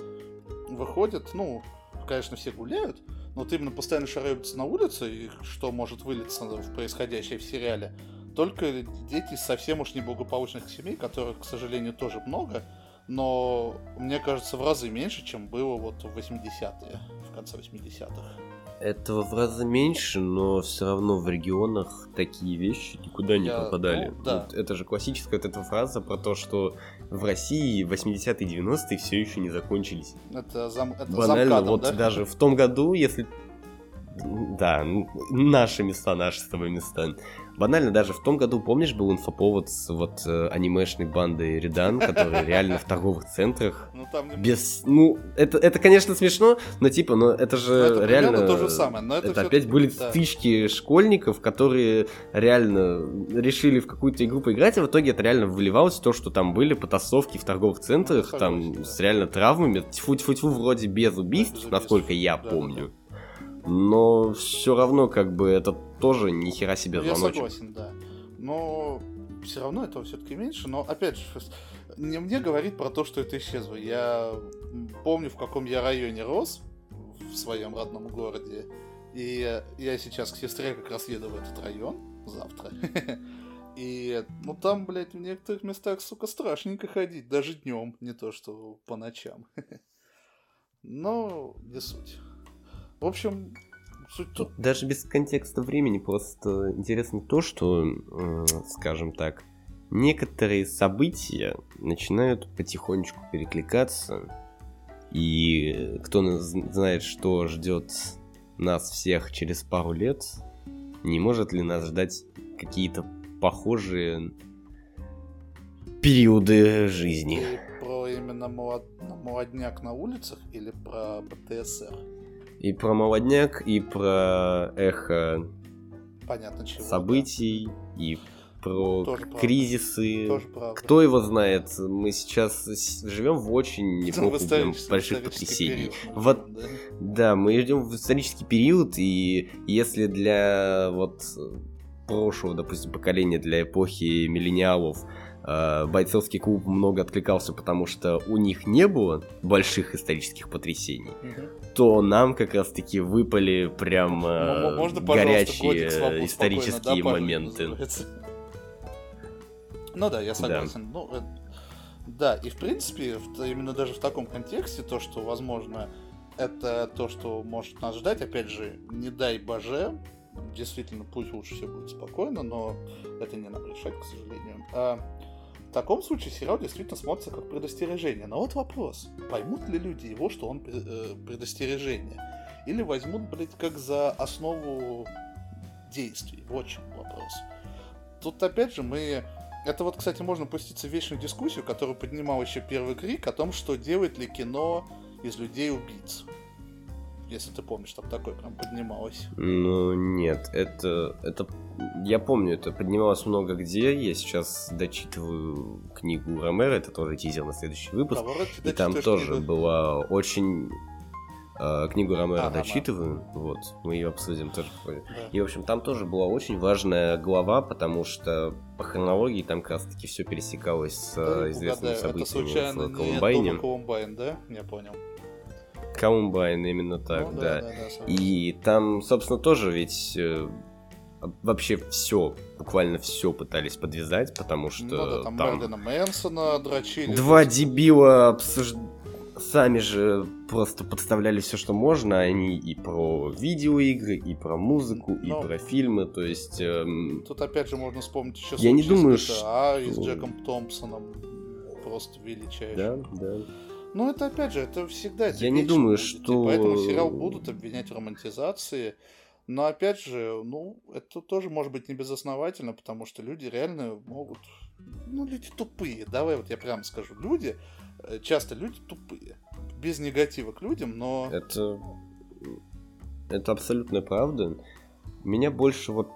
выходят, ну, конечно, все гуляют, но вот именно постоянно шараются на улице, и что может вылиться в происходящее в сериале, только дети совсем уж неблагополучных семей, которых, к сожалению, тоже много, но мне кажется, в разы меньше, чем было вот в 80-е, в конце 80-х. Этого в разы меньше, но все равно в регионах такие вещи никуда не Я- пропадали. ну, да. Вот это же классическая вот эта фраза про то, что в России 80-е 90-е все еще не закончились. Это, зам, это Банально, замкадом, вот да? даже в том году, если... Да, наши места, наши с тобой места. Банально, даже в том году, помнишь, был инфоповод с вот э, анимешной бандой Редан, которые реально в торговых центрах Ну, там не- без... Ну, это, это, конечно, смешно, но типа, но это же Ну, это реально... то же самое, но это это опять были да. стычки школьников, которые реально решили в какую-то игру поиграть, а в итоге это реально выливалось в то, что там были потасовки в торговых центрах, Ну, там да. с реально травмами, тьфу-тьфу-тьфу, вроде без убийств, без убийств. насколько я Да, да, помню. Но все равно, как бы, это тоже ни хера себе Ну, я звоночек. согласен, да. Но все равно этого все-таки меньше. Но опять же, не мне говорить про то, что это исчезло. Я помню, в каком я районе рос в своем родном городе. И я сейчас к сестре как раз еду в этот район завтра. И, ну там, блядь, в некоторых местах, сука, страшненько ходить, даже днем, не то что по ночам. Но не суть. В общем, суть тут Тут даже без контекста времени просто интересно то, что, скажем так, некоторые события начинают потихонечку перекликаться, и кто знает, что ждет нас всех через пару лет, не может ли нас ждать какие-то похожие периоды жизни. Ты про именно молод- молодняк на улицах или про БТСР? И про молодняк, и про эхо Понятно чего. событий, и про Тоже кризисы. да. Тоже. Кто его знает? Мы сейчас живем в очень исторический- больших потрясений. период, Вот да. Да, мы идем в исторический период, и если для вот прошлого, допустим, поколения, для эпохи миллениалов, бойцовский клуб много откликался, потому что у них не было больших исторических потрясений, Мгм. то нам как раз-таки выпали прям э, Можно, горячие годик свобод- исторические да, моменты. Ну да, я согласен. Ну, э, да, и в принципе, именно даже в таком контексте, то, что, возможно, это то, что может нас ждать, опять же, не дай боже, действительно, пусть лучше все будет спокойно, но это не нам решать, к сожалению. А, в таком случае сериал действительно смотрится как предостережение. Но вот вопрос, поймут ли люди его, что он э, предостережение? Или возьмут, блядь, как за основу действий? Вот чем вопрос. Тут опять же мы... Это вот, кстати, можно пуститься в вечную дискуссию, которую поднимал еще первый крик, о том, что делает ли кино из людей убийц. Если ты помнишь, там такое прям поднималось. Ну, нет, это, это... Я помню, это поднималось много где. Я сейчас дочитываю книгу Ромера, это тоже тизер на следующий выпуск. А, вроде И там тоже книгу. была очень... э, книгу Ромера А, Ромер. дочитываю, вот, мы ее обсудим тоже. Да. И, в общем, там тоже была очень важная глава, потому что по хронологии там как раз-таки все пересекалось с Да, э, известными угадаю, это событиями случайно в не Колумбайне. Тома Колумбайн, да? Я понял. Колумбайн, именно так, Ну, да. да, да, согласен. И там, собственно, тоже ведь э, вообще все, буквально все пытались подвязать, потому что Ну да, там, Мерлина Мэнсона дрочили. два дебила обсуж... сами же просто подставляли все, что можно. Они и про видеоигры, и про музыку, и Ну. про фильмы. То есть эм, Тут опять же можно вспомнить еще Я не думаю, GTA и с что- Джеком Томпсоном. Просто величайший. да, да. Ну, это опять же, это всегда это Я не думаю, будет, что- Поэтому сериал будут обвинять в романтизации. Но опять же, ну, это тоже может быть не безосновательно, потому что люди реально могут... Ну, люди тупые. Давай вот я прямо скажу. Люди, э, часто люди тупые. Без негатива к людям, но... Это... Это абсолютно правда. Меня больше вот...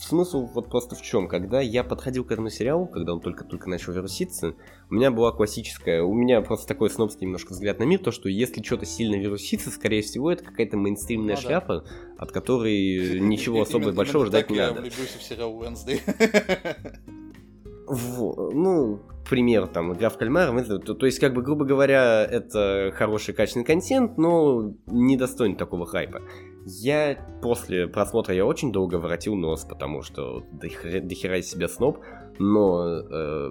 Смысл вот просто в чем? Когда я подходил к этому сериалу, когда он только-только начал вируситься, у меня была классическая... У меня просто такой снобский немножко взгляд на мир, то, что если что-то сильно вирусится, скорее всего, это какая-то мейнстримная Ну да. шляпа, от которой ничего особо большого ждать не надо. в ну, пример, там, игра в кальмара, то, то есть, как бы, грубо говоря, это хороший качественный контент, но не достоин такого хайпа. Я после просмотра я очень долго воротил нос, потому что до хера, до себя сноб, но э,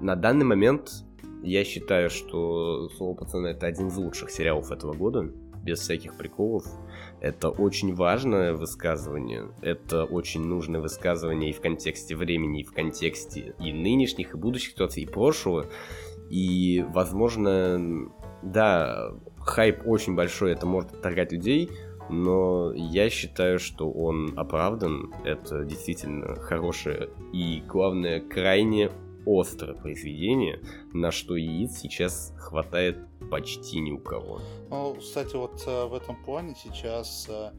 на данный момент я считаю, что «Слово пацана» это один из лучших сериалов этого года, без всяких приколов. Это очень важное высказывание, это очень нужное высказывание и в контексте времени, и в контексте и нынешних, и будущих ситуаций, и прошлого. И, возможно, да, хайп очень большой, это может отторгать людей, но я считаю, что он оправдан. Это действительно хорошее и, главное, крайне острое произведение, на что яиц сейчас хватает почти ни у кого. Ну, кстати, вот э, в этом плане сейчас э,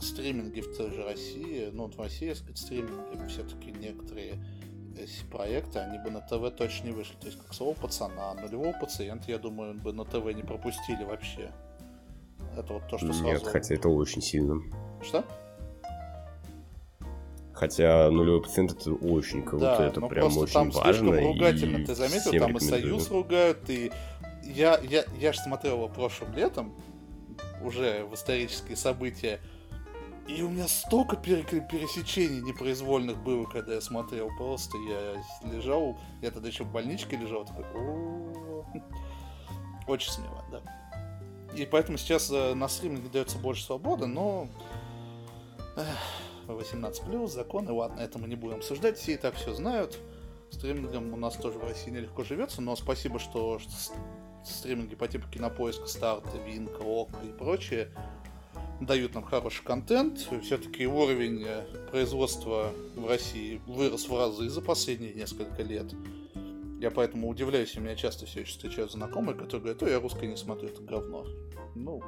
стриминги в той же России, ну, вот в России, так сказать, стриминги, все-таки некоторые э, проекты, они бы на ТВ точно не вышли. То есть, как слово пацана, нулевого пациента, я думаю, бы на ТВ не пропустили вообще. Это вот то, что сразу... Нет, хотя это очень сильно. Что? Хотя нулевой пациент это очень круто, да, это но прям очень там важно. слишком ругательно, и ты заметил, там и. Союз ругают, и я, я, я же смотрел его прошлым летом, уже в исторические события, и у меня столько пересечений непроизвольных было, когда я смотрел, просто я лежал, я тогда еще в больничке лежал, такой, «О-о-о». очень смело, да. И поэтому сейчас э, на стриминге дается больше свободы, но эх, 18 плюс, законы, ладно, это мы не будем обсуждать, все и так все знают. Стримингом у нас тоже в России нелегко живется, но спасибо, что стриминги по типу кинопоиска, старта, Винка, Ока и прочее дают нам хороший контент. Все-таки уровень э, производства в России вырос в разы за последние несколько лет. Я поэтому удивляюсь, у меня часто все еще встречаются знакомые, которые говорят, ой, я русское не смотрю, это говно. Ну,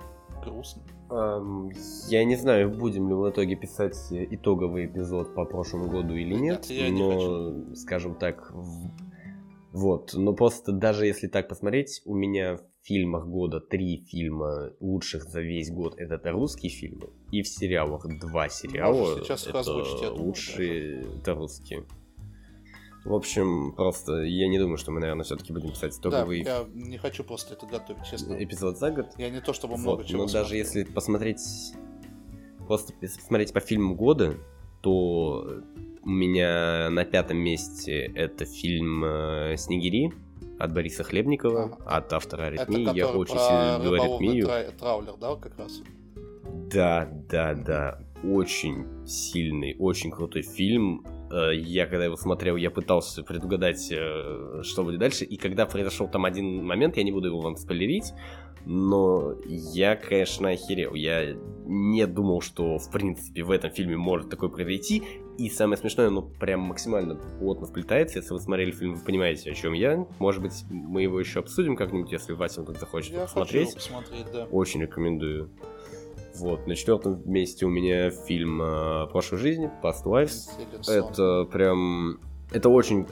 грустно. Эм, Я не знаю, будем ли в итоге писать итоговый эпизод по прошлому году или нет, Нет, я не но, скажем так, вот, но просто даже если так посмотреть, у меня в фильмах года три фильма лучших за весь год, это, это русские фильмы, и в сериалах два сериала, Можешь сейчас это озвучить, думаю, лучшие, это русские. В общем, просто я не думаю, что мы, наверное, все-таки будем писать Да, итоговый я не хочу просто это готовить, честно. эпизод за год. Я не то чтобы много Вот, чего но даже если посмотреть, просто посмотреть по фильмам года, то у меня на пятом месте это фильм э, «Снегири» от Бориса Хлебникова, Ага. от автора Это «Аритмии». Я очень сильно люблю «Аритмию». тра- траулер, да, как раз? Да, да, да. Очень сильный, очень крутой фильм. Э, Я когда его смотрел, я пытался предугадать, э, что будет дальше. И когда произошел там один момент, я не буду его вам спойлерить, но я, конечно, охерел. Я не думал, что, в принципе, в этом фильме может такое произойти. И самое смешное, оно прям максимально плотно вплетается. Если вы смотрели фильм, вы понимаете, о чем я. Может быть, мы его еще обсудим как-нибудь, если Вася вдруг захочет Я хочу посмотреть. его посмотреть, да. Очень рекомендую. Вот, на четвертом месте у меня фильм э, «Прошлой жизни», «Past Lives». Это прям... Это очень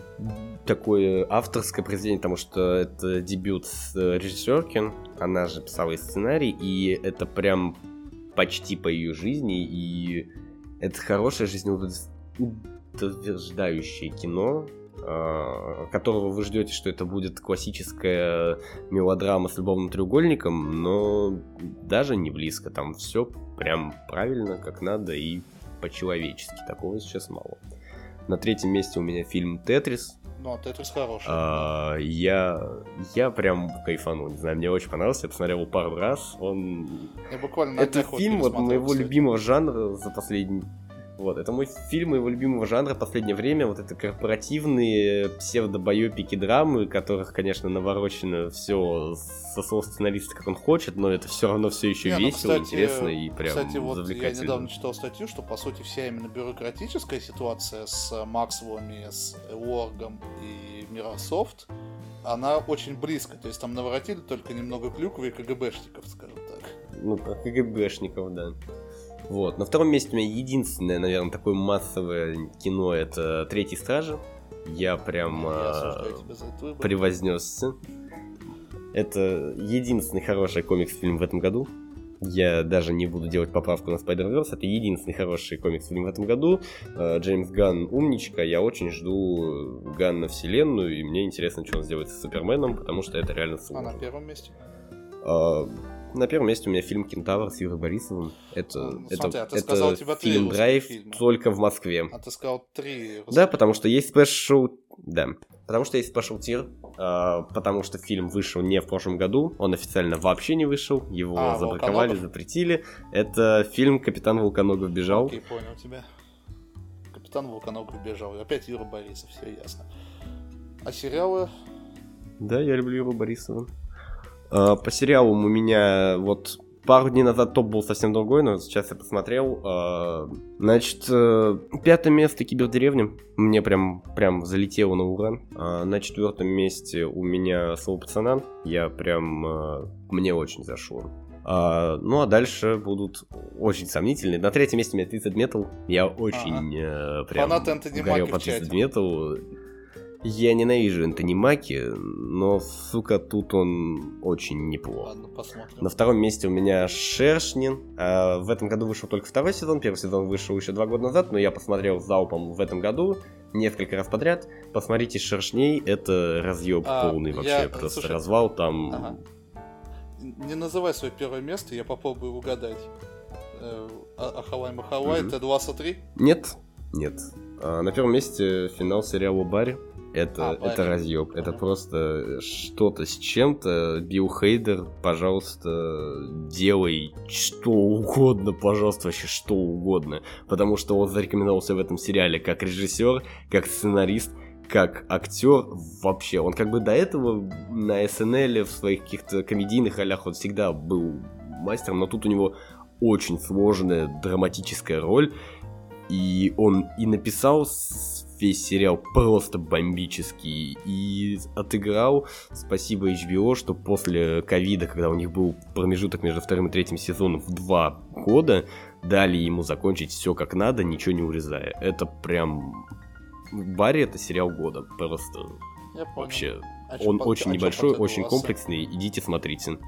такое авторское произведение, потому что это дебют с э, режиссерки, она же писала и сценарий, и это прям почти по ее жизни, и это хорошее жизнеутверждающее кино, которого вы ждете, что это будет классическая мелодрама с любовным треугольником, но даже не близко. Там все прям правильно, как надо и по-человечески. Такого сейчас мало. На третьем месте у меня фильм «Тетрис». Ну, Тетрис хороший. А, я, я прям кайфанул, не знаю, мне очень понравился, я посмотрел его пару раз. Он... Я буквально Это фильм вот моего кстати. любимого жанра за последний... Вот, это мой фильм моего любимого жанра в последнее время. Вот это корпоративные псевдобоепики драмы, которых, конечно, наворочено все со слов сценариста, как он хочет, но это все равно все еще Не, ну, весело, ну, кстати, интересно и прям Кстати, вот я недавно читал статью, что, по сути, вся именно бюрократическая ситуация с Максвеллами, с Уоргом и Microsoft, она очень близко. То есть там наворотили только немного клюквы и КГБшников, скажем так. Ну, про КГБшников, да. Вот. На втором месте у меня единственное, наверное, такое массовое кино это Третий Стражи. Я прям Я э, превознесся. Это единственный хороший комикс-фильм в этом году. Я даже не буду делать поправку на Spider-Verse. Это единственный хороший комикс-фильм в этом году. А, Джеймс Ганн умничка. Я очень жду Ганна вселенную. И мне интересно, что он сделает с Суперменом, потому что это реально сложно. А на первом месте? А, на первом месте у меня фильм «Кентавр» с Юрой Борисовым. Это, ну, это, смотри, а это сказал, фильм «Драйв» только в Москве. А ты сказал три Да, потому что есть special... Да. Потому что есть special tier, э, потому что фильм вышел не в прошлом году, он официально вообще не вышел, его а, забраковали, Волконогов? запретили. Это фильм «Капитан Волконогов бежал». Окей, понял тебя. Капитан Волконогов бежал. Опять Юра Борисов, все ясно. А сериалы? Да, я люблю Юру Борисова. Э, по сериалам у меня вот пару дней назад топ был совсем другой, но сейчас я посмотрел. Э, значит, э, пятое место Кибердеревня. Мне прям, прям залетело на уран. На четвертом месте у меня Слово пацана. Я прям... Мне очень зашло. Uh, ну а дальше будут очень сомнительные. На третьем месте у меня 30 Metal. Я очень ага. uh, прям Фанат горел по 30 Metal. Я ненавижу Энтони Маки, но, сука, тут он очень неплох. Ладно, посмотрим. На втором месте у меня Шершнин. А, в этом году вышел только второй сезон, первый сезон вышел еще два года назад, но я посмотрел залпом в этом году несколько раз подряд. Посмотрите Шершней, это разъеб а, полный вообще, я... просто Слушай, развал там. Ага. Не называй свое первое место, я попробую угадать. Э, Ахавай Махавай, mm-hmm. Т-23? Нет, нет. А, на первом месте финал сериала Барри это, а, это разъеб. Это просто что-то с чем-то. Билл Хейдер, пожалуйста, делай что угодно, пожалуйста, вообще что угодно. Потому что он зарекомендовался в этом сериале как режиссер, как сценарист, как актер вообще. Он как бы до этого на СНЛ в своих каких-то комедийных алях он всегда был мастером, но тут у него очень сложная драматическая роль. И он и написал весь сериал просто бомбический. И отыграл, спасибо HBO, что после ковида, когда у них был промежуток между вторым и третьим сезоном в два года, дали ему закончить все как надо, ничего не урезая. Это прям... Барри это сериал года. Просто вообще. А он по... очень а небольшой, очень комплексный. Идите смотрите.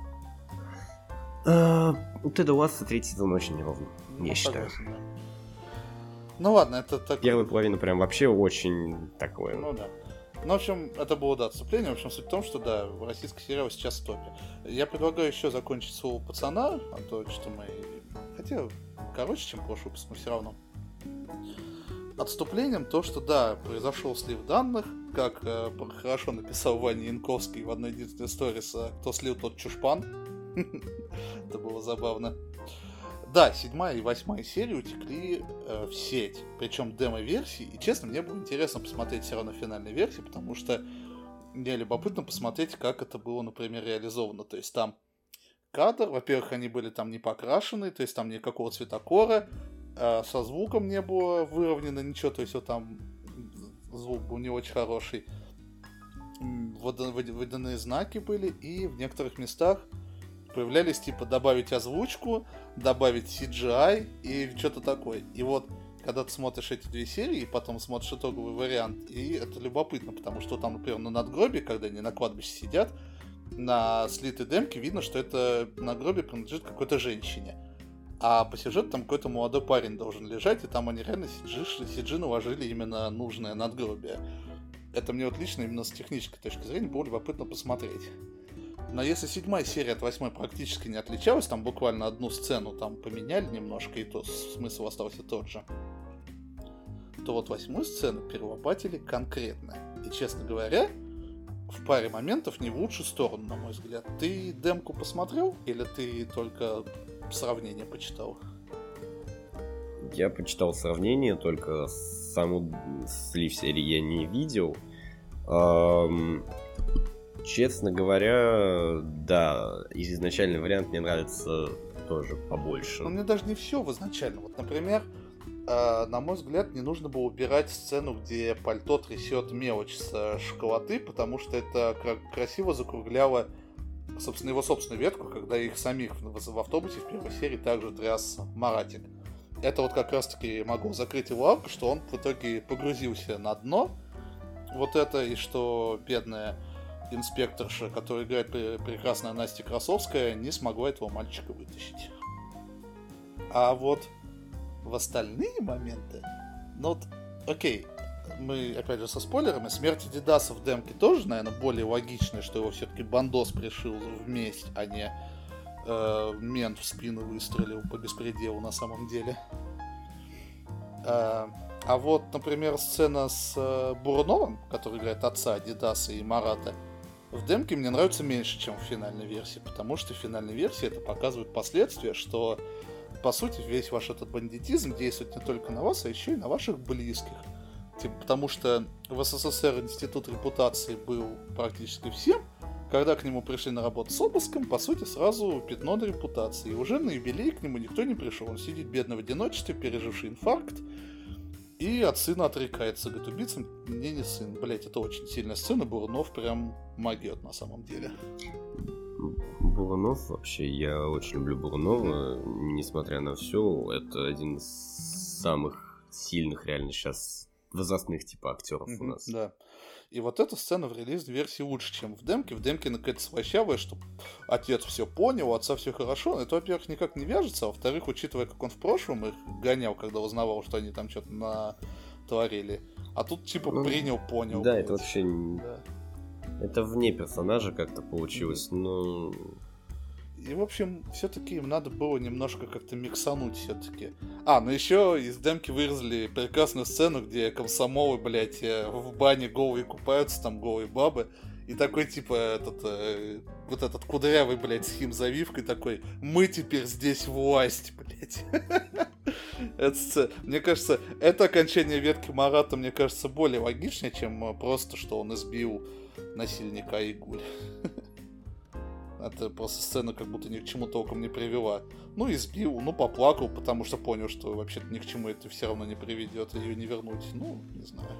А, у Теда Ласса третий сезон очень неровный, ну, я считаю. Согласен, да. Ну ладно, это так... Первая половина прям вообще очень такое. Ну да. Ну, в общем, это было, да, отступление. В общем, суть в том, что, да, российский сериал сейчас в топе. Я предлагаю еще закончить слово пацана, а то, что мы... Хотя, короче, чем прошлый выпуск, но все равно. Отступлением то, что, да, произошел слив данных, как э, хорошо написал Ваня Янковский в одной единственной истории, кто слил, тот чушпан. Это было забавно. Да, седьмая и восьмая серия утекли э, в сеть, причем демо-версии, и честно, мне было интересно посмотреть все равно финальной версии, потому что мне любопытно посмотреть, как это было, например, реализовано. То есть там кадр, во-первых, они были там не покрашены, то есть там никакого цветокора, э, со звуком не было выровнено ничего, то есть вот там звук был не очень хороший. Водяные знаки были, и в некоторых местах появлялись типа добавить озвучку, добавить CGI и что-то такое. И вот когда ты смотришь эти две серии, и потом смотришь итоговый вариант, и это любопытно, потому что там, например, на надгробии, когда они на кладбище сидят, на слитой демке видно, что это надгробие принадлежит какой-то женщине. А по сюжету там какой-то молодой парень должен лежать, и там они реально сиджи, сиджи наложили именно нужное надгробие. Это мне вот лично именно с технической точки зрения было любопытно посмотреть. Но если седьмая серия от восьмой практически не отличалась, там буквально одну сцену там поменяли немножко, и то смысл остался тот же, то вот восьмую сцену перелопатили конкретно. И, честно говоря, в паре моментов не в лучшую сторону, на мой взгляд. Ты демку посмотрел или ты только сравнение почитал? я почитал сравнение, только саму слив серии я не видел. Эм, честно говоря, да, изначальный вариант мне нравится тоже побольше. Но мне даже не все в изначально. Вот, например, э, на мой взгляд, не нужно было убирать сцену, где пальто трясет мелочь с шоколады, потому что это красиво закругляло собственно, его собственную ветку, когда их самих в автобусе в первой серии также тряс Маратик. Это вот как раз-таки могло закрыть его арку, что он в итоге погрузился на дно. Вот это, и что бедная инспекторша, которая играет прекрасная Настя Красовская, не смогла этого мальчика вытащить. А вот в остальные моменты, ну вот, окей, мы, опять же, со спойлерами, смерти Дидаса в демке тоже, наверное, более логичная, что его все-таки бандос пришил вместе, а не э, мент в спину выстрелил по беспределу на самом деле. Э, а вот, например, сцена с э, Буруновым, который играет отца Дидаса и Марата, в демке мне нравится меньше, чем в финальной версии, потому что в финальной версии это показывает последствия, что по сути весь ваш этот бандитизм действует не только на вас, а еще и на ваших близких. Типа, потому что в СССР институт репутации был практически всем, когда к нему пришли на работу с обыском, по сути, сразу пятно на репутации. И уже на юбилей к нему никто не пришел. Он сидит бедно в одиночестве, переживший инфаркт, и от сына отрекается. Говорит, убийца мне не сын. Блять, это очень сильная сцена. Бурунов прям магиот на самом деле. Бурунов вообще, я очень люблю Бурунова, несмотря на все, это один из самых сильных реально сейчас возрастных типа актеров mm-hmm, у нас. Да. И вот эта сцена в релизной версии лучше, чем в демке. В демке какая-то слащавая, что отец все понял, у отца все хорошо. Это, во-первых, никак не вяжется, а во-вторых, учитывая, как он в прошлом их гонял, когда узнавал, что они там что-то натворили. А тут типа ну, принял, понял. Да, это вообще... Да. Это вне персонажа как-то получилось, но и, в общем, все-таки им надо было немножко как-то миксануть все-таки. А, ну еще из демки вырезали прекрасную сцену, где комсомолы, блядь, э, в бане голые купаются, там голые бабы. И такой, типа, этот, э, вот этот кудрявый, блядь, с хим завивкой такой, мы теперь здесь власть, блядь. это, мне кажется, это окончание ветки Марата, мне кажется, более логичнее, чем просто, что он избил насильника Игуль. Это просто сцена как будто ни к чему толком не привела. Ну, избил, ну, поплакал, потому что понял, что вообще-то ни к чему это все равно не приведет, ее не вернуть. Ну, не знаю.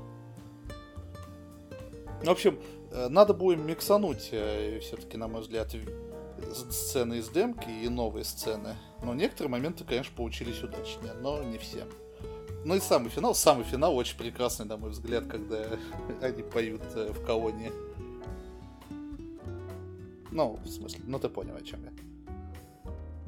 В общем, э, надо будет миксануть э, все-таки, на мой взгляд, сцены из демки и новые сцены. Но некоторые моменты, конечно, получились удачнее, но не все. Ну и самый финал, самый финал очень прекрасный, на мой взгляд, когда они поют э, в колонии. Ну, в смысле, ну ты понял, о чем я.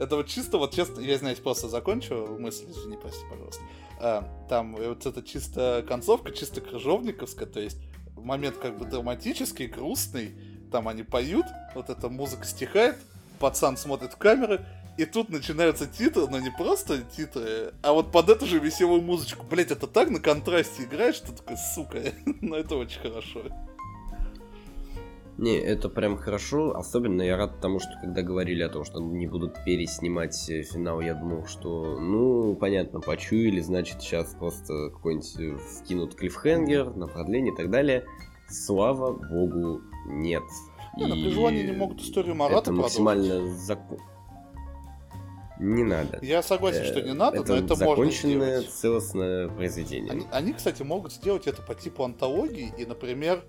Это вот чисто, вот честно, я, знаете, просто закончу мысль, извини, прости, пожалуйста. А, там вот это чисто концовка, чисто крыжовниковская, то есть момент как бы драматический, грустный, там они поют, вот эта музыка стихает, пацан смотрит в камеры, и тут начинаются титры, но не просто титры, а вот под эту же веселую музычку. Блять, это так на контрасте играет, что такое, сука, но это очень хорошо. Не, это прям хорошо. Особенно я рад тому, что когда говорили о том, что не будут переснимать э, финал, я думал, что, ну, понятно, почуяли, значит, сейчас просто какой-нибудь э, вкинут клиффхенгер на продление и так далее. Слава богу, нет. Не, и... при желании не могут историю Марата это максимально закон. Не надо. Я согласен, что не надо, это но это можно сделать. целостное произведение. Они, они, кстати, могут сделать это по типу антологии, и, например,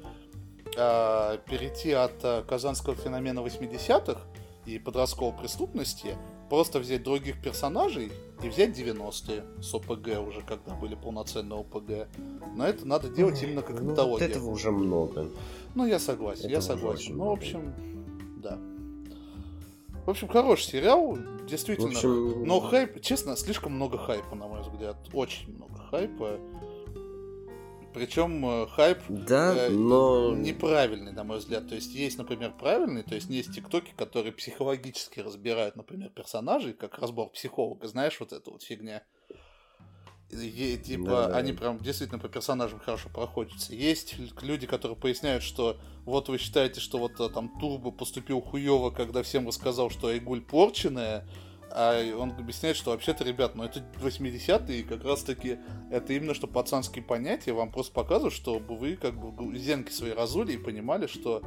э, перейти от э, казанского феномена 80-х и подростковой преступности, просто взять других персонажей и взять 90-е с ОПГ уже, когда были полноценные ОПГ. Но это надо делать именно как ну, антология. Вот этого уже много. Ну, я согласен, этого я согласен. Ну, в общем, да. В общем, хороший сериал, действительно. В общем... Но хайп, честно, слишком много хайпа, на мой взгляд. Очень много хайпа. Причем э, хайп да, э, но... неправильный, на мой взгляд. То есть есть, например, правильный, то есть есть тиктоки, которые психологически разбирают, например, персонажей, как разбор психолога, знаешь, вот эта вот фигня. И, типа, да, да. они прям действительно по персонажам хорошо проходятся. Есть люди, которые поясняют, что вот вы считаете, что вот э, там Турбо поступил хуево, когда всем рассказал, что Айгуль порченая, А он объясняет, что вообще-то, ребят, ну это 80-е, и как раз-таки это именно что пацанские понятия вам просто показывают, чтобы вы как бы зенки свои разули и понимали, что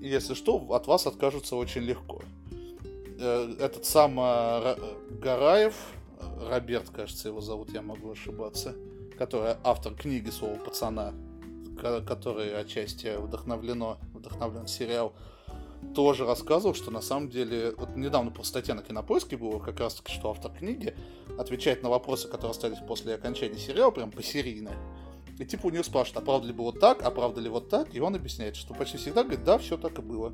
если что, от вас откажутся очень легко. Э, этот сам э, Гараев, Роберт, кажется, его зовут, я могу ошибаться, который автор книги «Слово пацана», который отчасти вдохновлено, вдохновлен сериал, тоже рассказывал, что на самом деле, вот недавно по статье на Кинопоиске было как раз таки, что автор книги отвечает на вопросы, которые остались после окончания сериала, прям посерийно. И типа у него спрашивают, а правда ли было так, а правда ли вот так, и он объясняет, что почти всегда говорит, да, все так и было.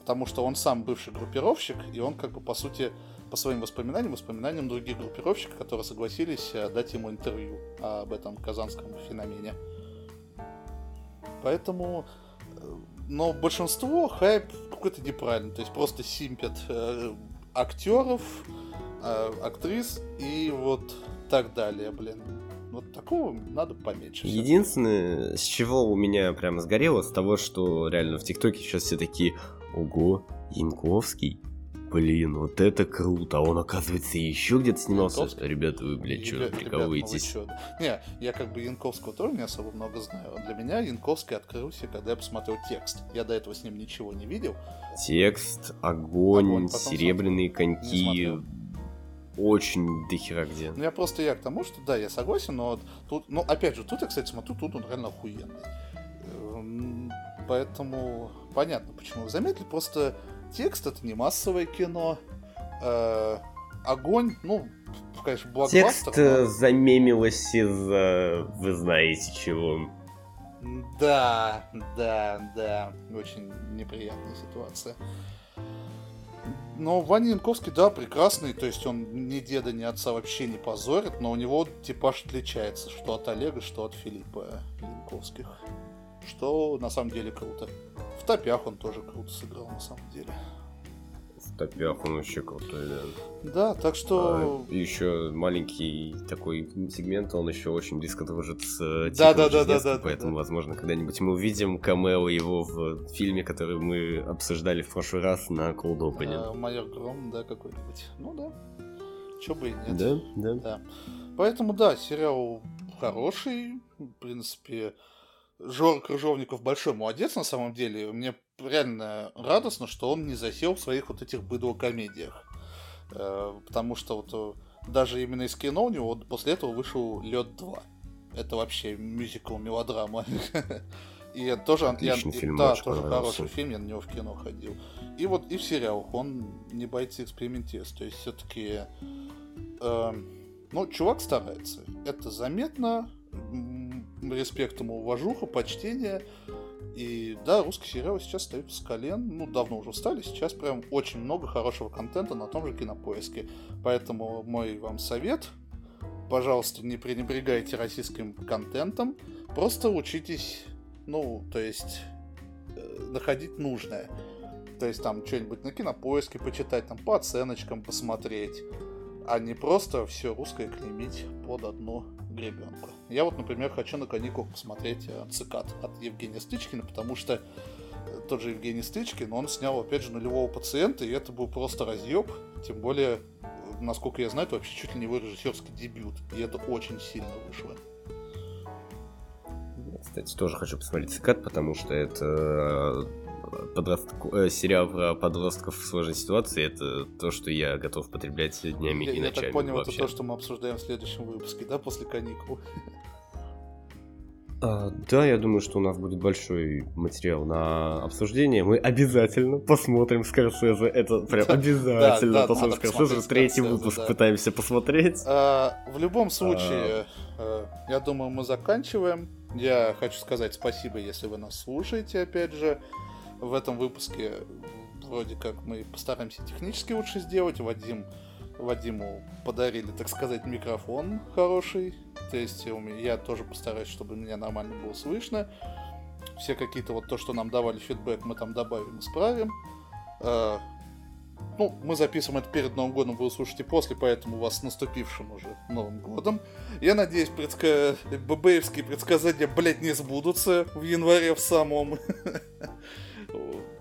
Потому что он сам бывший группировщик, и он как бы по сути по своим воспоминаниям, воспоминаниям других группировщиков, которые согласились э, дать ему интервью об этом казанском феномене. Поэтому э, но большинство хайп какой-то неправильный. То есть просто симпят э, актеров, э, актрис и вот так далее, блин. Вот такого надо поменьше. Единственное, с чего у меня прямо сгорело, с того, что реально в ТикТоке сейчас все такие, ого, Янковский, блин, вот это круто, а он, оказывается, еще где-то снимался. Янковский? Ребята, вы, блядь, что, прикалываетесь? Ну не, я как бы Янковского тоже не особо много знаю. Для меня Янковский открылся, когда я посмотрел текст. Я до этого с ним ничего не видел. Текст, огонь, огонь серебряные коньки, очень дохера где. Ну, я просто я к тому, что да, я согласен, но тут, ну, опять же, тут я, кстати, смотрю, тут он реально охуенный. Эм, поэтому понятно, почему вы заметили, просто Текст это не массовое кино. Э, огонь, ну, конечно, блокбастер. Текст но... замемилось из-за вы знаете чего. Да, да, да. Очень неприятная ситуация. Но Ваня Янковский, да, прекрасный, то есть он ни деда, ни отца вообще не позорит, но у него типаж отличается, что от Олега, что от Филиппа Янковских. Что на самом деле круто. В топях он тоже круто сыграл, на самом деле. В топях он вообще крутой, да. Да, так что... А, еще маленький такой сегмент, он еще очень близко дружит с э, да, да, да, да, да, поэтому, да. возможно, когда-нибудь мы увидим камео его в фильме, который мы обсуждали в прошлый раз на Cold Open. А, Майор Гром, да, какой-нибудь. Ну да. Че бы и нет. Да, да. да. Поэтому, да, сериал хороший, в принципе, Жор Крыжовников большой молодец на самом деле. Мне реально радостно, что он не засел в своих вот этих быдлокомедиях. Э, потому что вот э, даже именно из кино у него вот после этого вышел Лед 2. Это вообще мюзикл, мелодрама. И тоже, Отличный я, фильм, да, тоже хороший фильм, я на него в кино ходил. И вот и в сериал он не боится экспериментист. То есть все-таки, э, ну, чувак старается. Это заметно, респект ему, уважуха, почтение. И да, русские сериалы сейчас встают с колен, ну, давно уже встали, сейчас прям очень много хорошего контента на том же кинопоиске. Поэтому мой вам совет, пожалуйста, не пренебрегайте российским контентом, просто учитесь, ну, то есть, э, находить нужное. То есть там что-нибудь на кинопоиске почитать, там по оценочкам посмотреть, а не просто все русское клеймить под одну гребенку. Я вот, например, хочу на каникулах посмотреть э, «Цикад» от Евгения Стычкина, потому что э, тот же Евгений Стычкин, он снял, опять же, нулевого пациента, и это был просто разъеб, тем более, э, насколько я знаю, это вообще чуть ли не его режиссерский дебют, и это очень сильно вышло. Кстати, тоже хочу посмотреть «Цикад», потому что это подросток... э, сериал про подростков в сложной ситуации, это то, что я готов потреблять днями я, и ночами. Я так понял, вообще. это то, что мы обсуждаем в следующем выпуске, да, после каникул? А, да, я думаю, что у нас будет большой материал на обсуждение. Мы обязательно посмотрим Скорсезе. Это прям обязательно да, да, посмотрим Скорсезе. Третий выпуск да. пытаемся посмотреть. А, в любом случае, а... я думаю, мы заканчиваем. Я хочу сказать спасибо, если вы нас слушаете, опять же в этом выпуске вроде как мы постараемся технически лучше сделать. Вадим, Вадиму подарили, так сказать, микрофон хороший. То есть я тоже постараюсь, чтобы меня нормально было слышно. Все какие-то вот то, что нам давали фидбэк, мы там добавим, исправим. А, ну, мы записываем это перед Новым годом, вы услышите после, поэтому вас с наступившим уже Новым годом. Я надеюсь, предска... ББевские предсказания, блядь, не сбудутся в январе в самом.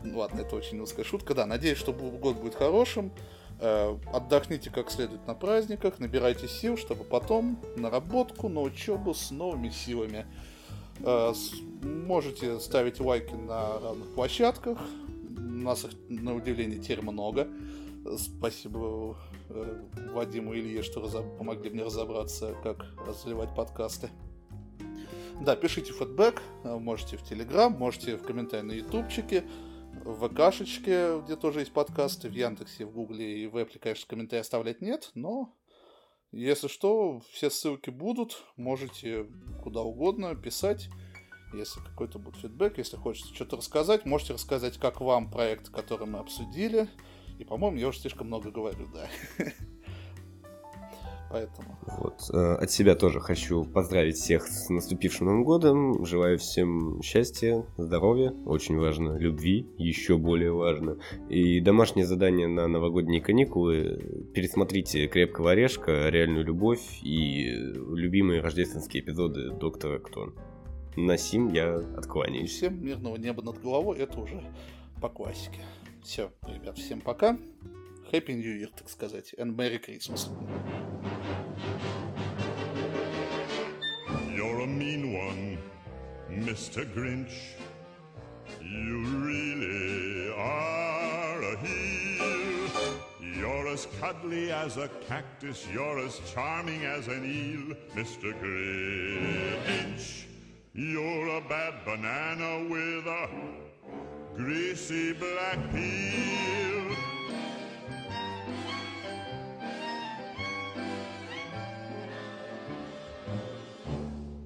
Ладно, это очень узкая шутка. Да, надеюсь, что год будет хорошим. Э, отдохните как следует на праздниках, набирайте сил, чтобы потом на работку, на учебу с новыми силами. Э, можете ставить лайки на разных площадках. У нас их, на удивление, теперь много. Спасибо э, Вадиму и Илье, что помогли мне разобраться, как разливать подкасты. Да, пишите фидбэк, можете в Телеграм, можете в комментарии на Ютубчике в ВКшечке, где тоже есть подкасты, в Яндексе, в Гугле и в Apple, конечно, комментарии оставлять нет, но если что, все ссылки будут, можете куда угодно писать, если какой-то будет фидбэк, если хочется что-то рассказать, можете рассказать, как вам проект, который мы обсудили, и, по-моему, я уже слишком много говорю, да. поэтому. Вот. Э, от себя тоже хочу поздравить всех с наступившим Новым годом. Желаю всем счастья, здоровья, очень важно, любви, еще более важно. И домашнее задание на новогодние каникулы. Пересмотрите «Крепкого орешка», «Реальную любовь» и любимые рождественские эпизоды «Доктора Кто». На сим я откланяюсь. Всем мирного неба над головой, это уже по классике. Все, ребят, всем пока. Happy New Year, так сказать, and Merry Christmas. You're a mean one, Mr. Grinch. You really are a heel. You're as cuddly as a cactus, you're as charming as an eel, Mr. Grinch. You're a bad banana with a greasy black peel.